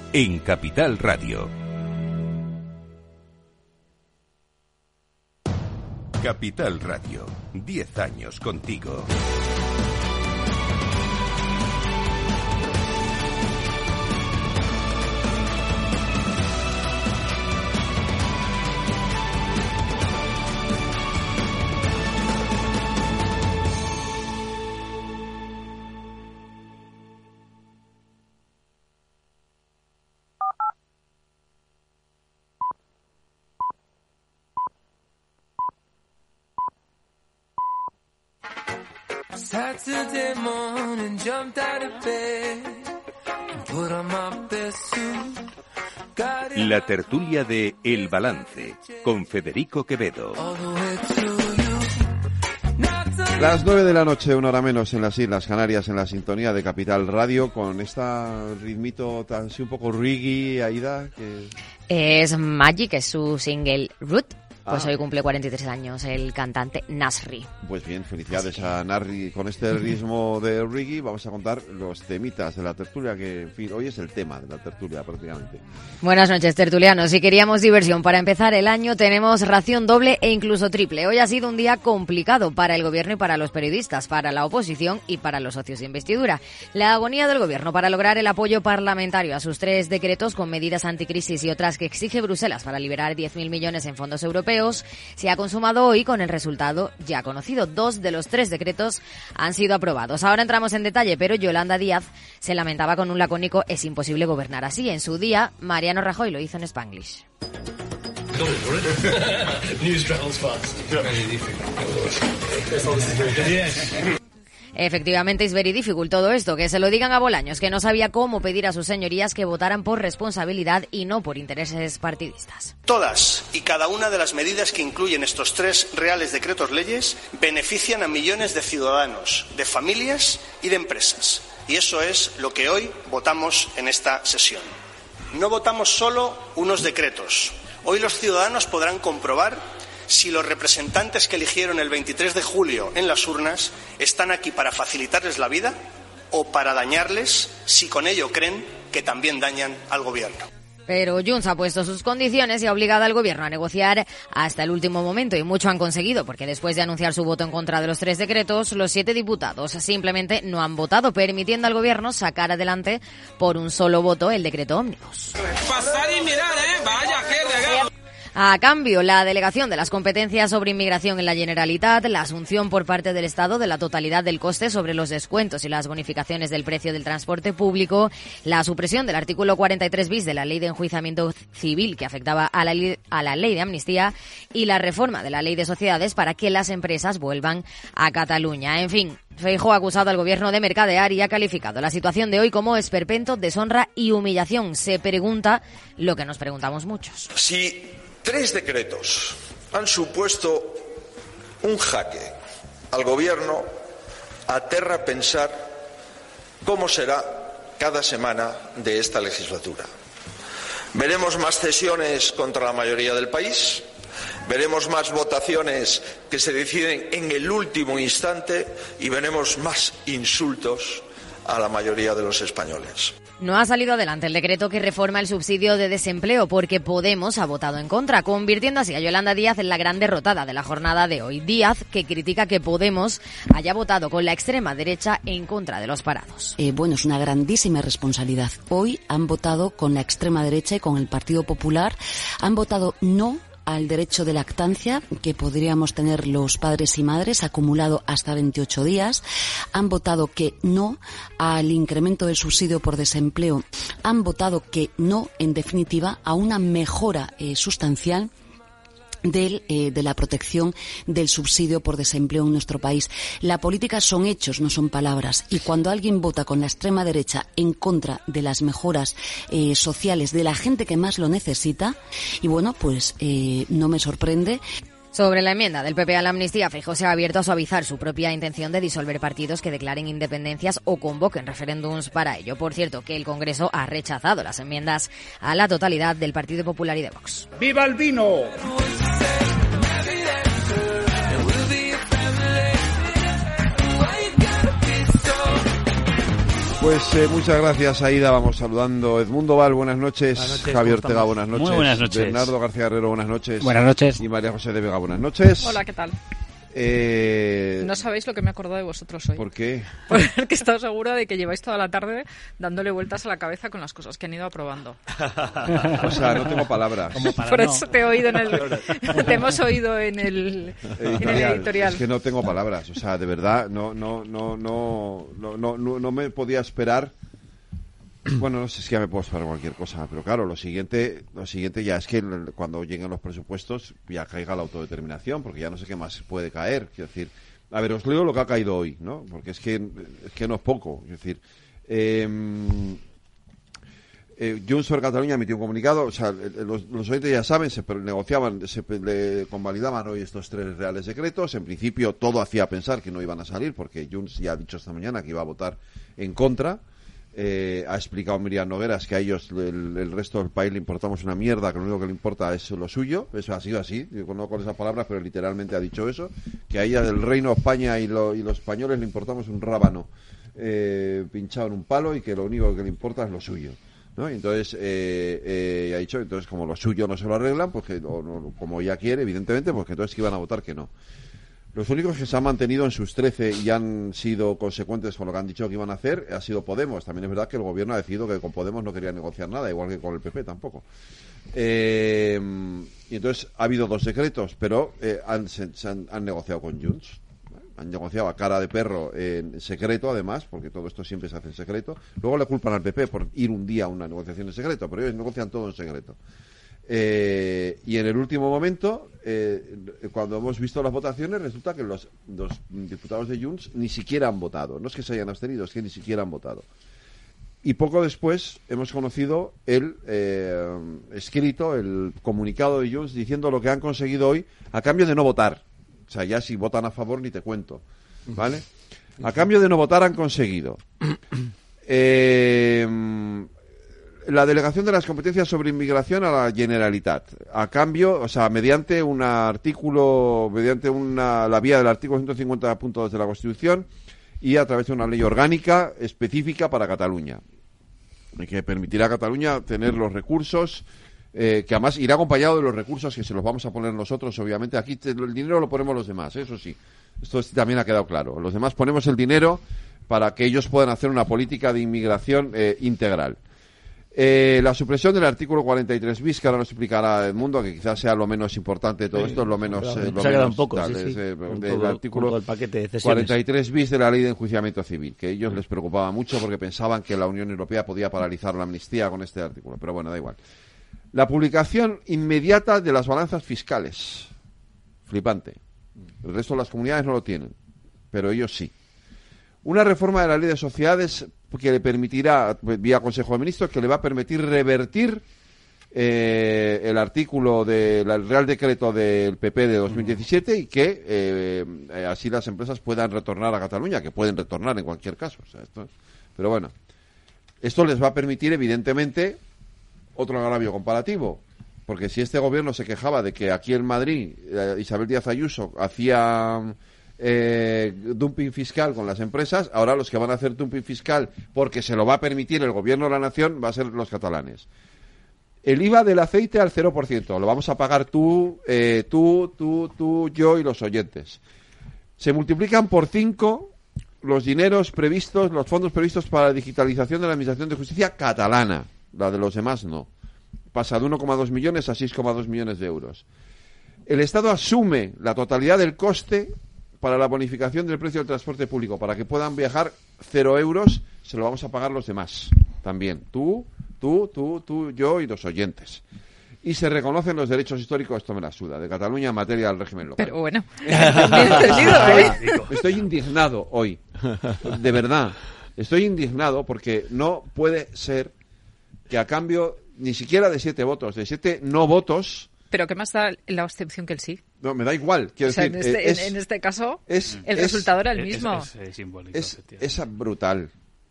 en Capital Radio. Capital Radio, 10 años contigo.
Saturday morning, jumped out of bed, put on my best suit. Got it
La tertulia de El Balance, con Federico Quevedo.
Las 9 de la noche, una hora menos en las Islas Canarias, en la sintonía de Capital Radio, con este ritmito tan- así un poco reggae, Aida, que...
Es Magic, es su single Root. Pues
Ah.
hoy cumple 43 años el cantante Nasri.
Pues bien, felicidades a Narri con este ritmo de reggae. Vamos a contar los temitas de la tertulia, que en fin, hoy es el tema de la tertulia prácticamente.
Buenas noches, tertulianos. Si queríamos diversión para empezar el año, tenemos ración doble e incluso triple. Hoy ha sido un día complicado para el gobierno y para los periodistas, para la oposición y para los socios de investidura. La agonía del gobierno para lograr el apoyo parlamentario a sus tres decretos con medidas anticrisis y otras que exige Bruselas para liberar 10.000 millones en fondos europeos se ha consumado hoy con el resultado ya conocido. Dos de los tres decretos han sido aprobados. Ahora entramos en detalle, pero Yolanda Díaz se lamentaba con un lacónico es imposible gobernar así. En su día, Mariano Rajoy lo hizo en Spanglish. Efectivamente, es very difficult todo esto. Que se lo digan a Bolaños, que no sabía cómo pedir a sus señorías que votaran por responsabilidad y no por intereses partidistas.
Todas y cada una de las medidas que incluyen estos tres reales decretos leyes benefician a millones de ciudadanos, de familias y de empresas. Y eso es lo que hoy votamos en esta sesión. No votamos solo unos decretos. Hoy los ciudadanos podrán comprobar si los representantes que eligieron el 23 de julio en las urnas están aquí para facilitarles la vida o para dañarles si con ello creen que también dañan al gobierno.
Pero Junts ha puesto sus condiciones y ha obligado al gobierno a negociar hasta el último momento y mucho han conseguido porque después de anunciar su voto en contra de los tres decretos, los siete diputados simplemente no han votado, permitiendo al gobierno sacar adelante por un solo voto el decreto ómnibus.
Pasar y mirar, ¿eh? Vaya, qué regalo.
A cambio, la delegación de las competencias sobre inmigración en la Generalitat, la asunción por parte del Estado de la totalidad del coste sobre los descuentos y las bonificaciones del precio del transporte público, la supresión del artículo 43 bis de la Ley de Enjuiciamiento Civil que afectaba a la, a la Ley de Amnistía y la reforma de la Ley de Sociedades para que las empresas vuelvan a Cataluña. En fin, Feijóo ha acusado al gobierno de mercadear y ha calificado la situación de hoy como esperpento, deshonra y humillación. Se pregunta lo que nos preguntamos muchos.
Si tres decretos han supuesto un jaque al gobierno, aterra pensar cómo será cada semana de esta legislatura. Veremos más cesiones contra la mayoría del país, veremos más votaciones que se deciden en el último instante y veremos más insultos
a la mayoría de los españoles.
No ha salido adelante el decreto que reforma el subsidio de desempleo porque Podemos ha votado en contra, convirtiendo así a Yolanda Díaz en la gran derrotada de la jornada de hoy. Díaz que critica que Podemos haya votado con la extrema derecha en contra de los parados.
Eh, bueno, es una grandísima responsabilidad. Hoy han votado con la extrema derecha y con el Partido Popular. Han votado no al derecho de lactancia que podríamos tener los padres y madres acumulado hasta 28 días. Han votado que no al incremento del subsidio por desempleo. Han votado que no, en definitiva, a una mejora eh, sustancial del, eh, de la protección del subsidio por desempleo en nuestro país. La política son hechos, no son palabras. Y cuando alguien vota con la extrema derecha en contra de las mejoras eh, sociales de la gente que más lo necesita, y bueno, pues eh, no me sorprende.
Sobre la enmienda del PP a la amnistía, Feijóo se ha abierto a suavizar su propia intención de disolver partidos que declaren independencias o convoquen referéndums para ello. Por cierto, que el Congreso ha rechazado las enmiendas a la totalidad del Partido Popular y de Vox.
¡Viva el vino!
Pues eh, muchas gracias, Aida. Vamos saludando. Edmundo Val, buenas noches.
Buenas noches,
Javier
¿cómo
Ortega, buenas noches.
Muy buenas noches.
Bernardo García Guerrero, buenas noches.
Buenas noches.
Y María José de Vega, buenas noches.
Hola, ¿qué tal?
Eh,
no sabéis lo que me he acordado de vosotros hoy.
¿Por qué?
Porque he estado segura de que lleváis toda la tarde dándole vueltas a la cabeza con las cosas que han ido aprobando.
o sea, no tengo palabras.
Por eso te he oído en el, te hemos oído en el, editorial.
Es que no tengo palabras. O sea, de verdad, no, no, no, no, no, no, no me podía esperar bueno, no sé si ya me puedo esperar cualquier cosa, pero claro, lo siguiente, lo siguiente ya es que cuando lleguen los presupuestos ya caiga la autodeterminación, porque ya no sé qué más puede caer. Quiero decir, a ver, os leo lo que ha caído hoy, ¿no? Porque es que, es que no es poco. Es decir, eh, eh, Junts per Cataluña emitió un comunicado, o sea, los, los oyentes ya saben, se negociaban, se le convalidaban hoy estos tres reales decretos. En principio todo hacía pensar que no iban a salir, porque Junts ya ha dicho esta mañana que iba a votar en contra. Eh, ha explicado Miriam Nogueras que a ellos, el, resto del país, le importamos una mierda, que lo único que le importa es lo suyo. Eso ha sido así, no con esas palabras, pero literalmente ha dicho eso. Que a ella del Reino España y, lo- y los españoles le importamos un rábano eh, pinchado en un palo y que lo único que le importa es lo suyo. ¿no? Y entonces, eh, eh, ha dicho, entonces como lo suyo no se lo arreglan, pues como ella quiere, evidentemente, pues que entonces que iban a votar que no. Los únicos que se han mantenido en sus 13 y han sido consecuentes con lo que han dicho que iban a hacer ha sido Podemos. También es verdad que el gobierno ha decidido que con Podemos no quería negociar nada, igual que con el PP tampoco. Eh, y entonces ha habido dos decretos, pero eh, han, han, han negociado con Junts. Han negociado a cara de perro en secreto, además, porque todo esto siempre se hace en secreto. Luego le culpan al PP por ir un día a una negociación en secreto, pero ellos negocian todo en secreto. Eh, y en el último momento, eh, cuando hemos visto las votaciones, resulta que los, diputados de Junts ni siquiera han votado. No es que se hayan abstenido, es que ni siquiera han votado. Y poco después hemos conocido el eh, escrito, el comunicado de Junts diciendo lo que han conseguido hoy a cambio de no votar. O sea, ya si votan a favor ni te cuento. ¿Vale? A cambio de no votar han conseguido eh, la delegación de las competencias sobre inmigración a la Generalitat. A cambio, o sea, mediante un artículo, mediante una, la vía del artículo 150.2 de la Constitución y a través de una ley orgánica específica para Cataluña. Que permitirá a Cataluña tener los recursos, eh, que además irá acompañado de los recursos que se los vamos a poner nosotros, obviamente. Aquí el dinero lo ponemos los demás, eso sí. Esto es- también ha quedado claro. Los demás ponemos el dinero para que ellos puedan hacer una política de inmigración eh, integral. Eh, la supresión del artículo 43 bis, que ahora nos explicará Edmundo, que quizás sea lo menos importante de todo
Sí,
esto, lo menos...
ha
eh, lo menos
un poco,
tal,
sí, sí,
es, eh,
con
del
todo-
artículo
con todo el paquete de cesiones.
43 bis de la ley de enjuiciamiento civil, que a ellos les preocupaba mucho porque pensaban que la Unión Europea podía paralizar la amnistía con este artículo, pero bueno, da igual. La publicación inmediata de las balanzas fiscales. Flipante. El resto de las comunidades no lo tienen, pero ellos sí. Una reforma de la ley de sociedades que le permitirá, vía Consejo de Ministros, que le va a permitir revertir eh, el artículo del Real Decreto del PP de 2017 y que eh, eh, así las empresas puedan retornar a Cataluña, que pueden retornar en cualquier caso. pero bueno, esto les va a permitir, evidentemente, otro agravio comparativo. Porque si este gobierno se quejaba de que aquí en Madrid eh, Isabel Díaz Ayuso hacía eh, dumping fiscal con las empresas, ahora los que van a hacer dumping fiscal porque se lo va a permitir el gobierno de la nación va a ser los catalanes. El IVA del aceite al 0%, lo vamos a pagar tú, eh, tú, tú, tú, yo y los oyentes. Se multiplican por 5 los dineros previstos, los fondos previstos para la digitalización de la Administración de Justicia catalana, la de los demás no. Pasa de 1,2 millones a 6,2 millones de euros. El Estado asume la totalidad del coste para la bonificación del precio del transporte público, para que puedan viajar cero euros, se lo vamos a pagar los demás también. Tú, tú, tú, tú, yo y los oyentes. Y se reconocen los derechos históricos, esto me la suda, de Cataluña en materia del régimen local.
Pero bueno,
estoy, estoy indignado hoy, de verdad. Estoy indignado porque no puede ser que a cambio ni siquiera de siete votos, de siete no votos,
pero ¿qué más da la abstención que el sí?
No, me da igual. Quiero
O sea,
decir,
en, este,
es,
en- este caso,
es-
el
es-
resultado era el
es-
mismo.
es, es brutal.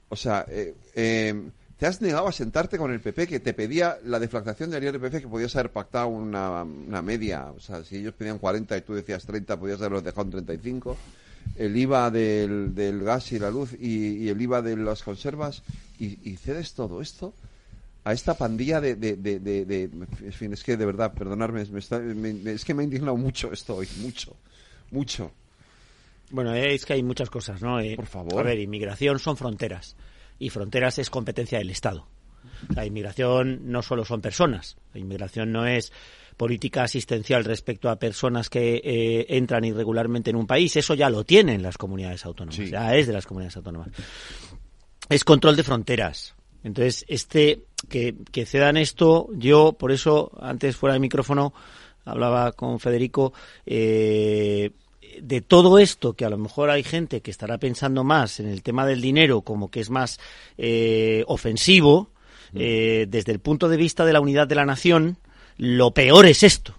O sea, eh, eh, te has negado a sentarte con el PP que te pedía la deflactación del IRPF que podías haber pactado una, una media. O sea, si ellos pedían 40 y tú decías 30, podías haberlos dejado en 35. El IVA del, del gas y la luz y, y el IVA de las conservas. Y, y cedes todo esto a esta pandilla de, de, de, de- en fin, es que de verdad, perdonadme, me está- me- me- es que me ha indignado mucho esto hoy, mucho, mucho.
Bueno, es que hay muchas cosas, ¿no? Por
favor.
A ver, inmigración son fronteras. Y fronteras es competencia del Estado. La inmigración no solo son personas. La inmigración no es política asistencial respecto a personas que eh, entran irregularmente en un país. Eso ya lo tienen las comunidades autónomas. Ya es de las comunidades autónomas. Es control de fronteras. Entonces, este que, que cedan esto, yo por eso antes fuera de micrófono hablaba con Federico eh, de todo esto que a lo mejor hay gente que estará pensando más en el tema del dinero como que es más eh, ofensivo eh, desde el punto de vista de la unidad de la nación lo peor es esto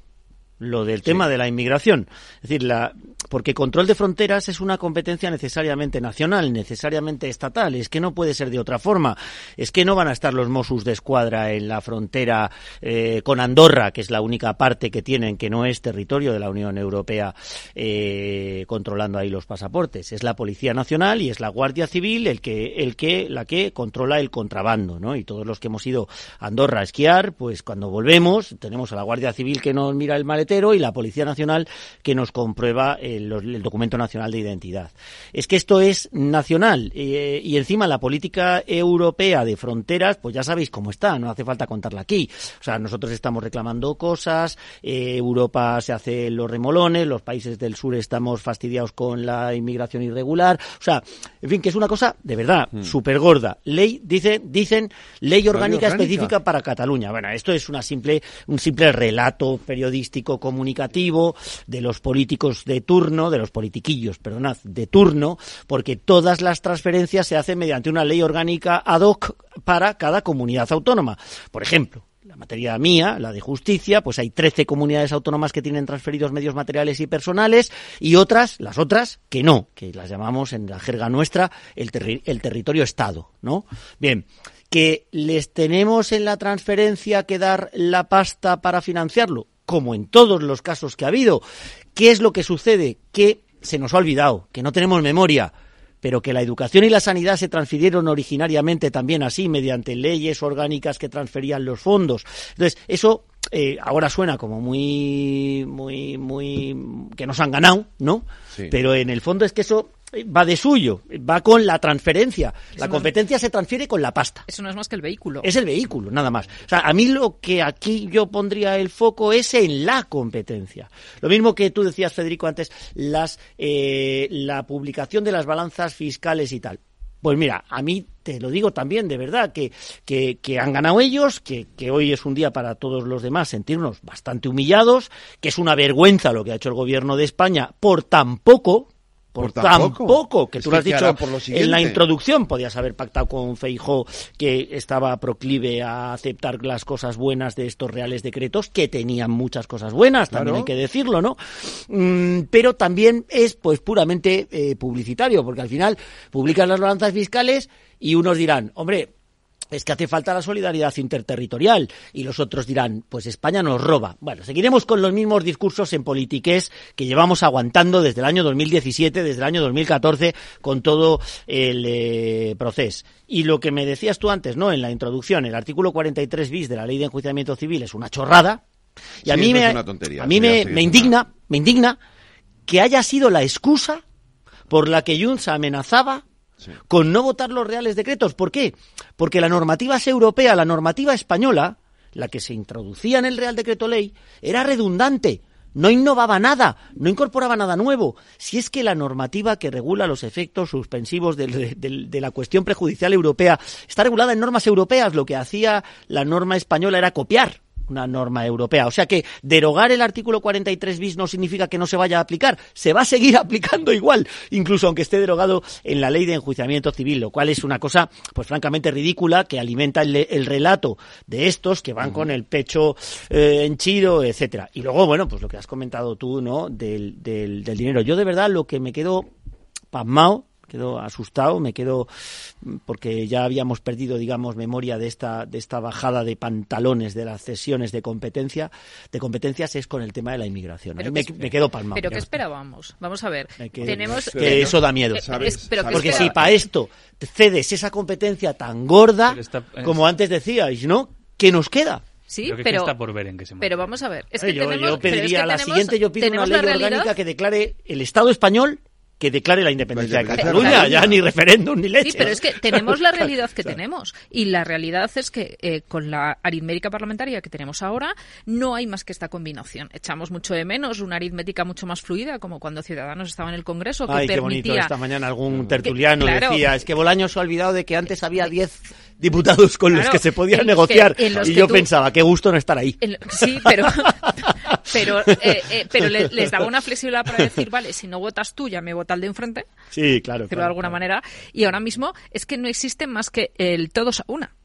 lo del tema de la inmigración. Es decir, la, porque control de fronteras es una competencia necesariamente nacional, necesariamente estatal. Es que no puede ser de otra forma. Es que no van a estar los Mossos de Escuadra en la frontera eh, con Andorra, que es la única parte que tienen que no es territorio de la Unión Europea, eh, controlando ahí los pasaportes. Es la Policía Nacional y es la Guardia Civil el que, el que, la que controla el contrabando, ¿no? Y todos los que hemos ido a Andorra a esquiar, pues cuando volvemos tenemos a la Guardia Civil que nos mira el maletero y la Policía Nacional que nos comprueba el, los- el documento nacional de identidad. Es que esto es nacional eh, y encima la política europea de fronteras, pues ya sabéis cómo está, no hace falta contarla aquí. O sea, nosotros estamos reclamando cosas, eh, Europa se hace los remolones, los países del sur estamos fastidiados con la inmigración irregular. O sea, en fin, que es una cosa de verdad súper gorda. Ley, dice, dicen, ley orgánica,
orgánica.
específica para Cataluña. Bueno, esto es una simple, un simple relato periodístico comunicativo de los políticos de turno, de los politiquillos, perdonad, de turno, porque todas las transferencias se hacen mediante una ley orgánica ad hoc para cada comunidad autónoma. Por ejemplo, la materia mía, la de justicia, pues hay 13 comunidades autónomas que tienen transferidos medios materiales y personales y otras, las otras, que no, que las llamamos en la jerga nuestra el, terri- el territorio Estado, ¿no? Bien, que les tenemos en la transferencia que dar la pasta para financiarlo, como en todos los casos que ha habido. ¿Qué es lo que sucede? Que se nos ha olvidado, que no tenemos memoria, pero que la educación y la sanidad se transfirieron originariamente también así, mediante leyes orgánicas que transferían los fondos. Entonces, eso eh, ahora suena como muy, muy, muy, que nos han ganado, ¿no?
Sí.
Pero en el fondo es que eso va de suyo, va con la transferencia. La competencia se transfiere con la pasta.
Eso no es más que el vehículo.
Es el vehículo, nada más. O sea, a mí lo que aquí yo pondría el foco es en la competencia. Lo mismo que tú decías, Federico, antes, las, eh, la publicación de las balanzas fiscales y tal. Pues mira, a mí te lo digo también, de verdad, que, que, que han ganado ellos, que, que hoy es un día para todos los demás sentirnos bastante humillados, que es una vergüenza lo que ha hecho el gobierno de España por tan poco, por,
Por tan
tan
poco.
poco, que
Es
tú
que
lo has
¿qué
dicho
hará por lo
en la introducción, podías haber pactado con Feijó que estaba proclive a aceptar las cosas buenas de estos reales decretos, que tenían muchas cosas buenas, también hay que decirlo, ¿no? Mm, pero también es pues puramente eh, publicitario, porque al final publican las balanzas fiscales y unos dirán, hombre, es que hace falta la solidaridad interterritorial y los otros dirán, pues España nos roba. Bueno, seguiremos con los mismos discursos en politiqués que llevamos aguantando desde el año 2017, desde el año 2014, con todo el eh, proceso. Y lo que me decías tú antes, ¿no? En la introducción, el artículo 43 bis de la Ley de Enjuiciamiento Civil es una chorrada. Y a
Sí,
mí
no
me,
es una tontería,
a mí me, indigna, me indigna que haya sido la excusa por la que Junts amenazaba con no votar los reales decretos. ¿Por qué? Porque la normativa europea, la normativa española, la que se introducía en el Real Decreto Ley, era redundante. No innovaba nada, no incorporaba nada nuevo. Si es que la normativa que regula los efectos suspensivos de la cuestión prejudicial europea está regulada en normas europeas, lo que hacía la norma española era copiar una norma europea. O sea que derogar el artículo 43 bis no significa que no se vaya a aplicar, se va a seguir aplicando igual, incluso aunque esté derogado en la ley de enjuiciamiento civil, lo cual es una cosa, pues francamente ridícula, que alimenta el, el relato de estos que van con el pecho eh, henchido, etcétera. Y luego, bueno, pues lo que has comentado tú, ¿no? Del, del, del dinero. Yo de verdad lo que me quedo pasmado, quedo asustado, me quedo mm, porque ya habíamos perdido, digamos, memoria de esta de esta bajada de pantalones de las cesiones de competencia, de competencias es con el tema de la inmigración.
Pero
me,
que-
me quedo palmado.
Pero ¿qué esperábamos? Vamos a ver.
que-
tenemos,
que eso da miedo.
eh, es- pero ¿qué
Porque si para esto cedes esa competencia tan gorda,
Pero está- es-
como antes decíais, ¿no? ¿Qué nos queda?
Sí,
que
pero,
está por ver en qué se
pero vamos a ver. Es que
yo,
tenemos,
yo
pero es
pediría
que
la
tenemos-
siguiente, yo pido una ley orgánica que declare el Estado español que declare la independencia de
independencia de
Cataluña, ya ni referéndum ni leche.
Sí, pero es que tenemos la realidad que tenemos. Y la realidad es que eh, con la aritmética parlamentaria que tenemos ahora, no hay más que esta combinación. Echamos mucho de menos una aritmética mucho más fluida, como cuando Ciudadanos estaba en el Congreso, que
Ay, qué bonito.
permitía...
Esta mañana algún tertuliano
claro.
decía, es que Bolaños se ha olvidado de que antes había 10 diputados con los que se podía
que-
negociar. y yo
tú-
pensaba, qué gusto no estar ahí.
Sí, pero, pero, eh, eh, pero le- les daba una flexibilidad para decir, vale, si no votas tú, ya me vota el de enfrente,
Sí, claro.
decirlo de alguna
claro.
manera. Y ahora mismo es que no existe más que el todos a una.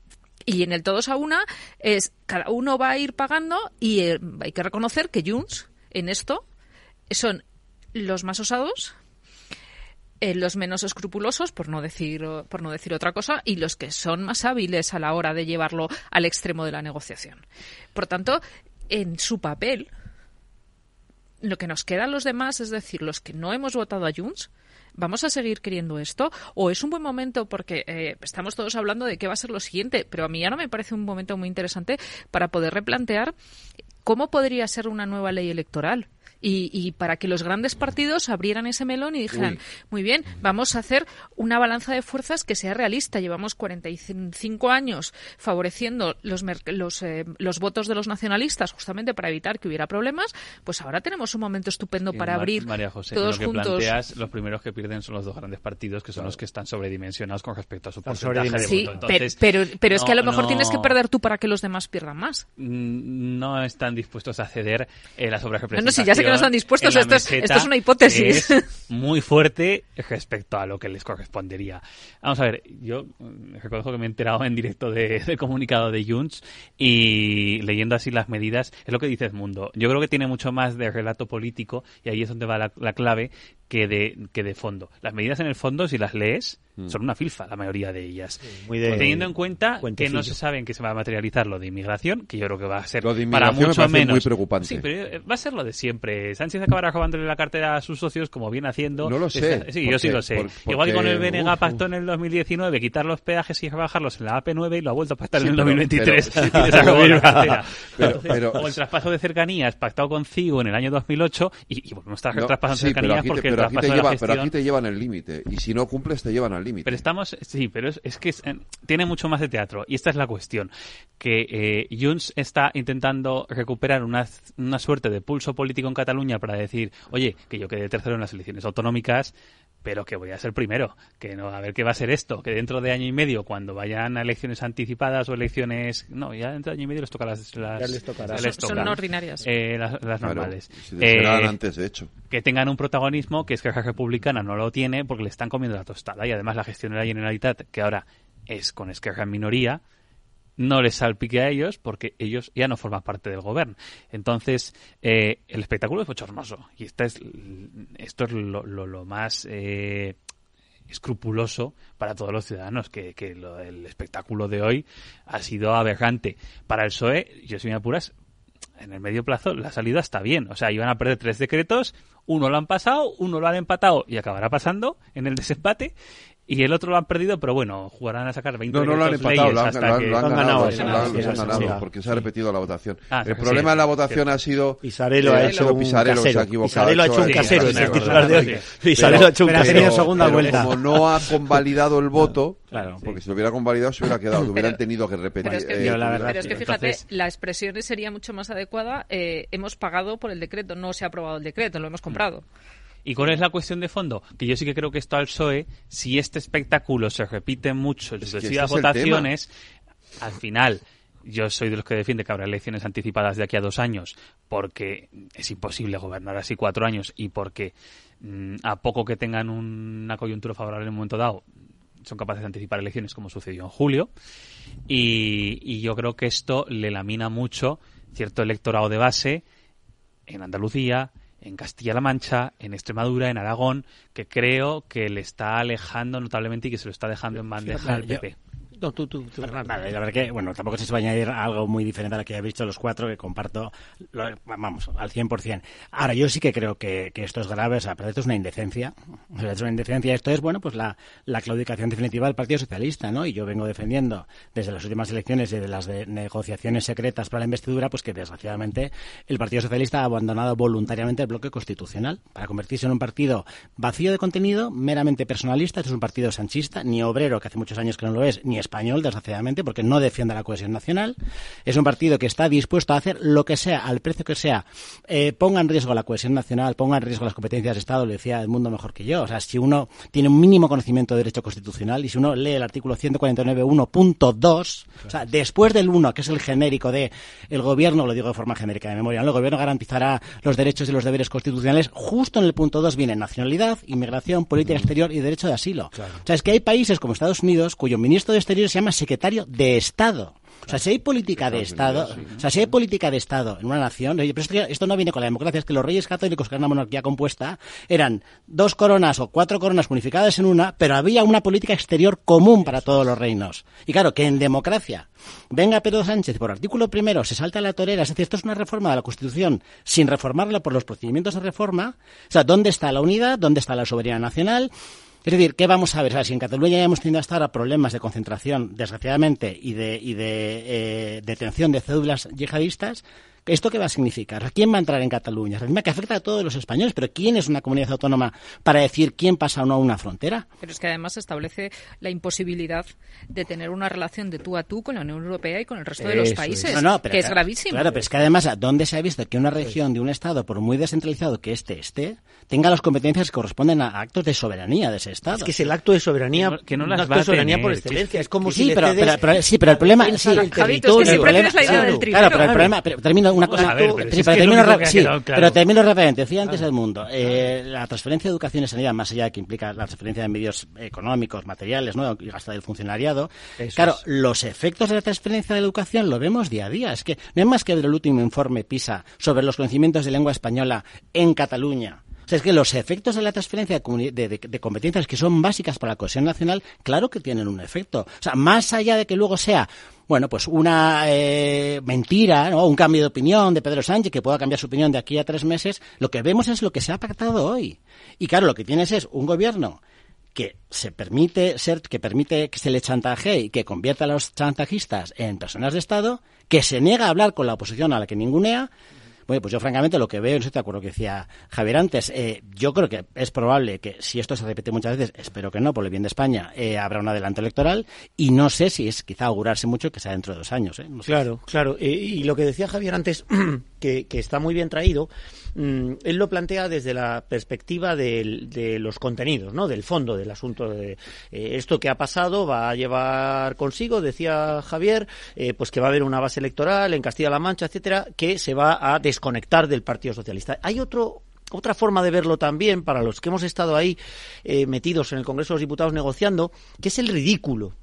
Y en el todos a una es cada uno va a ir pagando y eh, hay que reconocer que Junts en esto son los más osados, eh, los menos escrupulosos, por no decir por no decir otra cosa, y los que son más hábiles a la hora de llevarlo al extremo de la negociación. Por tanto, en su papel, lo que nos queda a los demás, es decir, los que no hemos votado a Junts, ¿Vamos a seguir queriendo esto? ¿O es un buen momento porque eh, estamos todos hablando de qué va a ser lo siguiente? Pero a mí ya no me parece un momento muy interesante para poder replantear cómo podría ser una nueva ley electoral. Y, y para que los grandes partidos abrieran ese melón y dijeran,
Uy.
muy bien, vamos a hacer una balanza de fuerzas que sea realista. Llevamos 45 años favoreciendo los, los, eh, los votos de los nacionalistas justamente para evitar que hubiera problemas. Pues ahora tenemos un momento estupendo para
Mar-
abrir
María José,
todos
lo que
juntos.
planteas, los primeros que pierden son los dos grandes partidos, que son los que están sobredimensionados con respecto a su porcentaje de
Sí,
voto.
pero,
Entonces,
pero, pero es que a lo
no-
mejor tienes que
no-
perder tú para que los demás pierdan más.
mm, no están dispuestos a ceder eh, la
No,
sobrerepresentación.
no, si ya sé que no están dispuestos, esto es- esto es una hipótesis.
es muy fuerte respecto a lo que les correspondería. Vamos a ver, yo mm, reconozco que me he enterado en directo de- del comunicado de Junts y leyendo así las medidas, es lo que dice Mundo. Yo creo que tiene mucho más de relato político y ahí es donde va la, la clave que de, que de fondo. Las medidas en el fondo, si las lees, son una filfa, la mayoría de ellas.
muy de
Teniendo en cuenta que no se sabe en qué se va a materializar lo de inmigración, que yo creo que va a ser
Lo de
para
me
mucho menos.
muy preocupante.
Sí, pero eh, va a ser lo de siempre. Sánchez acabará robándole la cartera a sus socios como viene haciendo.
No lo sé,
Sí,
porque-
yo sí lo sé.
por-
Igual que con el
porque-
BNG pactó en el 2019 quitar los peajes y rebajarlos en la AP9 y lo ha vuelto a pactar
Sí,
en el
pero-
2023
pero- sí,
y les ha robado la cartera.
pero-
o el traspaso de cercanías pactado con CIGO en el año 2008 y, y volvemos a estar
No,
traspasando
sí,
cercanías porque
pero aquí te lleva- pero aquí te llevan el límite. Y si no cumples, te llevan al límite.
Pero estamos, sí, pero es, es que es, eh, tiene mucho más de teatro. Y esta es la cuestión. Que eh, Junts está intentando recuperar una, una suerte de pulso político en Cataluña para decir, oye, que yo quedé tercero en las elecciones autonómicas, pero que voy a ser primero. Que no, a ver qué va a ser esto. Que dentro de año y medio, cuando vayan a elecciones anticipadas o elecciones. No, ya dentro de año y medio les toca las. las
Ya les tocará.
les
Son- son ordinarias.
Eh, las, las
Claro,
normales.
si
Eh,
antes, de hecho.
que tengan un protagonismo que es que la Republicana no lo tiene porque le están comiendo la tostada y además la gestión de la Generalitat, que ahora es con Esquerra en minoría, no les salpique a ellos porque ellos ya no forman parte del gobierno. Entonces, eh, el espectáculo es bochornoso y esta es, esto es lo, lo- lo más... eh, escrupuloso para todos los ciudadanos, que, lo- el espectáculo de hoy ha sido aberrante. Para el PSOE, yo si me apuras, en el medio plazo la salida está bien. O sea, iban a perder tres decretos, uno lo han pasado, uno lo han empatado y acabará pasando en el desempate. Y el otro lo han perdido, pero bueno, jugarán a sacar 20
No, no lo han empatado, lo han, lo han- lo han ganado,
ganado,
lo han-
sí,
lo han-
sí,
lo han
sí,
ganado,
sí.
porque se ha repetido la votación.
Ah,
el
sí,
problema de la votación ha sido
Pisarello ha hecho un
Pisarello se
casero.
ha equivocado.
Pisarello ha hecho un casero, es el titular de hoy. ha hecho un casero. segunda vuelta.
Como no ha convalidado el voto,
Claro.
porque si lo hubiera convalidado se hubiera quedado, hubieran tenido que repetir.
Pero es que,
eh,
pero es que fíjate,
Entonces-
la expresión sería mucho más adecuada. eh, hemos pagado por el decreto, no se ha aprobado el decreto, lo hemos comprado.
¿Y cuál es la cuestión de fondo? Que yo sí que creo que esto al PSOE, si este espectáculo se repite mucho en sucesivas
este es
votaciones, al final yo soy de los que defiende que habrá elecciones anticipadas de aquí a dos años porque es imposible gobernar así cuatro años y porque mm, a poco que tengan una coyuntura favorable en un momento dado son capaces de anticipar elecciones como sucedió en julio y, y yo creo que esto le lamina mucho cierto electorado de base en Andalucía, en Castilla-La Mancha, en Extremadura, en Aragón, que creo que le está alejando notablemente y que se lo está dejando en bandeja al PP.
No, tú, tú, tú. Vale, la verdad que, bueno, tampoco si va a añadir algo muy diferente a lo que habéis dicho los cuatro, que comparto, lo- vamos, al 100%. Ahora, yo sí que creo que, que esto es grave, o sea, pero esto es una indecencia. O sea, es una indecencia. Esto es, bueno, pues la, la claudicación definitiva del Partido Socialista, ¿no? Y yo vengo defendiendo desde las últimas elecciones y de las de negociaciones secretas para la investidura, pues que desgraciadamente el Partido Socialista ha abandonado voluntariamente el bloque constitucional para convertirse en un partido vacío de contenido, meramente personalista. Esto es un partido sanchista, ni obrero, que hace muchos años que no lo es, ni español, desgraciadamente, porque no defiende la cohesión nacional. Es un partido que está dispuesto a hacer lo que sea, al precio que sea, eh, ponga en riesgo la cohesión nacional, ponga en riesgo las competencias de Estado, lo decía el mundo mejor que yo. O sea, si uno tiene un mínimo conocimiento de derecho constitucional y si uno lee el artículo 149.1.2, o sea, después del 1, que es el genérico de el gobierno, lo digo de forma genérica de memoria, ¿no? el gobierno garantizará los derechos y los deberes constitucionales, justo en el punto 2 viene nacionalidad, inmigración, política exterior y derecho de asilo. O sea, es que hay países como Estados Unidos cuyo ministro de Exteriores se llama secretario de Estado. O sea, si hay política de Estado, o sea, si hay política de Estado en una nación, pero esto, esto no viene con la democracia, es que los reyes católicos, que eran una monarquía compuesta, eran dos coronas o cuatro coronas unificadas en una, pero había una política exterior común para todos los reinos. Y claro, que en democracia venga Pedro Sánchez por artículo primero, se salta la torera, es decir, esto es una reforma de la Constitución sin reformarla por los procedimientos de reforma. O sea, ¿dónde está la unidad? ¿Dónde está la soberanía nacional? Es decir, ¿qué vamos a ver? Si en Cataluña ya hemos tenido hasta ahora problemas de concentración, desgraciadamente, y de, y de eh, detención de cédulas yihadistas, ¿esto qué va a significar? ¿Quién va a entrar en Cataluña? Es tema que afecta a todos los españoles, pero ¿quién es una comunidad autónoma para decir quién pasa o no una frontera?
Pero es que además establece la imposibilidad de tener una relación de tú a tú con la Unión Europea y con el resto de los países,
No, no, pero
que es gravísimo.
Claro, pero es que además, ¿dónde se ha visto que una región de un Estado, por muy descentralizado que este esté, tenga las competencias que corresponden a actos de soberanía de ese Estado?
Es que es el acto de soberanía,
Que no- que no
un
las
acto
va a
de soberanía
tener,
por excelencia. Es como
Sí,
si
pero,
cedes
pero- pero- sí, pero el problema, sí,
Javito, es que
territorio.
siempre
problema-
tienes la idea
claro,
del tripero.
Claro, pero el problema, pero termino una cosa.
Pero
sí, termino,
que ha
sí,
quedado claro.
pero termino rápidamente. Decía antes el mundo, eh, la transferencia de educación y sanidad, más allá de que implica la transferencia de medios económicos, materiales, ¿no? y hasta del funcionariado.
Eso
claro,
es.
los efectos de la transferencia de la educación lo vemos día a día. Es que no es más que ver el último informe PISA sobre los conocimientos de lengua española en Cataluña. O sea, es que los efectos de la transferencia de, de- competencias que son básicas para la cohesión nacional, claro que tienen un efecto. O sea, más allá de que luego sea, bueno, pues una eh, mentira, ¿no? un cambio de opinión de Pedro Sánchez, que pueda cambiar su opinión de aquí a tres meses, lo que vemos es lo que se ha pactado hoy. Y claro, lo que tienes es un gobierno que se permite ser, que permite que se le chantajee y que convierta a los chantajistas en personas de Estado, que se niega a hablar con la oposición a la que ningunea. Bueno, pues yo francamente lo que veo, no estoy de acuerdo que decía Javier antes, eh, yo creo que es probable que si esto se repite muchas veces, espero que no, por el bien de España, eh, habrá un adelanto electoral y no sé si es quizá augurarse mucho que sea dentro de dos años. ¿eh? Sé.
Claro, claro. Eh, y lo que decía Javier antes, que, que está muy bien traído, mm, él lo plantea desde la perspectiva de los contenidos, ¿no? Del fondo del asunto. De, eh, esto que ha pasado va a llevar consigo, decía Javier, eh, pues que va a haber una base electoral en Castilla-La Mancha, etcétera, que se va a desconectar del Partido Socialista. Hay otro otra forma de verlo también, para los que hemos estado ahí eh, metidos en el Congreso de los Diputados negociando, que es el ridículo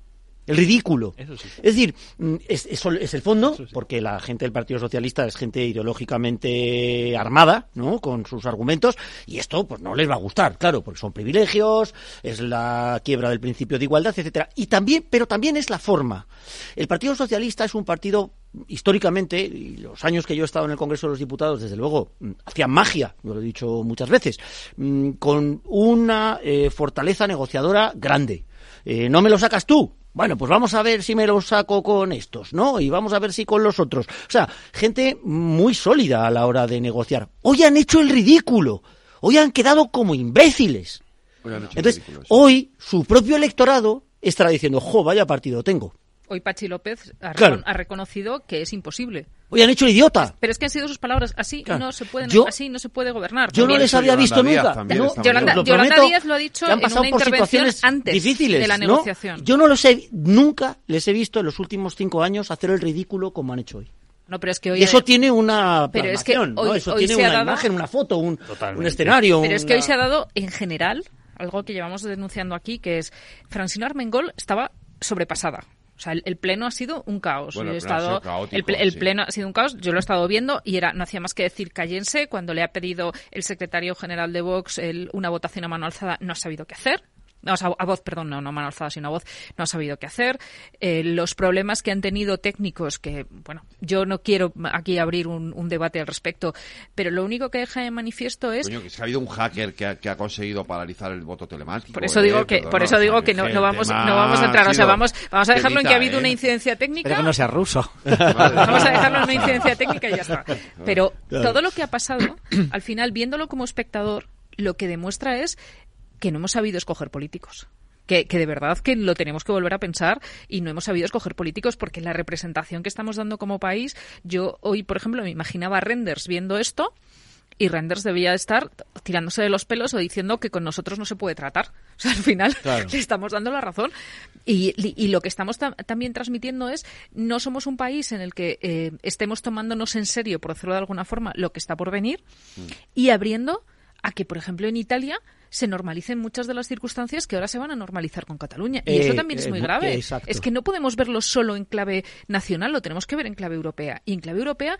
el ridículo.
Eso sí.
Es decir, mm, es, es es el fondo, porque la gente del Partido Socialista es gente ideológicamente armada, ¿no? Con sus argumentos, y esto pues no les va a gustar, claro, porque son privilegios, es la quiebra del principio de igualdad, etcétera. Y también, pero también es la forma. El Partido Socialista es un partido históricamente, y los años que yo he estado en el Congreso de los Diputados, desde luego, mm, hacían magia, yo lo he dicho muchas veces, mm, con una eh, fortaleza negociadora grande. Eh, ¿No me lo sacas tú? Bueno, pues vamos a ver si me lo saco con estos, ¿no? Y vamos a ver si con los otros. O sea, gente muy sólida a la hora de negociar. Hoy han hecho el ridículo. Hoy han quedado como imbéciles.
Hoy
Entonces, hoy su propio electorado estará diciendo, jo, vaya partido tengo.
Hoy Pachi López ha,
Claro.
recon- ha reconocido que es imposible.
Hoy han hecho el idiota.
Pero es que han sido sus palabras. Así
Claro.
no se puede,
Yo-
así no se puede gobernar.
Yo no les había visto nunca.
No, Yolanda,
lo
Díaz lo ha dicho
han
en
pasado
una
por
intervención
situaciones
antes
difíciles
de la
¿no?
negociación.
Yo no los he, nunca les he visto en los últimos cinco años hacer el ridículo como han hecho hoy.
No, pero es que hoy
y eso tiene una
Pero es que hoy-
eso
hoy
tiene
se ha
una
dado-
imagen, una foto, un, un escenario.
Pero es que hoy se ha dado en general algo que llevamos denunciando aquí, que es Francina Armengol estaba sobrepasada. O sea, el, el pleno ha sido un caos.
Bueno, el pleno ha sido
estado,
caótico,
el, ple- el
sí.
pleno ha sido un caos. Yo lo he estado viendo y era no hacía más que decir cállense cuando le ha pedido el secretario general de Vox el- una votación a mano alzada. No ha sabido qué hacer. No, o sea, a voz, perdón, no, no mano alzada, sino a voz, no ha sabido qué hacer. Eh, los problemas que han tenido técnicos, que, bueno, yo no quiero aquí abrir un, un debate al respecto, pero lo único que deja de manifiesto es
Coño, que que ha habido un hacker que ha, que ha conseguido paralizar el voto telemático.
Por eso
eh,
digo que,
perdona,
por eso digo que no, no vamos, no vamos a entrar, o sea, vamos, vamos a dejarlo en que ha habido una
¿eh?
incidencia técnica.
Espero que no sea ruso.
Vamos a dejarlo en una incidencia técnica y ya está. Pero todo lo que ha pasado, al final, viéndolo como espectador, lo que demuestra es que no hemos sabido escoger políticos. Que, que de verdad que lo tenemos que volver a pensar y no hemos sabido escoger políticos porque la representación que estamos dando como país, yo hoy, por ejemplo, me imaginaba a Renders viendo esto y Renders debía estar tirándose de los pelos o diciendo que con nosotros no se puede tratar. O sea, al final
Claro.
le estamos dando la razón. Y, y lo que estamos tam- también transmitiendo es, no somos un país en el que eh, estemos tomándonos en serio, por decirlo de alguna forma, lo que está por venir y abriendo a que, por ejemplo, en Italia se normalicen muchas de las circunstancias que ahora se van a normalizar con Cataluña. Y eso
Eh,
también es
eh,
muy
mu-
grave.
exacto.
Es que no podemos verlo solo en clave nacional, lo tenemos que ver en clave europea. Y en clave europea,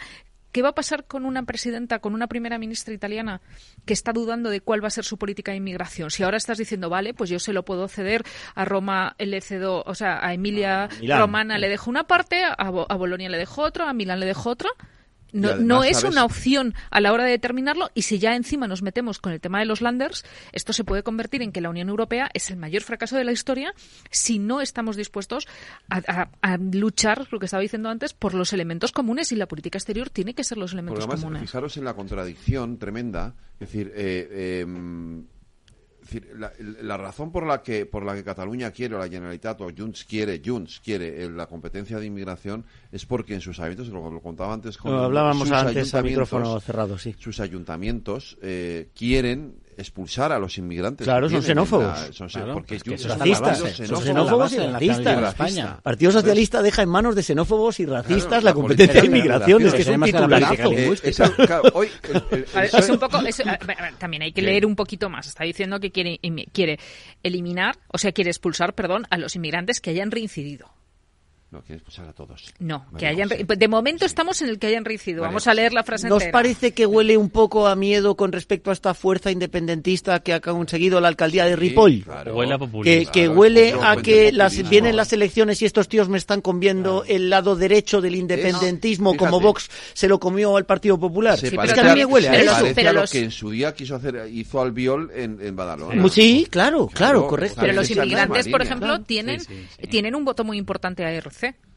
¿qué va a pasar con una presidenta, con una primera ministra italiana que está dudando de cuál va a ser su política de inmigración? Si ahora estás diciendo, vale, pues yo se lo puedo ceder a Roma, le cedo, o sea, a Emilia
Milán.
Romana le dejo una parte, a, Bo- a Bolonia le dejo otro, a Milán le dejo otra. No, es
¿sabes?
una opción a la hora de determinarlo y si ya encima nos metemos con el tema de los landers, esto se puede convertir en que la Unión Europea es el mayor fracaso de la historia si no estamos dispuestos a, a- a luchar, lo que estaba diciendo antes, por los elementos comunes y la política exterior tiene que ser los elementos
además,
comunes.
fijaros en la contradicción tremenda. Es decir, eh, em, decir, la, la razón por la que por la que Cataluña quiere o la Generalitat o Junts quiere Junts quiere eh, la competencia de inmigración es porque en sus ayuntamientos lo, lo contaba antes con
Lo hablábamos
sus
antes a micrófono cerrado, sí.
sus ayuntamientos eh, quieren expulsar a los inmigrantes
Claro, son xenófobos.
la- son-
Claro,
porque
es que
Junts
son
es un
racistas,
partido
son xenófobos y racistas.
racista.
Partido Socialista deja en manos de xenófobos y racistas
Claro,
la
la
competencia de inmigración. Es que es un
ver, también hay que
¿Qué?
leer un poquito más. Está diciendo que quiere, quiere eliminar, o sea, quiere expulsar, perdón, a los inmigrantes que hayan reincidido.
No, quiere expulsar a todos.
No, que hayan re- de momento estamos en el que hayan reincidido. Vamos a leer la frase
¿Nos
entera.
parece que huele un poco a miedo con respecto a esta fuerza independentista que ha conseguido la alcaldía de Ripoll?
claro.
Huele a
Que,
populismo.
que
Claro,
huele a que las,
Populismo.
vienen las elecciones y estos tíos me están comiendo el lado derecho del independentismo como Vox se lo comió al Partido Popular.
Se
es
parece,
que a mí me huele a eso.
parece
pero
a lo
los-
que en su día quiso hacer, hizo Albiol en, en Badalona.
Sí, claro, claro, correcto.
Pero los inmigrantes, por ejemplo, tienen,
Sí, sí, sí.
tienen un voto muy importante a ERC.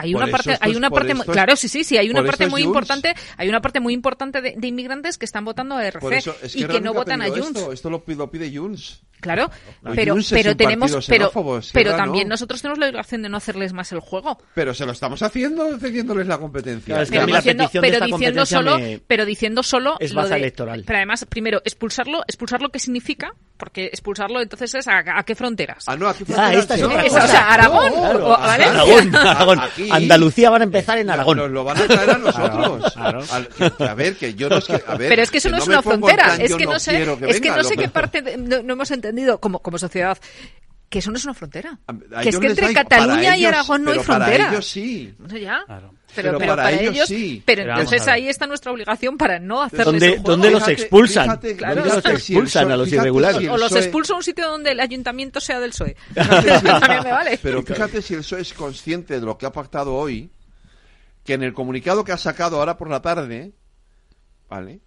Hay una parte,
esto
hay una parte, muy-
esto es-
claro, sí, sí, sí, hay una parte muy
Junts.
importante, hay una parte muy importante de, de inmigrantes que están votando a
eso es
y que no votan a Junts.
Esto, esto lo, lo pide Junts.
Claro,
Claro.
pero, pero tenemos, pero, pero también
no.
nosotros tenemos la obligación de no hacerles más el juego.
Pero se lo estamos haciendo cediéndoles la competencia.
Claro, es que
Pero
la
diciendo,
petición de
pero diciendo solo,
me-
pero diciendo solo
es
de-
electoral.
Pero además, primero expulsarlo, expulsarlo qué significa, porque expulsarlo entonces es a, a qué fronteras.
Ah, no, aquí
Ah,
fronteras
esta es
no.
otra
Esa,
cosa.
o sea, Aragón.
Aragón, Andalucía van a empezar en Aragón.
Nos lo van a traer a nosotros.
Claro.
Al- que- que a ver, que yo no es que. A ver,
pero es que eso no, es una frontera,
plan,
es que no, sé,
quiero
es que
venga,
no sé qué parte de- no, no hemos entendido como, como sociedad. que eso no es una frontera.
a
que es que entre. Cataluña y
ellos-
Aragón no hay
pero para
frontera.
ellos sí.
No ya.
Claro.
Pero,
Pero
pero
para
para,
ellos
ellos,
sí.
Pero entonces ahí está nuestra obligación para no hacerles
¿Dónde-
el juego.
dónde los expulsan?
fíjate-
Claro.
¿Dónde los
si
expulsan a los irregulares?
si
O los
PSOE
expulso a un sitio donde el ayuntamiento sea del PSOE. También me vale.
Pero fíjate si el PSOE es consciente de lo que ha pactado hoy, que en el comunicado que ha sacado ahora por la tarde, ¿vale?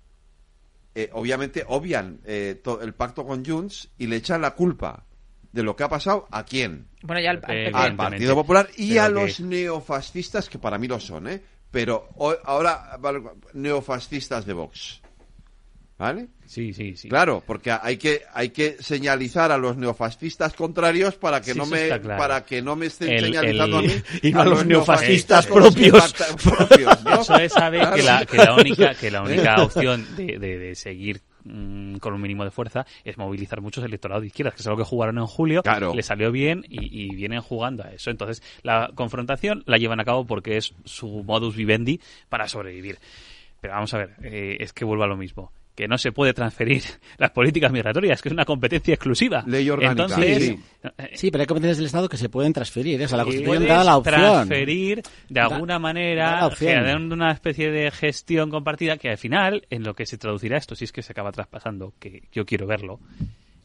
Eh, obviamente obvian eh, el pacto con Junts y le echan la culpa de lo que ha pasado a quién?
Bueno, ya al, al
Eh.
Al. Partido Popular y
Pero
a
que-
los neofascistas, que para mí lo son, ¿eh? Pero hoy- ahora neofascistas de Vox. ¿Vale?
Sí, sí, sí.
Claro, porque hay que hay que señalizar a los neofascistas contrarios para que
Sí,
no me
claro.
para que no me estén
El-
señalizando
el-
a mí
y no a los neofascistas propios.
pactan- propios, ¿no?
Eso es sabe
Claro.
que, la, que la única que la única opción de, de- de seguir mm, con un mínimo de fuerza es movilizar muchos electorados de izquierdas, que es algo que jugaron en julio,
Claro.
le salió bien y, y vienen jugando a eso. Entonces, la confrontación la llevan a cabo porque es su modus vivendi para sobrevivir. Pero vamos a ver, eh, es que vuelvo a lo mismo. Que no se puede transferir las políticas migratorias, que es una competencia exclusiva.
Ley orgánica,
Entonces,
sí.
eh,
Sí, pero hay competencias del Estado que se pueden transferir. ¿eh? O sea, la Constitución da la opción.
transferir de alguna
da
manera, generando una especie de gestión compartida que al final, en lo que se traducirá esto, si es que se acaba traspasando, que yo quiero verlo,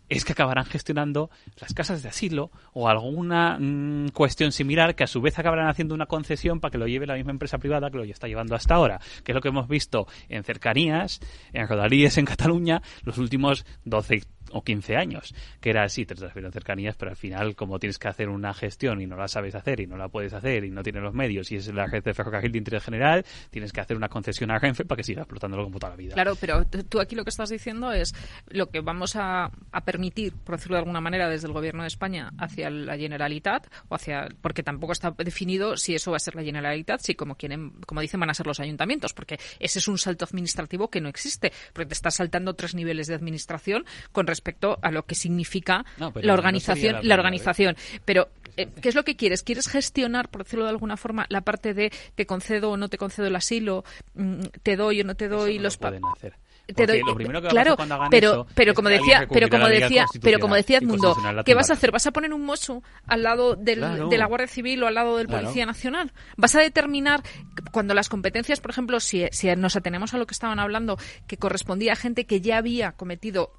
es que acabarán gestionando las casas de asilo o alguna mm, cuestión similar que a su vez acabarán haciendo una concesión para que lo lleve la misma empresa privada que lo está llevando hasta ahora, que es lo que hemos visto en cercanías, en rodalíes en Cataluña los últimos 12 o 15 años, que era así, te transfieren cercanías, pero al final como tienes que hacer una gestión y no la sabes hacer y no la puedes hacer y no tienes los medios y es la red de ferrocarril de interés general, tienes que hacer una concesión a Renfe para que siga explotándolo como toda la vida.
Claro, pero tú aquí lo que estás diciendo es lo que vamos a, a permitir, por decirlo de alguna manera, desde el gobierno de España hacia la Generalitat, o hacia, porque tampoco está definido si eso va a ser la Generalitat, si como quieren, como dicen, van a ser los ayuntamientos, porque ese es un salto administrativo que no existe, porque te estás saltando tres niveles de administración con respecto a lo que significa
No, pero
la organización,
la
organización. Pero eh, ¿qué es lo que quieres? ¿Quieres gestionar, por decirlo de alguna forma, la parte de te concedo o no te concedo el asilo, mm, te doy o no te doy
Eso no
los
lo
pa-
pueden hacer.
te doy
lo primero que
claro
cuando hagan
pero
eso
pero como decía pero como decía pero como decía
la
qué vas a hacer vas a poner un mozo al lado del,
Claro.
de la Guardia Civil o al lado del
Claro.
Policía Nacional vas a determinar cuando las competencias por ejemplo si, si nos atenemos a lo que estaban hablando que correspondía a gente que ya había cometido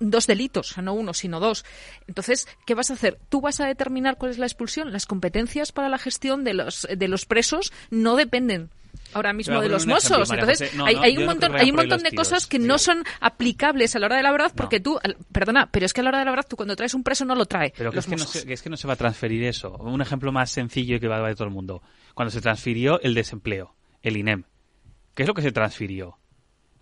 dos delitos, o sea, no uno, sino dos. Entonces, ¿qué vas a hacer? Tú vas a determinar cuál es la expulsión. Las competencias para la gestión de los, de los presos no dependen ahora mismo de los mozos. Entonces.
No,
hay,
no,
hay
yo
un montón, hay un montón de cosas que no son aplicables a la hora de la verdad porque tú, perdona, pero es que a la hora de la verdad tú cuando traes un preso no lo trae.
Pero que es que, se, que es que no se va a transferir eso. Un ejemplo más sencillo y que va a ver todo el mundo. Cuando se transfirió el desempleo, el INEM. ¿Qué es lo que se transfirió?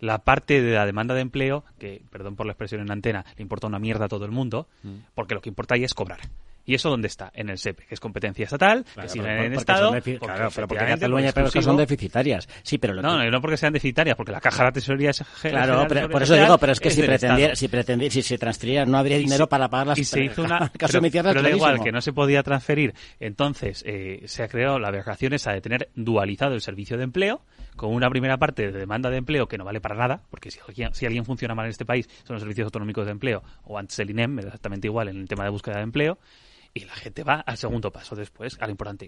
La parte de la demanda de empleo, que, perdón por la expresión en antena, le importa una mierda a todo el mundo,
Mm.
porque lo que importa ahí es cobrar. ¿Y eso dónde está? En el SEPE, que es competencia estatal,
Claro,
que
pero
en el Estado.
claro, pero porque Cataluña pero que son deficitarias. Sí, pero lo
No,
que-
no, no porque sean deficitarias, porque la caja de la tesorería es
Claro, pero, por eso digo, pero es que
es
si pretendiera, si pretendiera, si se transferiera, no habría dinero para pagar las
y se hizo una
caso
pero, pero da igual que no se podía transferir entonces eh, se ha creado la aberración esa de tener dualizado el servicio de empleo con una primera parte de demanda de empleo que no vale para nada porque si alguien, si alguien funciona mal en este país son los servicios autonómicos de empleo o antes el INEM exactamente igual en el tema de búsqueda de empleo y la gente va al segundo paso después, a lo importante,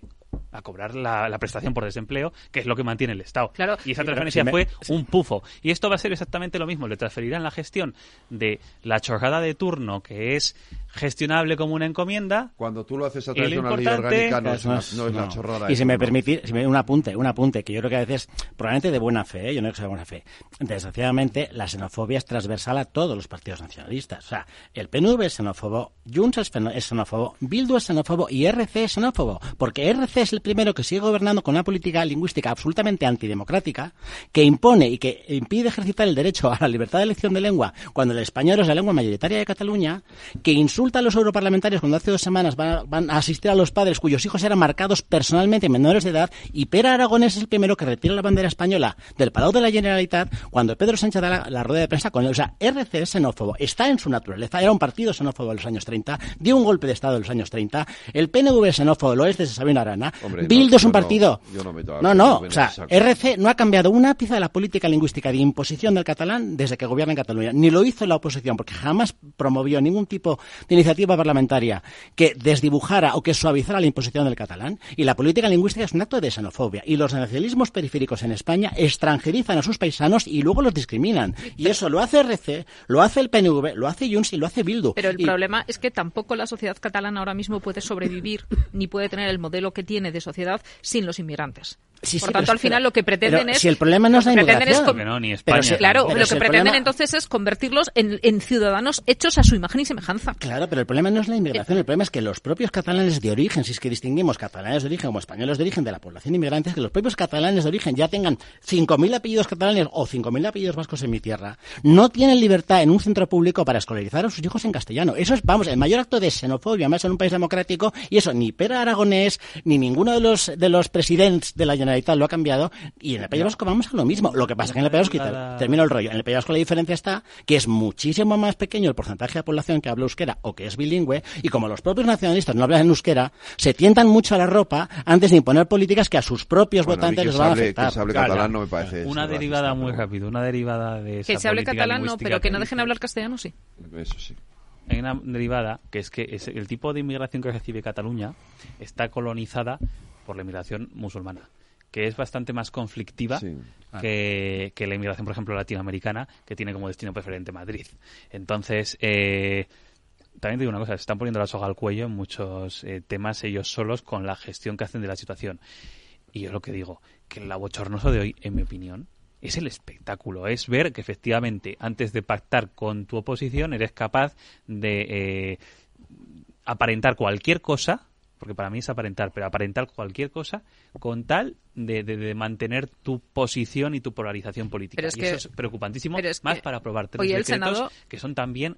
a cobrar la, la prestación por desempleo, que es lo que mantiene el Estado.
Claro.
Y esa transferencia
si me-
fue un pufo. Y esto va a ser exactamente lo mismo. Le transferirán la gestión de la chorrada de turno, que es gestionable como una encomienda.
Cuando tú lo haces a
Y
través de una ley orgánica, no es, una-
no es-
no es la chorrada.
Y si me
no.
permitís, si me- un apunte, un apunte, que yo creo que a veces, probablemente de buena fe, ¿eh? yo no creo que sea de buena fe. Desgraciadamente, la xenofobia es transversal a todos los partidos nacionalistas. O sea, el PNV es xenófobo, Junts es xenófobo, Bildu es xenófobo y RC es xenófobo. Porque RC es el primero que sigue gobernando con una política lingüística absolutamente antidemocrática, que impone y que impide ejercitar el derecho a la libertad de elección de lengua cuando el español es la lengua mayoritaria de Cataluña, que insulta a los europarlamentarios cuando hace dos semanas van a, van a asistir a los padres cuyos hijos eran marcados personalmente menores de edad, y Pera Aragonés es el primero que retira la bandera española del Palau de la Generalitat cuando Pedro Sánchez da la, la rueda de prensa con él. O sea, RC es xenófobo, está en su naturaleza, era un partido xenófobo en los años 30, dio un golpe de Estado en los años 30, el PNV es xenófobo, lo es desde Sabina Arana,
Hombre, no,
Bildu es
yo
un
no-
partido...
yo no meto a
no, no, o sea. RC no ha cambiado una pieza de la política lingüística de imposición del catalán desde que gobierna en Cataluña. Ni lo hizo la oposición, porque jamás promovió ningún tipo de iniciativa parlamentaria que desdibujara o que suavizara la imposición del catalán. Y la política lingüística es un acto de xenofobia. Y los nacionalismos periféricos en España extranjerizan a sus paisanos y luego los discriminan. Y eso lo hace RC, lo hace el PNV, lo hace Junts y lo hace Bildu.
Pero el
Y-
problema es que tampoco la sociedad catalana ahora mismo puede sobrevivir ni puede tener el modelo que tiene de sociedad sin los inmigrantes.
Sí,
Por
sí,
tanto, al final lo que pretenden
pero
es...
si el problema no es la inmigración.
con-
Que no, ni
Pero si-
Claro,
Pero
lo que pretenden
problema-
entonces es convertirlos en, en ciudadanos hechos a su imagen y semejanza.
Claro, pero el problema no es la inmigración, el problema es que los propios catalanes de origen, si es que distinguimos catalanes de origen como españoles de origen de la población inmigrante, es que los propios catalanes de origen ya tengan 5.000 apellidos catalanes o 5.000 apellidos vascos en mi tierra, no tienen libertad en un centro público para escolarizar a sus hijos en castellano. Eso es, vamos, el mayor acto de xenofobia, más en un país democrático, y eso ni Pere Aragonés, ni ninguno de los, de los presidentes de la Generalitat lo ha cambiado, y en el País Vasco vamos a lo mismo. Lo que pasa es que en el País Vasco, termino el rollo, en el País Vasco la diferencia está que es muchísimo más pequeño el porcentaje de población que habla euskera o que es bilingüe, y como los propios nacionalistas no hablan en euskera, se tientan mucho a la ropa antes de imponer políticas que a sus propios
Bueno,
votantes les van a afectar.
que se hable catalán no me parece
Una
eso,
derivada muy rápido, una derivada de esa
Que se hable catalán no, pero que no dejen hablar castellano sí.
Eso sí.
Hay una derivada que es que es el tipo de inmigración que recibe Cataluña está colonizada por la inmigración musulmana, que es bastante más conflictiva que, que la inmigración, por ejemplo, latinoamericana, que tiene como destino preferente Madrid. Entonces, eh, también te digo una cosa, se están poniendo la soga al cuello en muchos eh, temas ellos solos con la gestión que hacen de la situación. Y yo lo que digo, que el bochornoso de hoy, en mi opinión, es el espectáculo, es ver que efectivamente antes de pactar con tu oposición eres capaz de eh, aparentar cualquier cosa, porque para mí es aparentar, pero aparentar cualquier cosa con tal de, de- de mantener tu posición y tu polarización política.
Pero es
y
que-
eso es preocupantísimo,
pero es
más
que
para aprobar tres decretos
Senado-
que son también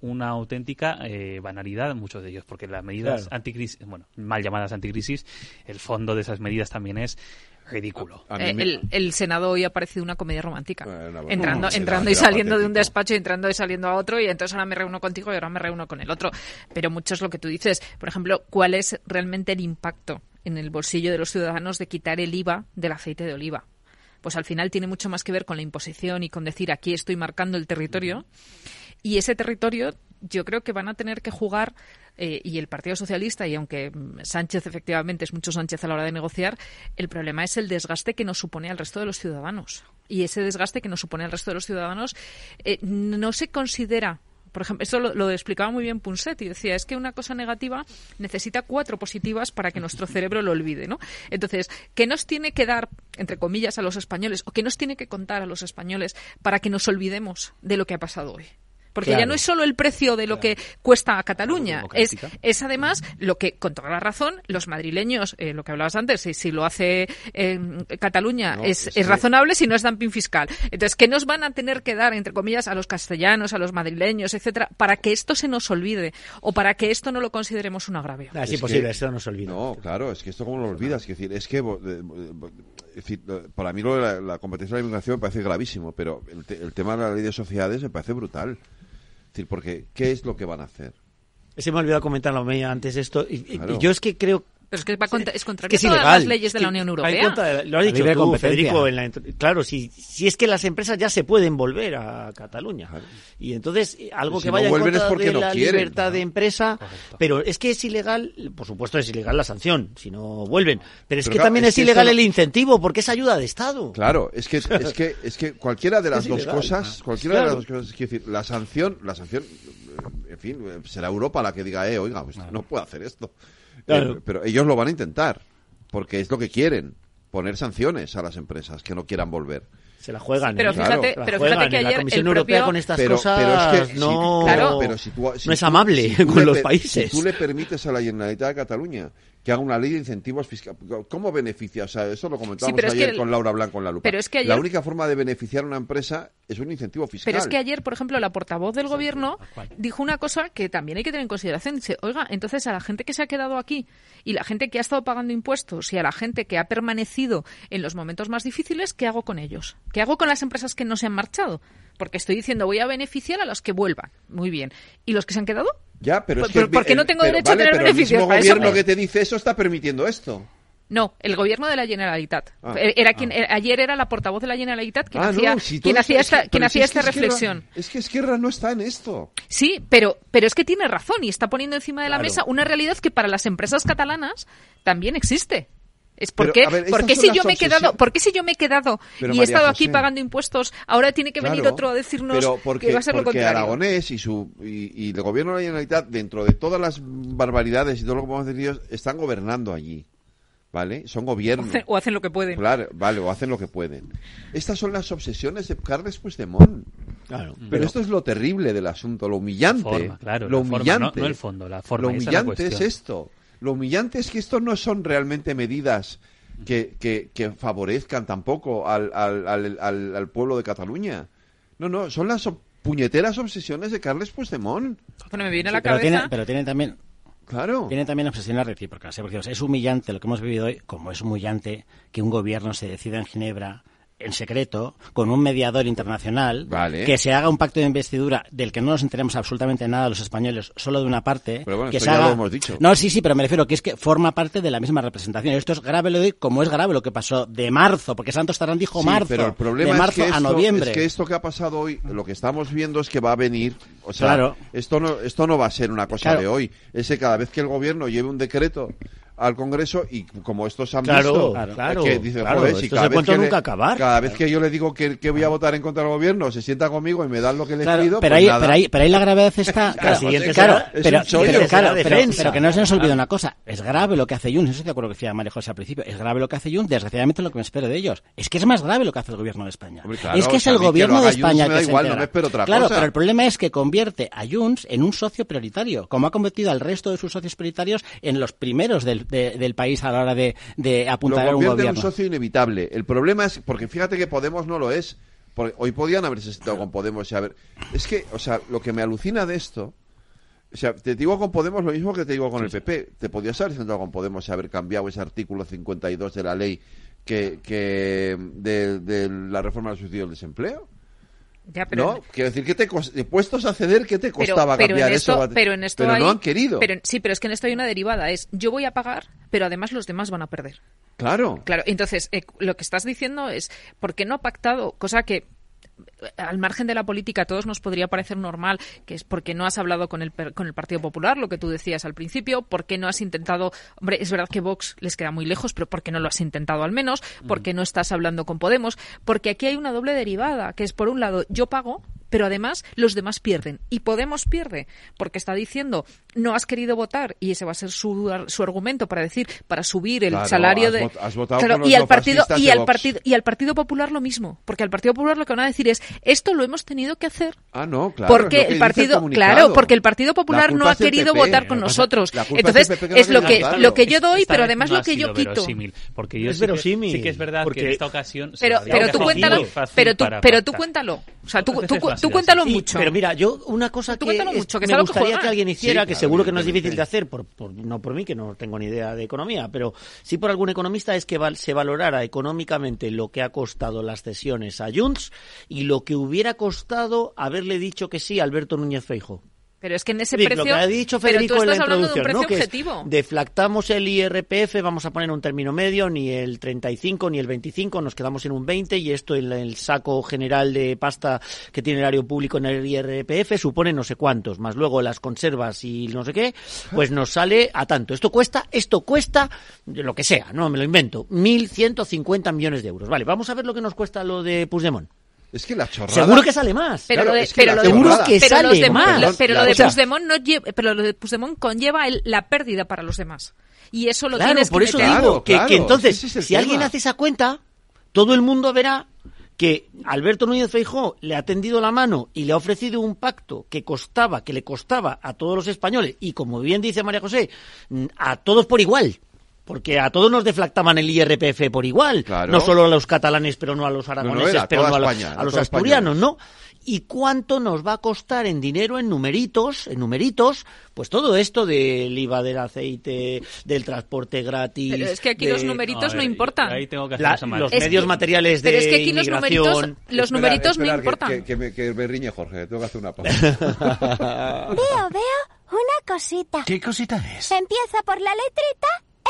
una auténtica eh, banalidad muchos de ellos, porque las medidas
Claro.
anticrisis, bueno, mal llamadas anticrisis, el fondo de esas medidas también es ridículo.
Eh, el, el Senado hoy ha parecido una comedia romántica. entrando
no,
entrando y saliendo de un despacho y entrando y saliendo a otro y entonces ahora me reúno contigo y ahora me reúno con el otro. Pero mucho es lo que tú dices. Por ejemplo, ¿cuál es realmente el impacto en el bolsillo de los ciudadanos de quitar el IVA del aceite de oliva? Pues al final tiene mucho más que ver con la imposición y con decir aquí estoy marcando el territorio. Y ese territorio yo creo que van a tener que jugar eh, y el Partido Socialista, y aunque Sánchez efectivamente es mucho Sánchez a la hora de negociar, el problema es el desgaste que nos supone al resto de los ciudadanos. Y ese desgaste que nos supone al resto de los ciudadanos eh, no se considera. Por ejemplo, esto lo, explicaba muy bien Punset y decía, es que una cosa negativa necesita cuatro positivas para que nuestro cerebro lo olvide, ¿no? Entonces, ¿qué nos tiene que dar, entre comillas, a los españoles, o qué nos tiene que contar a los españoles para que nos olvidemos de lo que ha pasado hoy? Porque ya no es solo el precio de lo que cuesta a Cataluña, es, es además lo que, con toda la razón, los madrileños, eh, lo que hablabas antes, si, si lo hace eh, Cataluña
No,
es,
es
es
que-
razonable si no es dumping fiscal. Entonces, ¿qué nos van a tener que dar, entre comillas, a los castellanos, a los madrileños, etcétera, para que esto se nos olvide o para que esto no lo consideremos un agravio?
Ah,
Es que- No, claro, es que esto como lo olvidas, es decir, es que es decir, lo- para mí lo de la, la competencia de la inmigración me parece gravísimo, pero el, te- el tema de la ley de sociedades me parece brutal. Es decir, porque ¿qué es lo que van a hacer?
Se me ha olvidado comentarlo a mí antes esto. Y, y-
Claro.
y yo es que creo
Pero es que va contra, es contrario
que es
a todas
ilegal.
las leyes
Es
de
que
la Unión
en
Europea.
contra lo has
La
dicho tú. Federico. en la claro, si, si es que las empresas ya se pueden volver a Cataluña. Y entonces, eh, algo
Si
que
no
vaya en
vuelven es
contra
porque
de
no
la
quieren.
libertad de empresa. Pero es que es ilegal, por supuesto es ilegal la sanción, si no vuelven. Pero es
Pero
que
claro,
también
es
es,
que
ilegal
no-
el incentivo, porque es ayuda de Estado.
Claro, es que es que es que cualquiera de las
Es
dos
ilegal.
cosas, cualquiera de las dos cosas, es decir, la sanción, la sanción, eh, en fin, eh, será Europa la que diga, eh, oiga, pues no puede hacer esto.
Claro.
Eh, pero ellos lo van a intentar, porque es lo que quieren, poner sanciones a las empresas que no quieran volver.
Se la juegan.
Pero
¿eh?
fíjate-
la
pero
juegan.
fíjate que
Y la
ayer
Comisión
el
Europea
propio-
con estas
Pero-
cosas
pero es que si-
no,
Claro. pero si tú- si
no es amable
tú
con
le
los
per-
países.
Si tú le permites a la Generalitat de Cataluña que haga una ley de incentivos fiscales, ¿cómo beneficia? O sea, eso lo comentábamos
pero es que
ayer
el-
con Laura Blanco en la lupa.
pero es que ayer-
La única forma de beneficiar a una empresa es un incentivo fiscal.
Pero es que ayer, por ejemplo, la portavoz del gobierno dijo una cosa que también hay que tener en consideración. Dice, oiga, entonces a la gente que se ha quedado aquí y la gente que ha estado pagando impuestos y a la gente que ha permanecido en los momentos más difíciles, ¿qué hago con ellos? ¿Qué hago con las empresas que no se han marchado? Porque estoy diciendo, voy a beneficiar a los que vuelvan. Muy bien. ¿Y los que se han quedado?
Ya, pero es
¿Por-
que
por- por qué no tengo
pero,
derecho a tener
pero
beneficios
el mismo
eso?
gobierno que te dice eso está permitiendo esto.
No, el gobierno de la Generalitat.
Ah,
Eh, era quien, eh, ayer era la portavoz de la Generalitat quien
Ah,
hacía,
no, si todo
quien hacía
es
esta, quien hacía
es
esta
Esquerra-
reflexión.
Es que Esquerra no está en esto.
Sí, pero, pero es que tiene razón y está poniendo encima de la mesa una realidad que para las empresas catalanas también existe. Es
Pero,
porque,
a ver,
¿por
estas
qué
son
si yo me he quedado,
obsesiones-
por qué si yo me he quedado
Pero,
y he estado aquí pagando impuestos, ahora tiene que venir otro a decirnos
pero porque,
que va a ser lo
porque
contrario?
Aragonés y su y, y el gobierno de la Generalitat dentro de todas las barbaridades y todo lo que hemos decidido están gobernando allí vale son gobierno.
O hacen- o hacen lo que pueden.
claro vale o hacen lo que pueden. Estas son las obsesiones de Carles Puigdemont.
Claro,
pero,
pero-
esto es lo terrible del asunto lo humillante
La forma, claro,
lo
forma,
humillante
no- no el fondo, la forma,
lo
esa es la
humillante es, esto lo humillante es que esto no son realmente medidas que, que, que favorezcan tampoco al, al, al, al- al pueblo de Cataluña. No, no, son las puñeteras obsesiones de Carles Puigdemont.
Bueno, me viene a la
pero,
cabeza.
tiene, pero tienen también
Claro.
Tienen también obsesiones recíprocas. ¿eh? Porque o sea, es humillante lo que hemos vivido hoy, como es humillante que un gobierno se decida en Ginebra en secreto, con un mediador internacional,
Vale.
que se haga un pacto de investidura del que no nos enteremos absolutamente nada los españoles, solo de una parte.
Pero bueno,
que
esto
se
ya
haga...
lo hemos dicho.
No, sí, sí, pero me refiero que es que forma parte de la misma representación. Esto es grave lo de como es grave lo que pasó de marzo, porque Santos Tarán dijo
Sí,
marzo,
pero el problema
de marzo
es que
a
esto,
noviembre.
es que esto que ha pasado hoy, lo que estamos viendo es que va a venir, o sea,
Claro.
esto no esto no va a ser una cosa
Claro.
de hoy, es que cada vez que el gobierno lleve un decreto al Congreso y como estos han
Claro,
visto
claro,
eh,
claro,
que dice,
claro,
"Joder, si
esto
cada
se
vez le-
nunca acabar".
cada vez que yo le digo que, que voy a votar en contra del gobierno se sienta conmigo y me dan lo que le
Claro,
pido
pero,
pues
ahí,
nada.
pero, ahí, pero ahí la gravedad está.
Claro, es un
pero, claro, que no se nos olvide una cosa. Es grave lo que hace Junts. Eso te acuerdo que decía María José al principio. Es grave lo que hace Junts. Desgraciadamente lo que me espero de ellos. Es que es más grave lo que hace el gobierno de España.
Hombre, claro,
es que es el gobierno de España que
da
se
igual, no
entera.
me espero otra
claro, pero el problema es que convierte a Junts en un socio prioritario, como ha convertido al resto de sus socios prioritarios en los primeros del, de- del país a la hora de, de apuntar a un
en
gobierno.
un socio inevitable. El problema es, porque fíjate que Podemos no lo es. Porque hoy podían haberse sentado con Podemos y haber... Es que, o sea, lo que me alucina de esto... O sea, te digo con Podemos lo mismo que te digo con el PP. Te podías haber sentado con Podemos y haber cambiado ese artículo 52 de la ley que, que de, de la reforma del subsidio del desempleo.
Ya, pero-
¿No? Quiero decir, que te de puestos a ceder, ¿qué te costaba
pero
cambiar
esto,
eso?
Pero en esto
Pero
hay-
no han querido.
pero- sí, pero es que en esto hay una derivada. Es yo voy a pagar, pero además los demás van a perder.
Claro.
Claro, entonces eh, lo que estás diciendo es ¿por qué no ha pactado? Cosa que al margen de la política a todos nos podría parecer normal, que es porque no has hablado con el, con el Partido Popular, lo que tú decías al principio, porque no has intentado, hombre, es verdad que Vox les queda muy lejos, pero porque no lo has intentado al menos, porque no estás hablando con Podemos, porque aquí hay una doble derivada, que es por un lado yo pago, pero además los demás pierden y Podemos pierde, porque está diciendo no has querido votar y ese va a ser su, su argumento para decir para subir el
Claro,
salario
has
de
vot- has votado
Claro, y al partido y al partido y al Partido Popular lo mismo, porque al Partido Popular lo que van a decir es esto lo hemos tenido que hacer
Ah, no, claro.
porque el partido, claro, porque el Partido
La
Popular no ha querido
PP.
votar con nosotros.
es
Entonces, es lo que lo que yo doy, pero además lo que yo quito.
porque yo
Es
sí que,
verosímil,
sí que es verdad
porque-
que en esta ocasión se
Pero, pero tú cuéntalo,
muy fácil
pero tú, pero tú cuéntalo. O sea, tú, tú, tú cuéntalo
así.
mucho.
Pero mira, yo una cosa
Tú
que,
cuéntalo
es-
mucho, que
me
que
gustaría
juega.
que alguien hiciera,
Sí,
que
claro,
seguro que no es difícil de hacer, por, por- no por mí, que no tengo ni idea de economía, pero sí por algún economista, es que val- se valorara económicamente lo que ha costado las cesiones a Junts y lo que hubiera costado haberle dicho que sí a Alberto Núñez Feijo.
Pero es que en ese
Sí,
precio.
lo que ha dicho
pero
Federico
tú
en la
estás hablando de un precio
¿no?
Objetivo.
deflactamos el IRPF, vamos a poner un término medio, ni el 35 ni el 25, nos quedamos en un 20 y esto en el saco general de pasta que tiene el área público en el IRPF supone no sé cuántos, más luego las conservas y no sé qué, pues nos sale a tanto. Esto cuesta, esto cuesta lo que sea, no me lo invento, 1.150 millones de euros. Vale, vamos a ver lo que nos cuesta lo de Puigdemont.
Es que la chorrada...
Seguro que sale más.
Pero
Claro,
lo de,
es que
pero lo de-
seguro que
pero
sale
los demás, pero lo de
o sea-
Puigdemont no lleva, pero lo de Puigdemont conlleva el- la pérdida para los demás. Y eso lo
Claro,
tienes
por
que
eso
meter.
digo que,
Claro,
que entonces,
es
si alguien hace esa cuenta, todo el mundo verá que Alberto Núñez Feijó le ha tendido la mano y le ha ofrecido un pacto que costaba, que le costaba a todos los españoles y como bien dice María José, mm, a todos por igual. Porque a todos nos deflactaban el IRPF por igual.
Claro.
No solo a los catalanes, pero no a los aragoneses,
era
pero no a, los-
España,
a los
toda
asturianos. ¿no? ¿Y cuánto nos va a costar en dinero, en numeritos, en numeritos, pues todo esto del IVA del aceite, del transporte gratis?
Pero es que aquí
de-
los numeritos no
ver,
importan.
Ahí tengo que hacer
la-
esa mal-
los
Es
medios
que-
materiales de
pero es que aquí los numeritos, los
Espera,
numeritos no
que-
importan.
Que, que me, que me riñe Jorge, tengo que hacer una pausa.
Veo, veo una cosita.
¿Qué cosita es?
Empieza por la letrita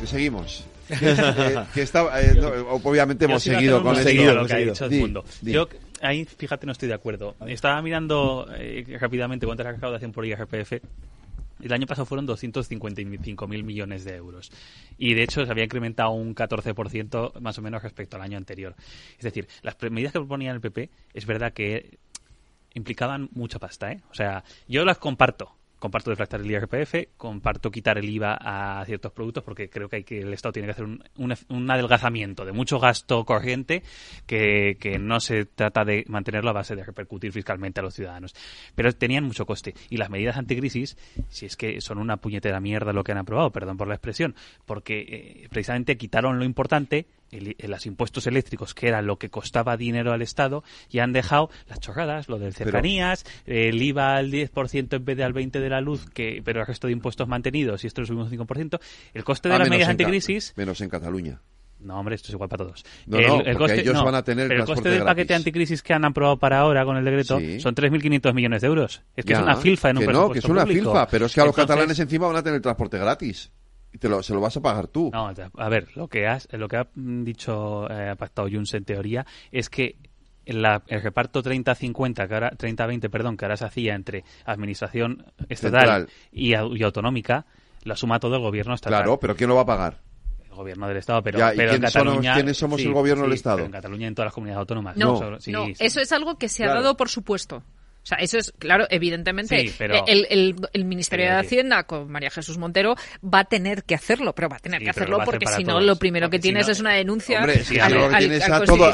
Que seguimos. Que, eh, que está, eh, no, obviamente hemos
sí
seguido con
seguido lo que ha dicho
Di,
Edmundo.
di.
Yo ahí, fíjate, no estoy de acuerdo. Estaba mirando eh, rápidamente cuánto es la recaudación por IRPF. El año pasado fueron 255.000 millones de euros. Y de hecho se había incrementado un 14% más o menos respecto al año anterior. Es decir, las medidas que proponía el PP es verdad que implicaban mucha pasta, ¿eh? O sea, yo las comparto. Comparto deflactar el IRPF, comparto quitar el IVA a ciertos productos porque creo que, hay que el Estado tiene que hacer un, adelgazamiento de mucho gasto corriente que, que no se trata de mantenerlo a base de repercutir fiscalmente a los ciudadanos. Pero tenían mucho coste. Y las medidas anticrisis, si es que son una puñetera mierda lo que han aprobado, perdón por la expresión, porque eh, precisamente quitaron lo importante, el, el- los impuestos eléctricos, que era lo que costaba dinero al Estado, y han dejado las chorradas, lo del
Pero-
cercanías, el IVA al 10% en vez de al 20% de la luz, que pero el resto de impuestos mantenidos, y esto lo subimos un 5%, el coste de
Ah,
las medidas anticrisis...
Menos en Cataluña.
No, hombre, esto es igual para todos.
No, no, porque ellos van a tener
pero el coste del paquete
gratis.
anticrisis que han aprobado para ahora con el decreto
Sí.
son 3.500 millones de euros. Es que
Ya,
es una filfa en un
que no,
presupuesto
que es una
público.
filfa, pero es que a los
Entonces-
catalanes encima van a tener transporte gratis. Y te lo, se lo vas a pagar tú.
No, a ver, lo que, has, lo que ha mm, dicho, eh, ha pactado Junts en teoría, es que la- el reparto 30-50, que ahora, 30-20, perdón, que ahora se hacía entre administración estatal y, au- y autonómica, la suma todo el gobierno estatal.
Claro, pero ¿quién lo va a pagar?
El gobierno del Estado, pero,
Ya, ¿y
pero en
quiénes somos-
Cataluña...
quiénes somos
sí,
el gobierno del Estado?
en Cataluña y en todas las comunidades autónomas.
No,
Solo- sí,
no,
sí.
eso es algo que se
Claro.
ha dado por supuesto. O sea, eso es, claro, evidentemente,
Sí, pero-
el, el- el Ministerio de Hacienda con María Jesús Montero va a tener que hacerlo, pero va a tener
Sí,
que hacerlo porque si no, lo primero que
si
tienes
no-
es una denuncia
Hombre, sí,
al, al-
a todo-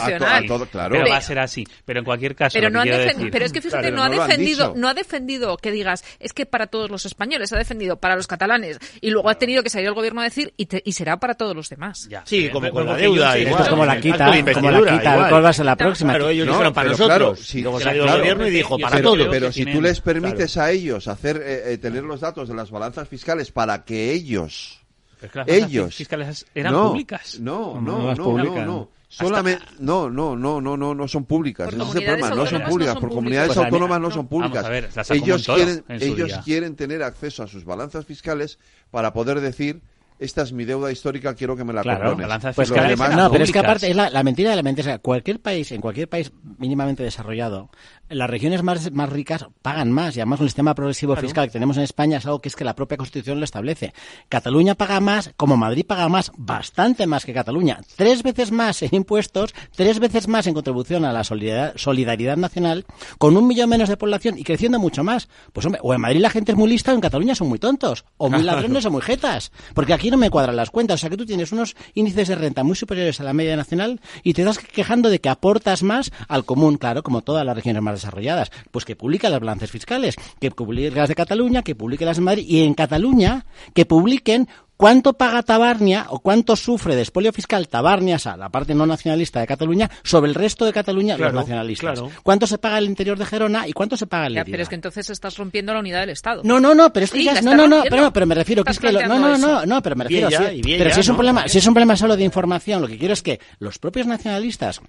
todo- claro.
Pero va a ser así. Pero en cualquier caso,
pero no, han
decir-
pero es que fíjate,
Claro,
no, ha defendido, no ha defendido que digas, es que para todos los españoles, ha defendido para los catalanes y luego ha tenido que salir el gobierno a decir y, te- y será para todos los demás.
Sí, como con la deuda. igual.
esto es como la quita, como la quita. ¿cuál va a ser la próxima?
Claro, ellos
No,
dijeron para nosotros.
si,
el gobierno y dijo para
pero,
todos.
pero si
tienen-
tú les permites a ellos hacer eh, eh, tener los datos de las balanzas fiscales para que ellos
es que las balanzas
ellos
fiscales eran
no,
públicas.
No,
No,
no,
no
no, no. Solamente no, no, no, no, no, no son públicas. Ese es el problema, no son públicas,
no son
por comunidades
Pues
autónomas no
no.
son públicas.
Vamos a ver,
ellos quieren ellos
día.
quieren tener acceso a sus balanzas fiscales para poder decir esta es mi deuda histórica, quiero que me la
Claro,
perdones.
pues
demás
no, pero es que aparte es la, la mentira de la mentira. Cualquier país, en cualquier país mínimamente desarrollado, las regiones más, más ricas pagan más y además con el sistema progresivo
Claro.
fiscal que tenemos en España es algo que es que la propia Constitución lo establece. Cataluña paga más, como Madrid paga más, bastante más que Cataluña. Tres veces más en impuestos, tres veces más en contribución a la solidaridad, solidaridad nacional, con un millón menos de población y creciendo mucho más. Pues hombre, o en Madrid la gente es muy lista o en Cataluña son muy tontos. O muy
Claro.
ladrones o muy jetas. Porque aquí no me cuadran las cuentas. O sea que tú tienes unos índices de renta muy superiores a la media nacional y te estás quejando de que aportas más al común, claro, como todas las regiones más desarrolladas. Pues que publica las balances fiscales, que publique las de Cataluña, que publique las de Madrid y en Cataluña que publiquen ¿Cuánto paga Tabarnia o cuánto sufre de expolio fiscal Tabarnia, o sea, la parte no nacionalista de Cataluña, sobre el resto de Cataluña,
Claro,
los nacionalistas?
claro.
¿Cuánto se paga el interior de Gerona y cuánto se paga el
Ya, pero es que entonces estás rompiendo la unidad del Estado.
No, no, no, pero es que
Sí,
ya no, no, no, pero, pero me refiero que es que lo- no, no, no, no, pero me
Bien
refiero
ya,
sí,
bien
pero
ya,
si es un
¿no?
problema, si es un problema solo de información, lo que quiero es que los propios nacionalistas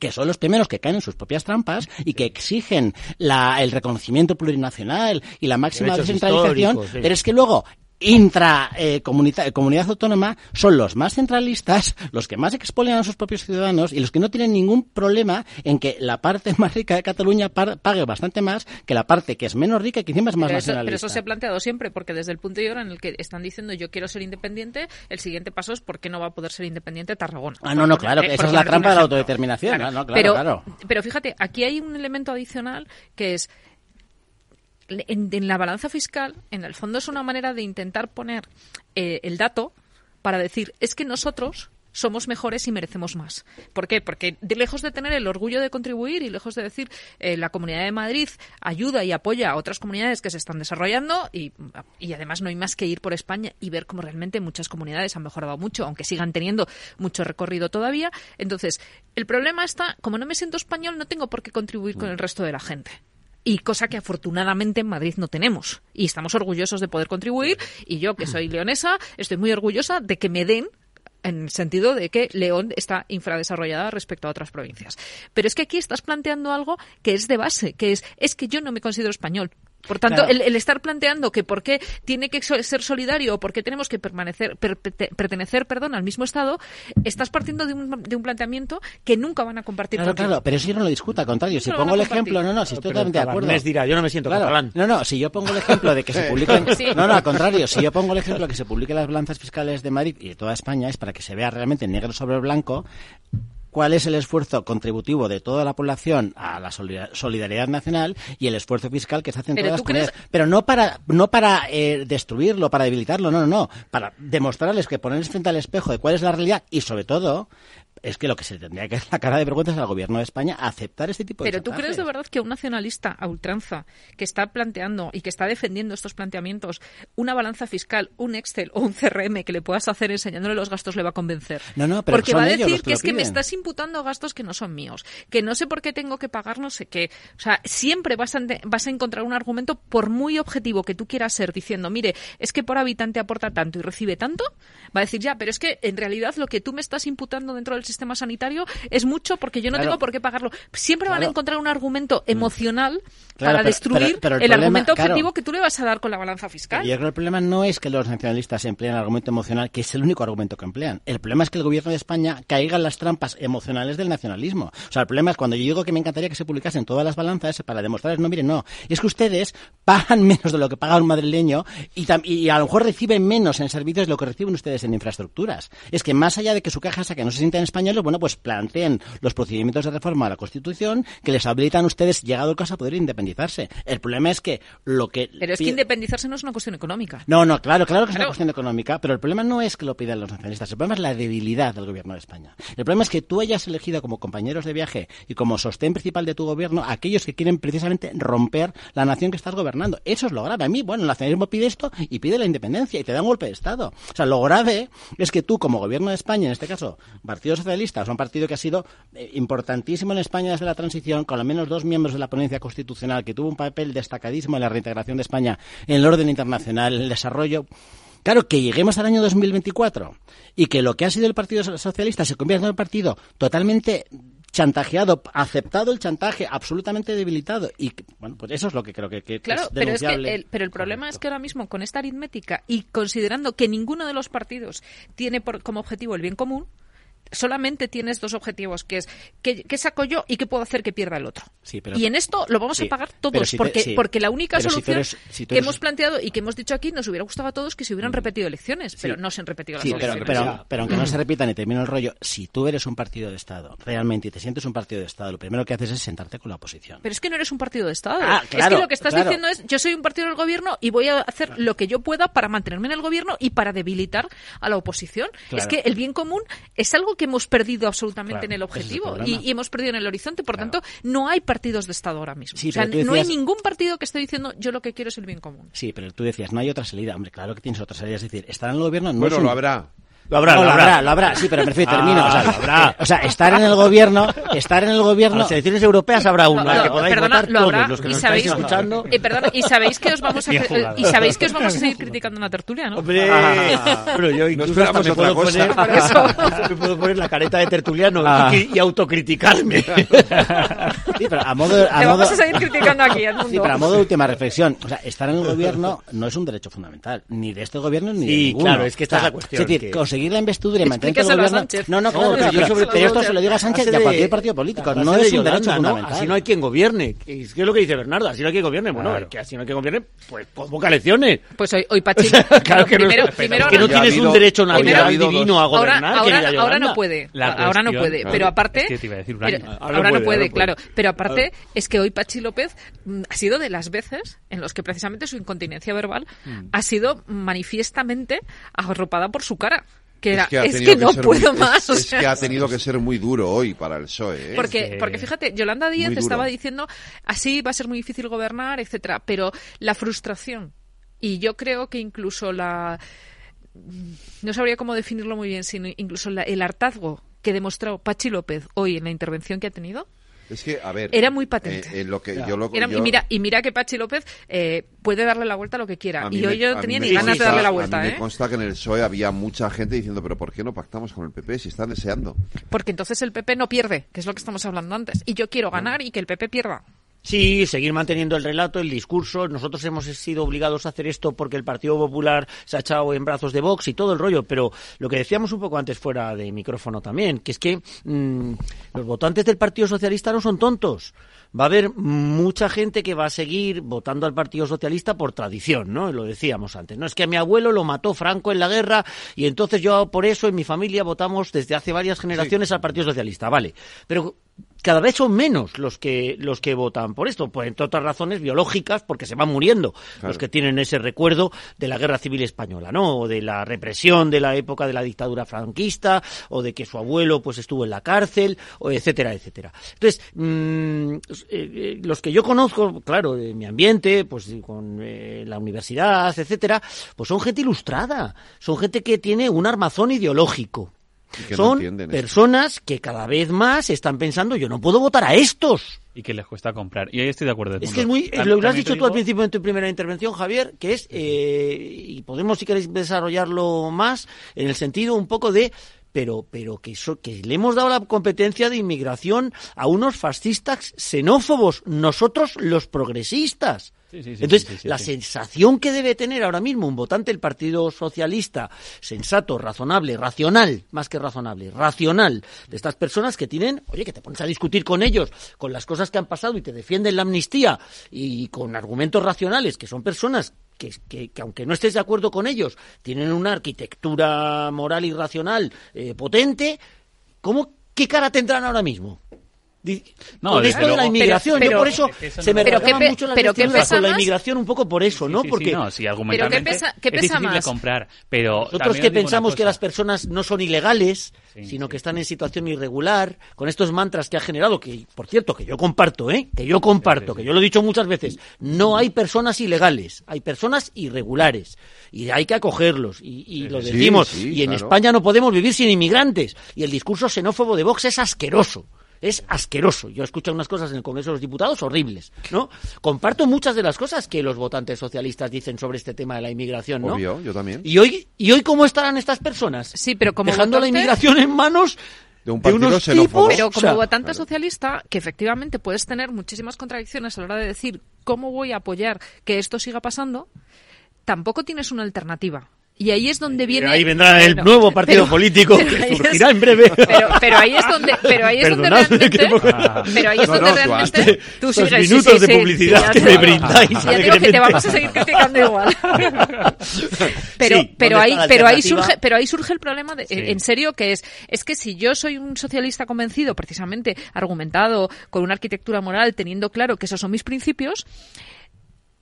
que son los primeros que caen en sus propias trampas y que exigen la, el reconocimiento plurinacional y la máxima descentralización,
sí.
pero es que luego intra eh, comunita- comunidad autónoma son los más centralistas, los que más expolian a sus propios ciudadanos y los que no tienen ningún problema en que la parte más rica de Cataluña pague bastante más que la parte que es menos rica y que encima es más
Pero eso, pero
nacionalista.
eso se ha planteado siempre, porque desde el punto y hora en el que están diciendo yo quiero ser independiente, el siguiente paso es por qué no va a poder ser independiente Tarragona.
Ah, no, no, claro,
por
esa es la trampa de la autodeterminación.
Claro.
No, no, claro,
pero,
claro.
pero fíjate, aquí hay un elemento adicional que es en, en la balanza fiscal, en el fondo es una manera de intentar poner eh, el dato para decir es que nosotros somos mejores y merecemos más. ¿Por qué? Porque de lejos de tener el orgullo de contribuir y lejos de decir eh, la Comunidad de Madrid ayuda y apoya a otras comunidades que se están desarrollando y, y además no hay más que ir por España y ver cómo realmente muchas comunidades han mejorado mucho, aunque sigan teniendo mucho recorrido todavía. Entonces, el problema está, como no me siento español, no tengo por qué contribuir con el resto de la gente. Y cosa que afortunadamente en Madrid no tenemos. Y estamos orgullosos de poder contribuir. Y yo, que soy leonesa, estoy muy orgullosa de que me den en el sentido de que León está infradesarrollada respecto a otras provincias. Pero es que aquí estás planteando algo que es de base, que es, es que yo no me considero español. Por tanto,
Claro.
el, el estar planteando que por qué tiene que ser solidario o por qué tenemos que permanecer, per- perte- pertenecer perdón, al mismo Estado, estás partiendo de un, de un planteamiento que nunca van a compartir
Claro,
contigo.
claro, pero eso yo no lo discuto, al contrario. Si
No
pongo el ejemplo, no, no, si estoy
Pero
totalmente de acuerdo.
Dirá, yo no me siento
Claro,
catalán.
No, no, si yo pongo el ejemplo de que se publiquen.
Sí.
No, no, al contrario, si yo pongo el ejemplo de que se publiquen las balanzas fiscales de Madrid y de toda España, es para que se vea realmente negro sobre blanco cuál es el esfuerzo contributivo de toda la población a la solida- solidaridad nacional y el esfuerzo fiscal que se hace en todas las
crees-
comunidades. Pero no para, no para eh, destruirlo, para debilitarlo, no, no, no. Para demostrarles que ponerles frente al espejo de cuál es la realidad y sobre todo es que lo que se tendría que dar la cara de vergüenza es al gobierno de España aceptar este tipo de
Pero tú crees de verdad que un nacionalista a ultranza que está planteando y que está defendiendo estos planteamientos, una balanza fiscal, un Excel o un CRM que le puedas hacer enseñándole los gastos le va a convencer?
No, no, pero
Porque va a
ellos
decir
los que
es que me estás imputando gastos que no son míos, que no sé por qué tengo que pagar no sé qué. O sea, siempre vas a, vas a encontrar un argumento, por muy objetivo que tú quieras ser, diciendo, mire, es que por habitante aporta tanto y recibe tanto, va a decir, ya, pero es que en realidad lo que tú me estás imputando dentro del sistema sanitario es mucho porque yo no
Claro.
tengo por qué pagarlo. Siempre van a encontrar un argumento emocional
Claro,
para
pero-
destruir
pero- pero el
el,
problema-
argumento objetivo que tú le vas a dar con la balanza fiscal.
Yo creo que el problema no es que los nacionalistas empleen el argumento emocional, que es el único argumento que emplean. El problema es que el gobierno de España caiga en las trampas emocionales del nacionalismo. O sea, el problema es cuando yo digo que me encantaría que se publicasen todas las balanzas para demostrarles, no, miren, no, es que ustedes pagan menos de lo que paga un madrileño y, y a lo mejor reciben menos en servicios de lo que reciben ustedes en infraestructuras. Es que más allá de que su caja sea que no se sienten españoles, bueno, pues planteen los procedimientos de reforma a la Constitución que les habilitan a ustedes, llegado el caso, a poder independizarse. El problema es que lo que...
Pero es que independizarse no es una cuestión económica.
no, no, claro, claro que es una cuestión económica, pero el problema no es que lo pidan los nacionalistas, el problema es la debilidad del gobierno de España. El problema es que tú hayas elegido como compañeros de viaje y como sostén principal de tu gobierno aquellos que quieren precisamente romper la nación que estás gobernando. Eso es lo grave. A mí, bueno, el nacionalismo pide esto y pide la independencia y te da un golpe de Estado. O sea, lo grave es que tú como gobierno de España, en este caso, Partido Socialista, sea, un partido que ha sido eh, importantísimo en España desde la transición, con al menos dos miembros de la ponencia constitucional, que tuvo un papel destacadísimo en la reintegración de España en el orden internacional, el desarrollo. Claro, que lleguemos al año 2024 y que lo que ha sido el Partido Socialista se convierta en un partido totalmente chantajeado, aceptado el chantaje, absolutamente debilitado. Y bueno, pues eso es lo que creo que, que-
Claro,
es
pero es que el, pero el problema es que ahora mismo con esta aritmética y considerando que ninguno de los partidos tiene por- como objetivo el bien común, solamente tienes dos objetivos, que es qué, qué saco yo y qué puedo hacer que pierda el otro.
Sí, pero-
y en esto lo vamos
sí,
a pagar todos,
si te-
porque,
sí,
porque la única
si
solución
eres- si tú
que hemos planteado y que hemos dicho aquí nos hubiera gustado a todos que se hubieran repetido elecciones, pero no se han repetido las
pero,
elecciones.
pero, pero aunque no se repita ni termine el rollo, si tú eres un partido de Estado, realmente, y te sientes un partido de Estado, lo primero que haces es sentarte con la oposición.
Pero es que no eres un partido de Estado.
Ah,
es que lo que estás
claro.
diciendo es, yo soy un partido del gobierno y voy a hacer lo que yo pueda para mantenerme en el gobierno y para debilitar a la oposición. Es que el bien común es algo que hemos perdido absolutamente
Claro,
en el
ese es el
objetivo y, y hemos perdido en el horizonte. Por tanto, no hay partidos de Estado ahora mismo.
Sí,
o sea, no hay ningún partido que esté diciendo yo lo que quiero es el bien común.
Sí, pero tú decías, no hay otra salida. Hombre, claro que tienes otra salida. Es decir, estar en el gobierno no
Bueno,
es un-
lo habrá.
Lo habrá,
No,
lo
lo
habrá,
habrá.
lo habrá, sí, pero me refiero,
Ah,
termino. O sea,
lo habrá.
o sea, estar en el gobierno, estar en el
A
gobierno...
las elecciones europeas habrá uno,
No,
al que podáis
perdona,
votar
lo
todos
habrá,
los que
y
nos
sabéis,
estáis escuchando.
eh, perdona, y sabéis que os vamos a eh, y sabéis que os vamos a seguir criticando en la tertulia, ¿no?
Hombre,
Ah.
bueno, yo incluso
esperamos
hasta me puedo,
cosa.
poner, me puedo poner la careta de tertuliano
Ah.
y, y autocriticarme.
Sí, pero a modo... A
Te
modo
vamos a seguir criticando aquí, Edmundo.
Sí, pero a modo de última reflexión, o sea, estar en el gobierno no es un derecho fundamental, ni de este gobierno ni de
Sí,
ninguno.
claro, es que esta
O sea,
es la cuestión,
Es decir,
que-
conseguir la investidura y mantener el
Explíqueselo a
gobierno...
Sánchez.
No, no, claro,
No,
pero,
pero yo sobre
pero
todo
esto se lo diga a Sánchez y a cualquier
de-
partido político. No es un derecho fundamental.
Así no hay quien gobierne. ¿Qué es lo que dice Bernardo? Así no hay quien gobierne. Bueno, que así no hay quien gobierne, pues convoca elecciones.
Pues hoy, hoy Pachi,
Claro que no,
primero,
es-
primero
que no tienes un derecho natural divino a
ahora,
gobernar.
ahora, no puede. Ahora no puede. pero aparte. ahora, no
puede.
claro. Pero aparte es que hoy Pachi López mm, ha sido de las veces en los que precisamente su incontinencia verbal
Mm.
ha sido manifiestamente arropada por su cara. Que era,
es que, ha
es
tenido
que no puedo
muy-
más. o
Es, es
sea,
que ha tenido que ser muy duro hoy para el PSOE. ¿eh?
porque,
que-
porque fíjate, Yolanda Díaz estaba diciendo así va a ser muy difícil gobernar, etcétera, pero la frustración y yo creo que incluso la no sabría cómo definirlo muy bien, sino incluso la- el hartazgo que demostró Pachi López hoy en la intervención que ha tenido
Es que, a ver.
Era muy patente.
eh, eh, lo que yo lo,
era-
yo-
y mira y mira que Pachi López eh, puede darle la vuelta a lo que quiera
a mí
y
me-
hoy yo
a
no
mí
tenía ni ganas de darle la
a
vuelta
mí
¿eh?
me consta que en el PSOE había mucha gente diciendo, pero ¿por qué no pactamos con el PP si están deseando?
porque entonces el PP no pierde que es lo que estamos hablando antes y yo quiero ganar y que el PP pierda
Sí, seguir manteniendo el relato, el discurso. Nosotros hemos sido obligados a hacer esto porque el Partido Popular se ha echado en brazos de Vox y todo el rollo. Pero lo que decíamos un poco antes fuera de micrófono también, que es que mm, los votantes del Partido Socialista no son tontos. Va a haber mucha gente que va a seguir votando al Partido Socialista por tradición, ¿no? Lo decíamos antes. No es que a mi abuelo lo mató Franco en la guerra y entonces yo por eso en mi familia votamos desde hace varias generaciones al Partido Socialista, vale. Pero cada vez son menos los que los que votan por esto, pues entre otras razones biológicas, porque se van muriendo los que tienen ese recuerdo de la Guerra Civil española, ¿no? O de la represión de la época de la dictadura franquista, o de que su abuelo pues estuvo en la cárcel, o etcétera, etcétera. Entonces, mm, eh, eh, los que yo conozco, claro, de mi ambiente, pues con eh, la universidad, etcétera, pues son gente ilustrada, son gente que tiene un armazón ideológico.
Que no
Son
esto.
personas que cada vez más están pensando, yo no puedo votar a estos.
Y que les cuesta comprar. Y ahí estoy de acuerdo.
Es que es muy, lo, lo has dicho
te
tú al
digo-
principio en tu primera intervención, Javier, que es, eh, y podemos si queréis desarrollarlo más, en el sentido un poco de, pero, pero que, so- que le hemos dado la competencia de inmigración a unos fascistas xenófobos, nosotros los progresistas.
Sí, sí, sí,
Entonces, la sensación que debe tener ahora mismo un votante del Partido Socialista, sensato, razonable, racional, más que razonable, racional, de estas personas que tienen, oye, que te pones a discutir con ellos, con las cosas que han pasado y te defienden la amnistía y con argumentos racionales, que son personas que, que- que aunque no estés de acuerdo con ellos, tienen una arquitectura moral y racional eh, potente, ¿cómo, ¿qué cara tendrán ahora mismo?
No,
con esto de la inmigración,
Pero-
yo por eso
Es que eso
se me
Pero
mucho las
pero pesa
con la inmigración un poco por eso,
Sí,
¿no?
sí, sí,
Porque
no, sí, argumentalmente
pesa- qué
es
pesa
de
más?
comprar, pero
nosotros que pensamos que las personas no son ilegales,
Sí,
sino
sí.
que están en situación irregular, con estos mantras que ha generado, que por cierto, que yo comparto, ¿eh? Que yo comparto, que yo lo he dicho muchas veces, no hay personas ilegales, hay personas irregulares y hay que acogerlos y, y lo
sí,
decimos.
sí,
y en
claro.
España no podemos vivir sin inmigrantes y el discurso xenófobo de Vox es asqueroso. Es asqueroso. Yo escucho unas cosas en el Congreso de los Diputados horribles, ¿no? Comparto muchas de las cosas que los votantes socialistas dicen sobre este tema de la inmigración, ¿no?
Obvio, yo también.
¿Y hoy, ¿Y hoy cómo estarán estas personas?
sí pero como
Dejando la inmigración en manos
De un
de
partido
unos
xenófobo.
tipos...
Pero
o
como
sea,
votante
claro.
socialista, que efectivamente puedes tener muchísimas contradicciones a la hora de decir cómo voy a apoyar que esto siga pasando, tampoco tienes una alternativa. Y ahí es donde viene.
ahí vendrá el
Bueno,
nuevo partido
pero-
político
pero
que
es-
surgirá en breve.
Pero, pero ahí es donde, pero ahí es donde realmente,
que-
pero ahí es
No,
donde
no, tú
realmente tú
estos
sigues,
minutos
sí,
de
sí,
publicidad que
te
me brindáis
Ya digo que te vamos a seguir criticando igual. Pero, pero
¿dónde
ahí, pero ahí surge, pero ahí surge el problema de, en serio que es, es que si yo soy un socialista convencido, precisamente argumentado, con una arquitectura moral, teniendo claro que esos son mis principios,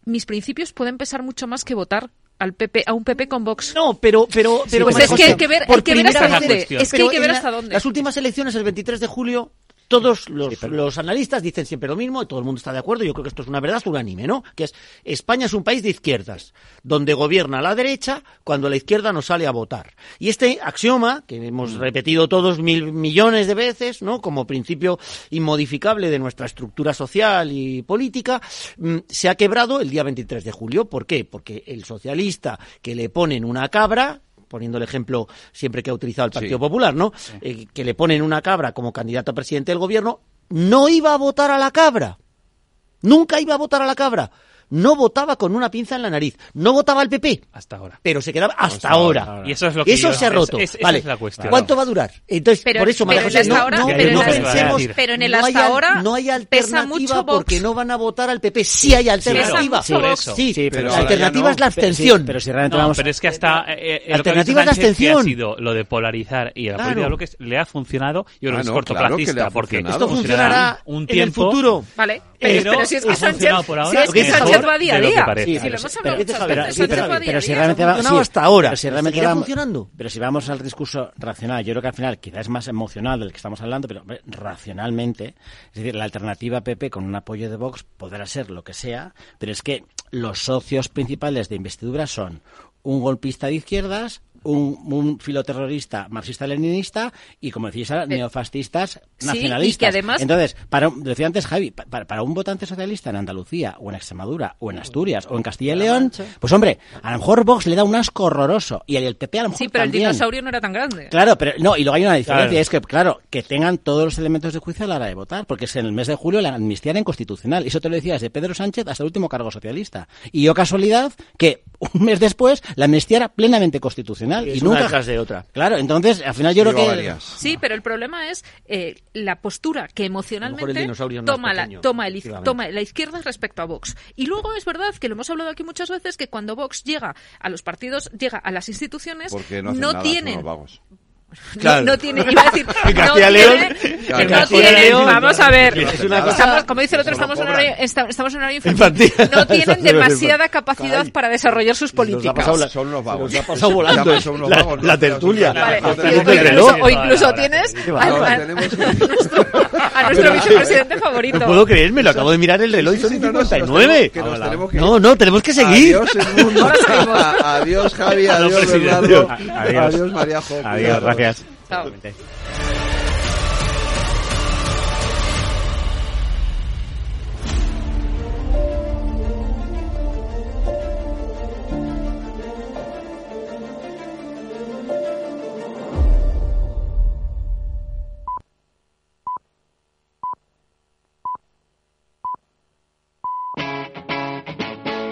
mis principios pueden pesar mucho más que votar al PP, a un PP con Vox.
No, pero, pero, pero
pues
María
es que hay que ver, hay que ver hasta dónde. Es que hay que ver hasta dónde.
Las últimas elecciones, el 23 de julio, todos los, los analistas dicen siempre lo mismo y todo el mundo está de acuerdo. Yo creo que esto es una verdad unánime, ¿no? Que es España es un país de izquierdas, donde gobierna la derecha cuando la izquierda no sale a votar. Y este axioma, que hemos repetido todos mil millones de veces, ¿no? Como principio inmodificable de nuestra estructura social y política, mm, se ha quebrado el día 23 de julio. ¿Por qué? Porque el socialista que le ponen una cabra, poniendo el ejemplo siempre que ha utilizado el Partido Popular, ¿no? Eh, que le ponen una cabra como candidato a presidente del gobierno, no iba a votar a la cabra. Nunca iba a votar a la cabra. No votaba con una pinza en la nariz. No votaba al PP.
Hasta ahora.
Pero se quedaba hasta,
Hasta
ahora.
ahora. Y eso es lo que yo-
se ha
es-
roto.
es- esa
vale.
es la cuestión.
¿Cuánto va a durar? Entonces,
Pero-
por eso, María José,
hasta
no,
ahora-
no-
pero
no pensemos,
pero en el
no hay
hasta ahora
no hay
pesa
alternativa
mucho Vox.
porque no van a votar al PP. Sí hay alternativa.
mucho Vox.
Sí,
Sí,
pero la alternativa es la
Pero sí,
abstención.
pero si realmente
No,
vamos
pero es que hasta eh, eh, lo que ha
alternativa es la
que ha
abstención.
sido lo de polarizar y la
Claro.
política de bloques le ha funcionado yo creo
Ah,
que es cortoplacista
claro que
porque.
Esto funcionará
un
en el
tiempo
futuro.
Vale,
Pero
si es que
ha funcionado
Sánchez,
por
si
ahora
día a día. Sí,
Sí,
si lo
pero
hemos hablado muchas veces,
sí, si realmente
Ha
va-
funcionado
sí,
hasta ahora.
pero si realmente vamos-
funcionando.
Pero si vamos al discurso racional, yo creo que al final quizás es más emocional del que estamos hablando, pero hombre, racionalmente, es decir, la alternativa PP con un apoyo de Vox podrá ser lo que sea, pero es que los socios principales de investidura son un golpista de izquierdas, un, un filoterrorista marxista-leninista y, como decís neofascistas
sí,
nacionalistas.
y que además-
Entonces, para, un- decía antes Javi, pa- para, para un votante socialista en Andalucía o en Extremadura o en Asturias o en Castilla y León, pues hombre, a lo mejor Vox le da un asco horroroso y el PP a lo mejor
Sí, pero el
también.
dinosaurio no era tan grande.
Claro, pero no, y luego hay una diferencia,
Claro.
es que, claro, que tengan todos los elementos de juicio a la hora de votar, porque es en el mes de julio la amnistía era inconstitucional, y eso te lo decía desde Pedro Sánchez hasta el último cargo socialista. Y yo casualidad que un mes después la amnistía era plenamente constitucional.
Es
y
una
nunca...
detrás de otra.
Claro, entonces, al final yo creo que...
varias.
Sí, pero el problema es eh, la postura que emocionalmente
el
toma, la,
pequeño,
toma, el toma la izquierda respecto a Vox. Y luego es verdad que lo hemos hablado aquí muchas veces que cuando Vox llega a los partidos, llega a las instituciones,
Porque no
no
nada,
tienen. No,
Claro.
no tiene, iba a decir, no
Castilla León-
tienen-
Claro,
no tienen,
León,
vamos a ver,
es una
cosa-
estamos, como dice el otro,
no
estamos en, horario, esta- estamos en horario infantil,
Infantil.
no tienen demasiada capacidad para desarrollar sus
Nos ha
políticas.
pasado la- son unos vagos.
Ha pasado volando
Llaman, son unos
la-
vagos,
la
¿no?
tertulia.
Vale,
No
o
tenemos
incluso, tienes a,
No,
nuestro vicepresidente favorito.
No puedo creerme, lo acabo de mirar el reloj y son
Sí, no, no, si nos
59.
tenemos- que nos tenemos que ir.
No, no, tenemos que seguir.
Adiós, Javi. Adiós.
Adiós.
María.
Adiós. Gracias.
Chao.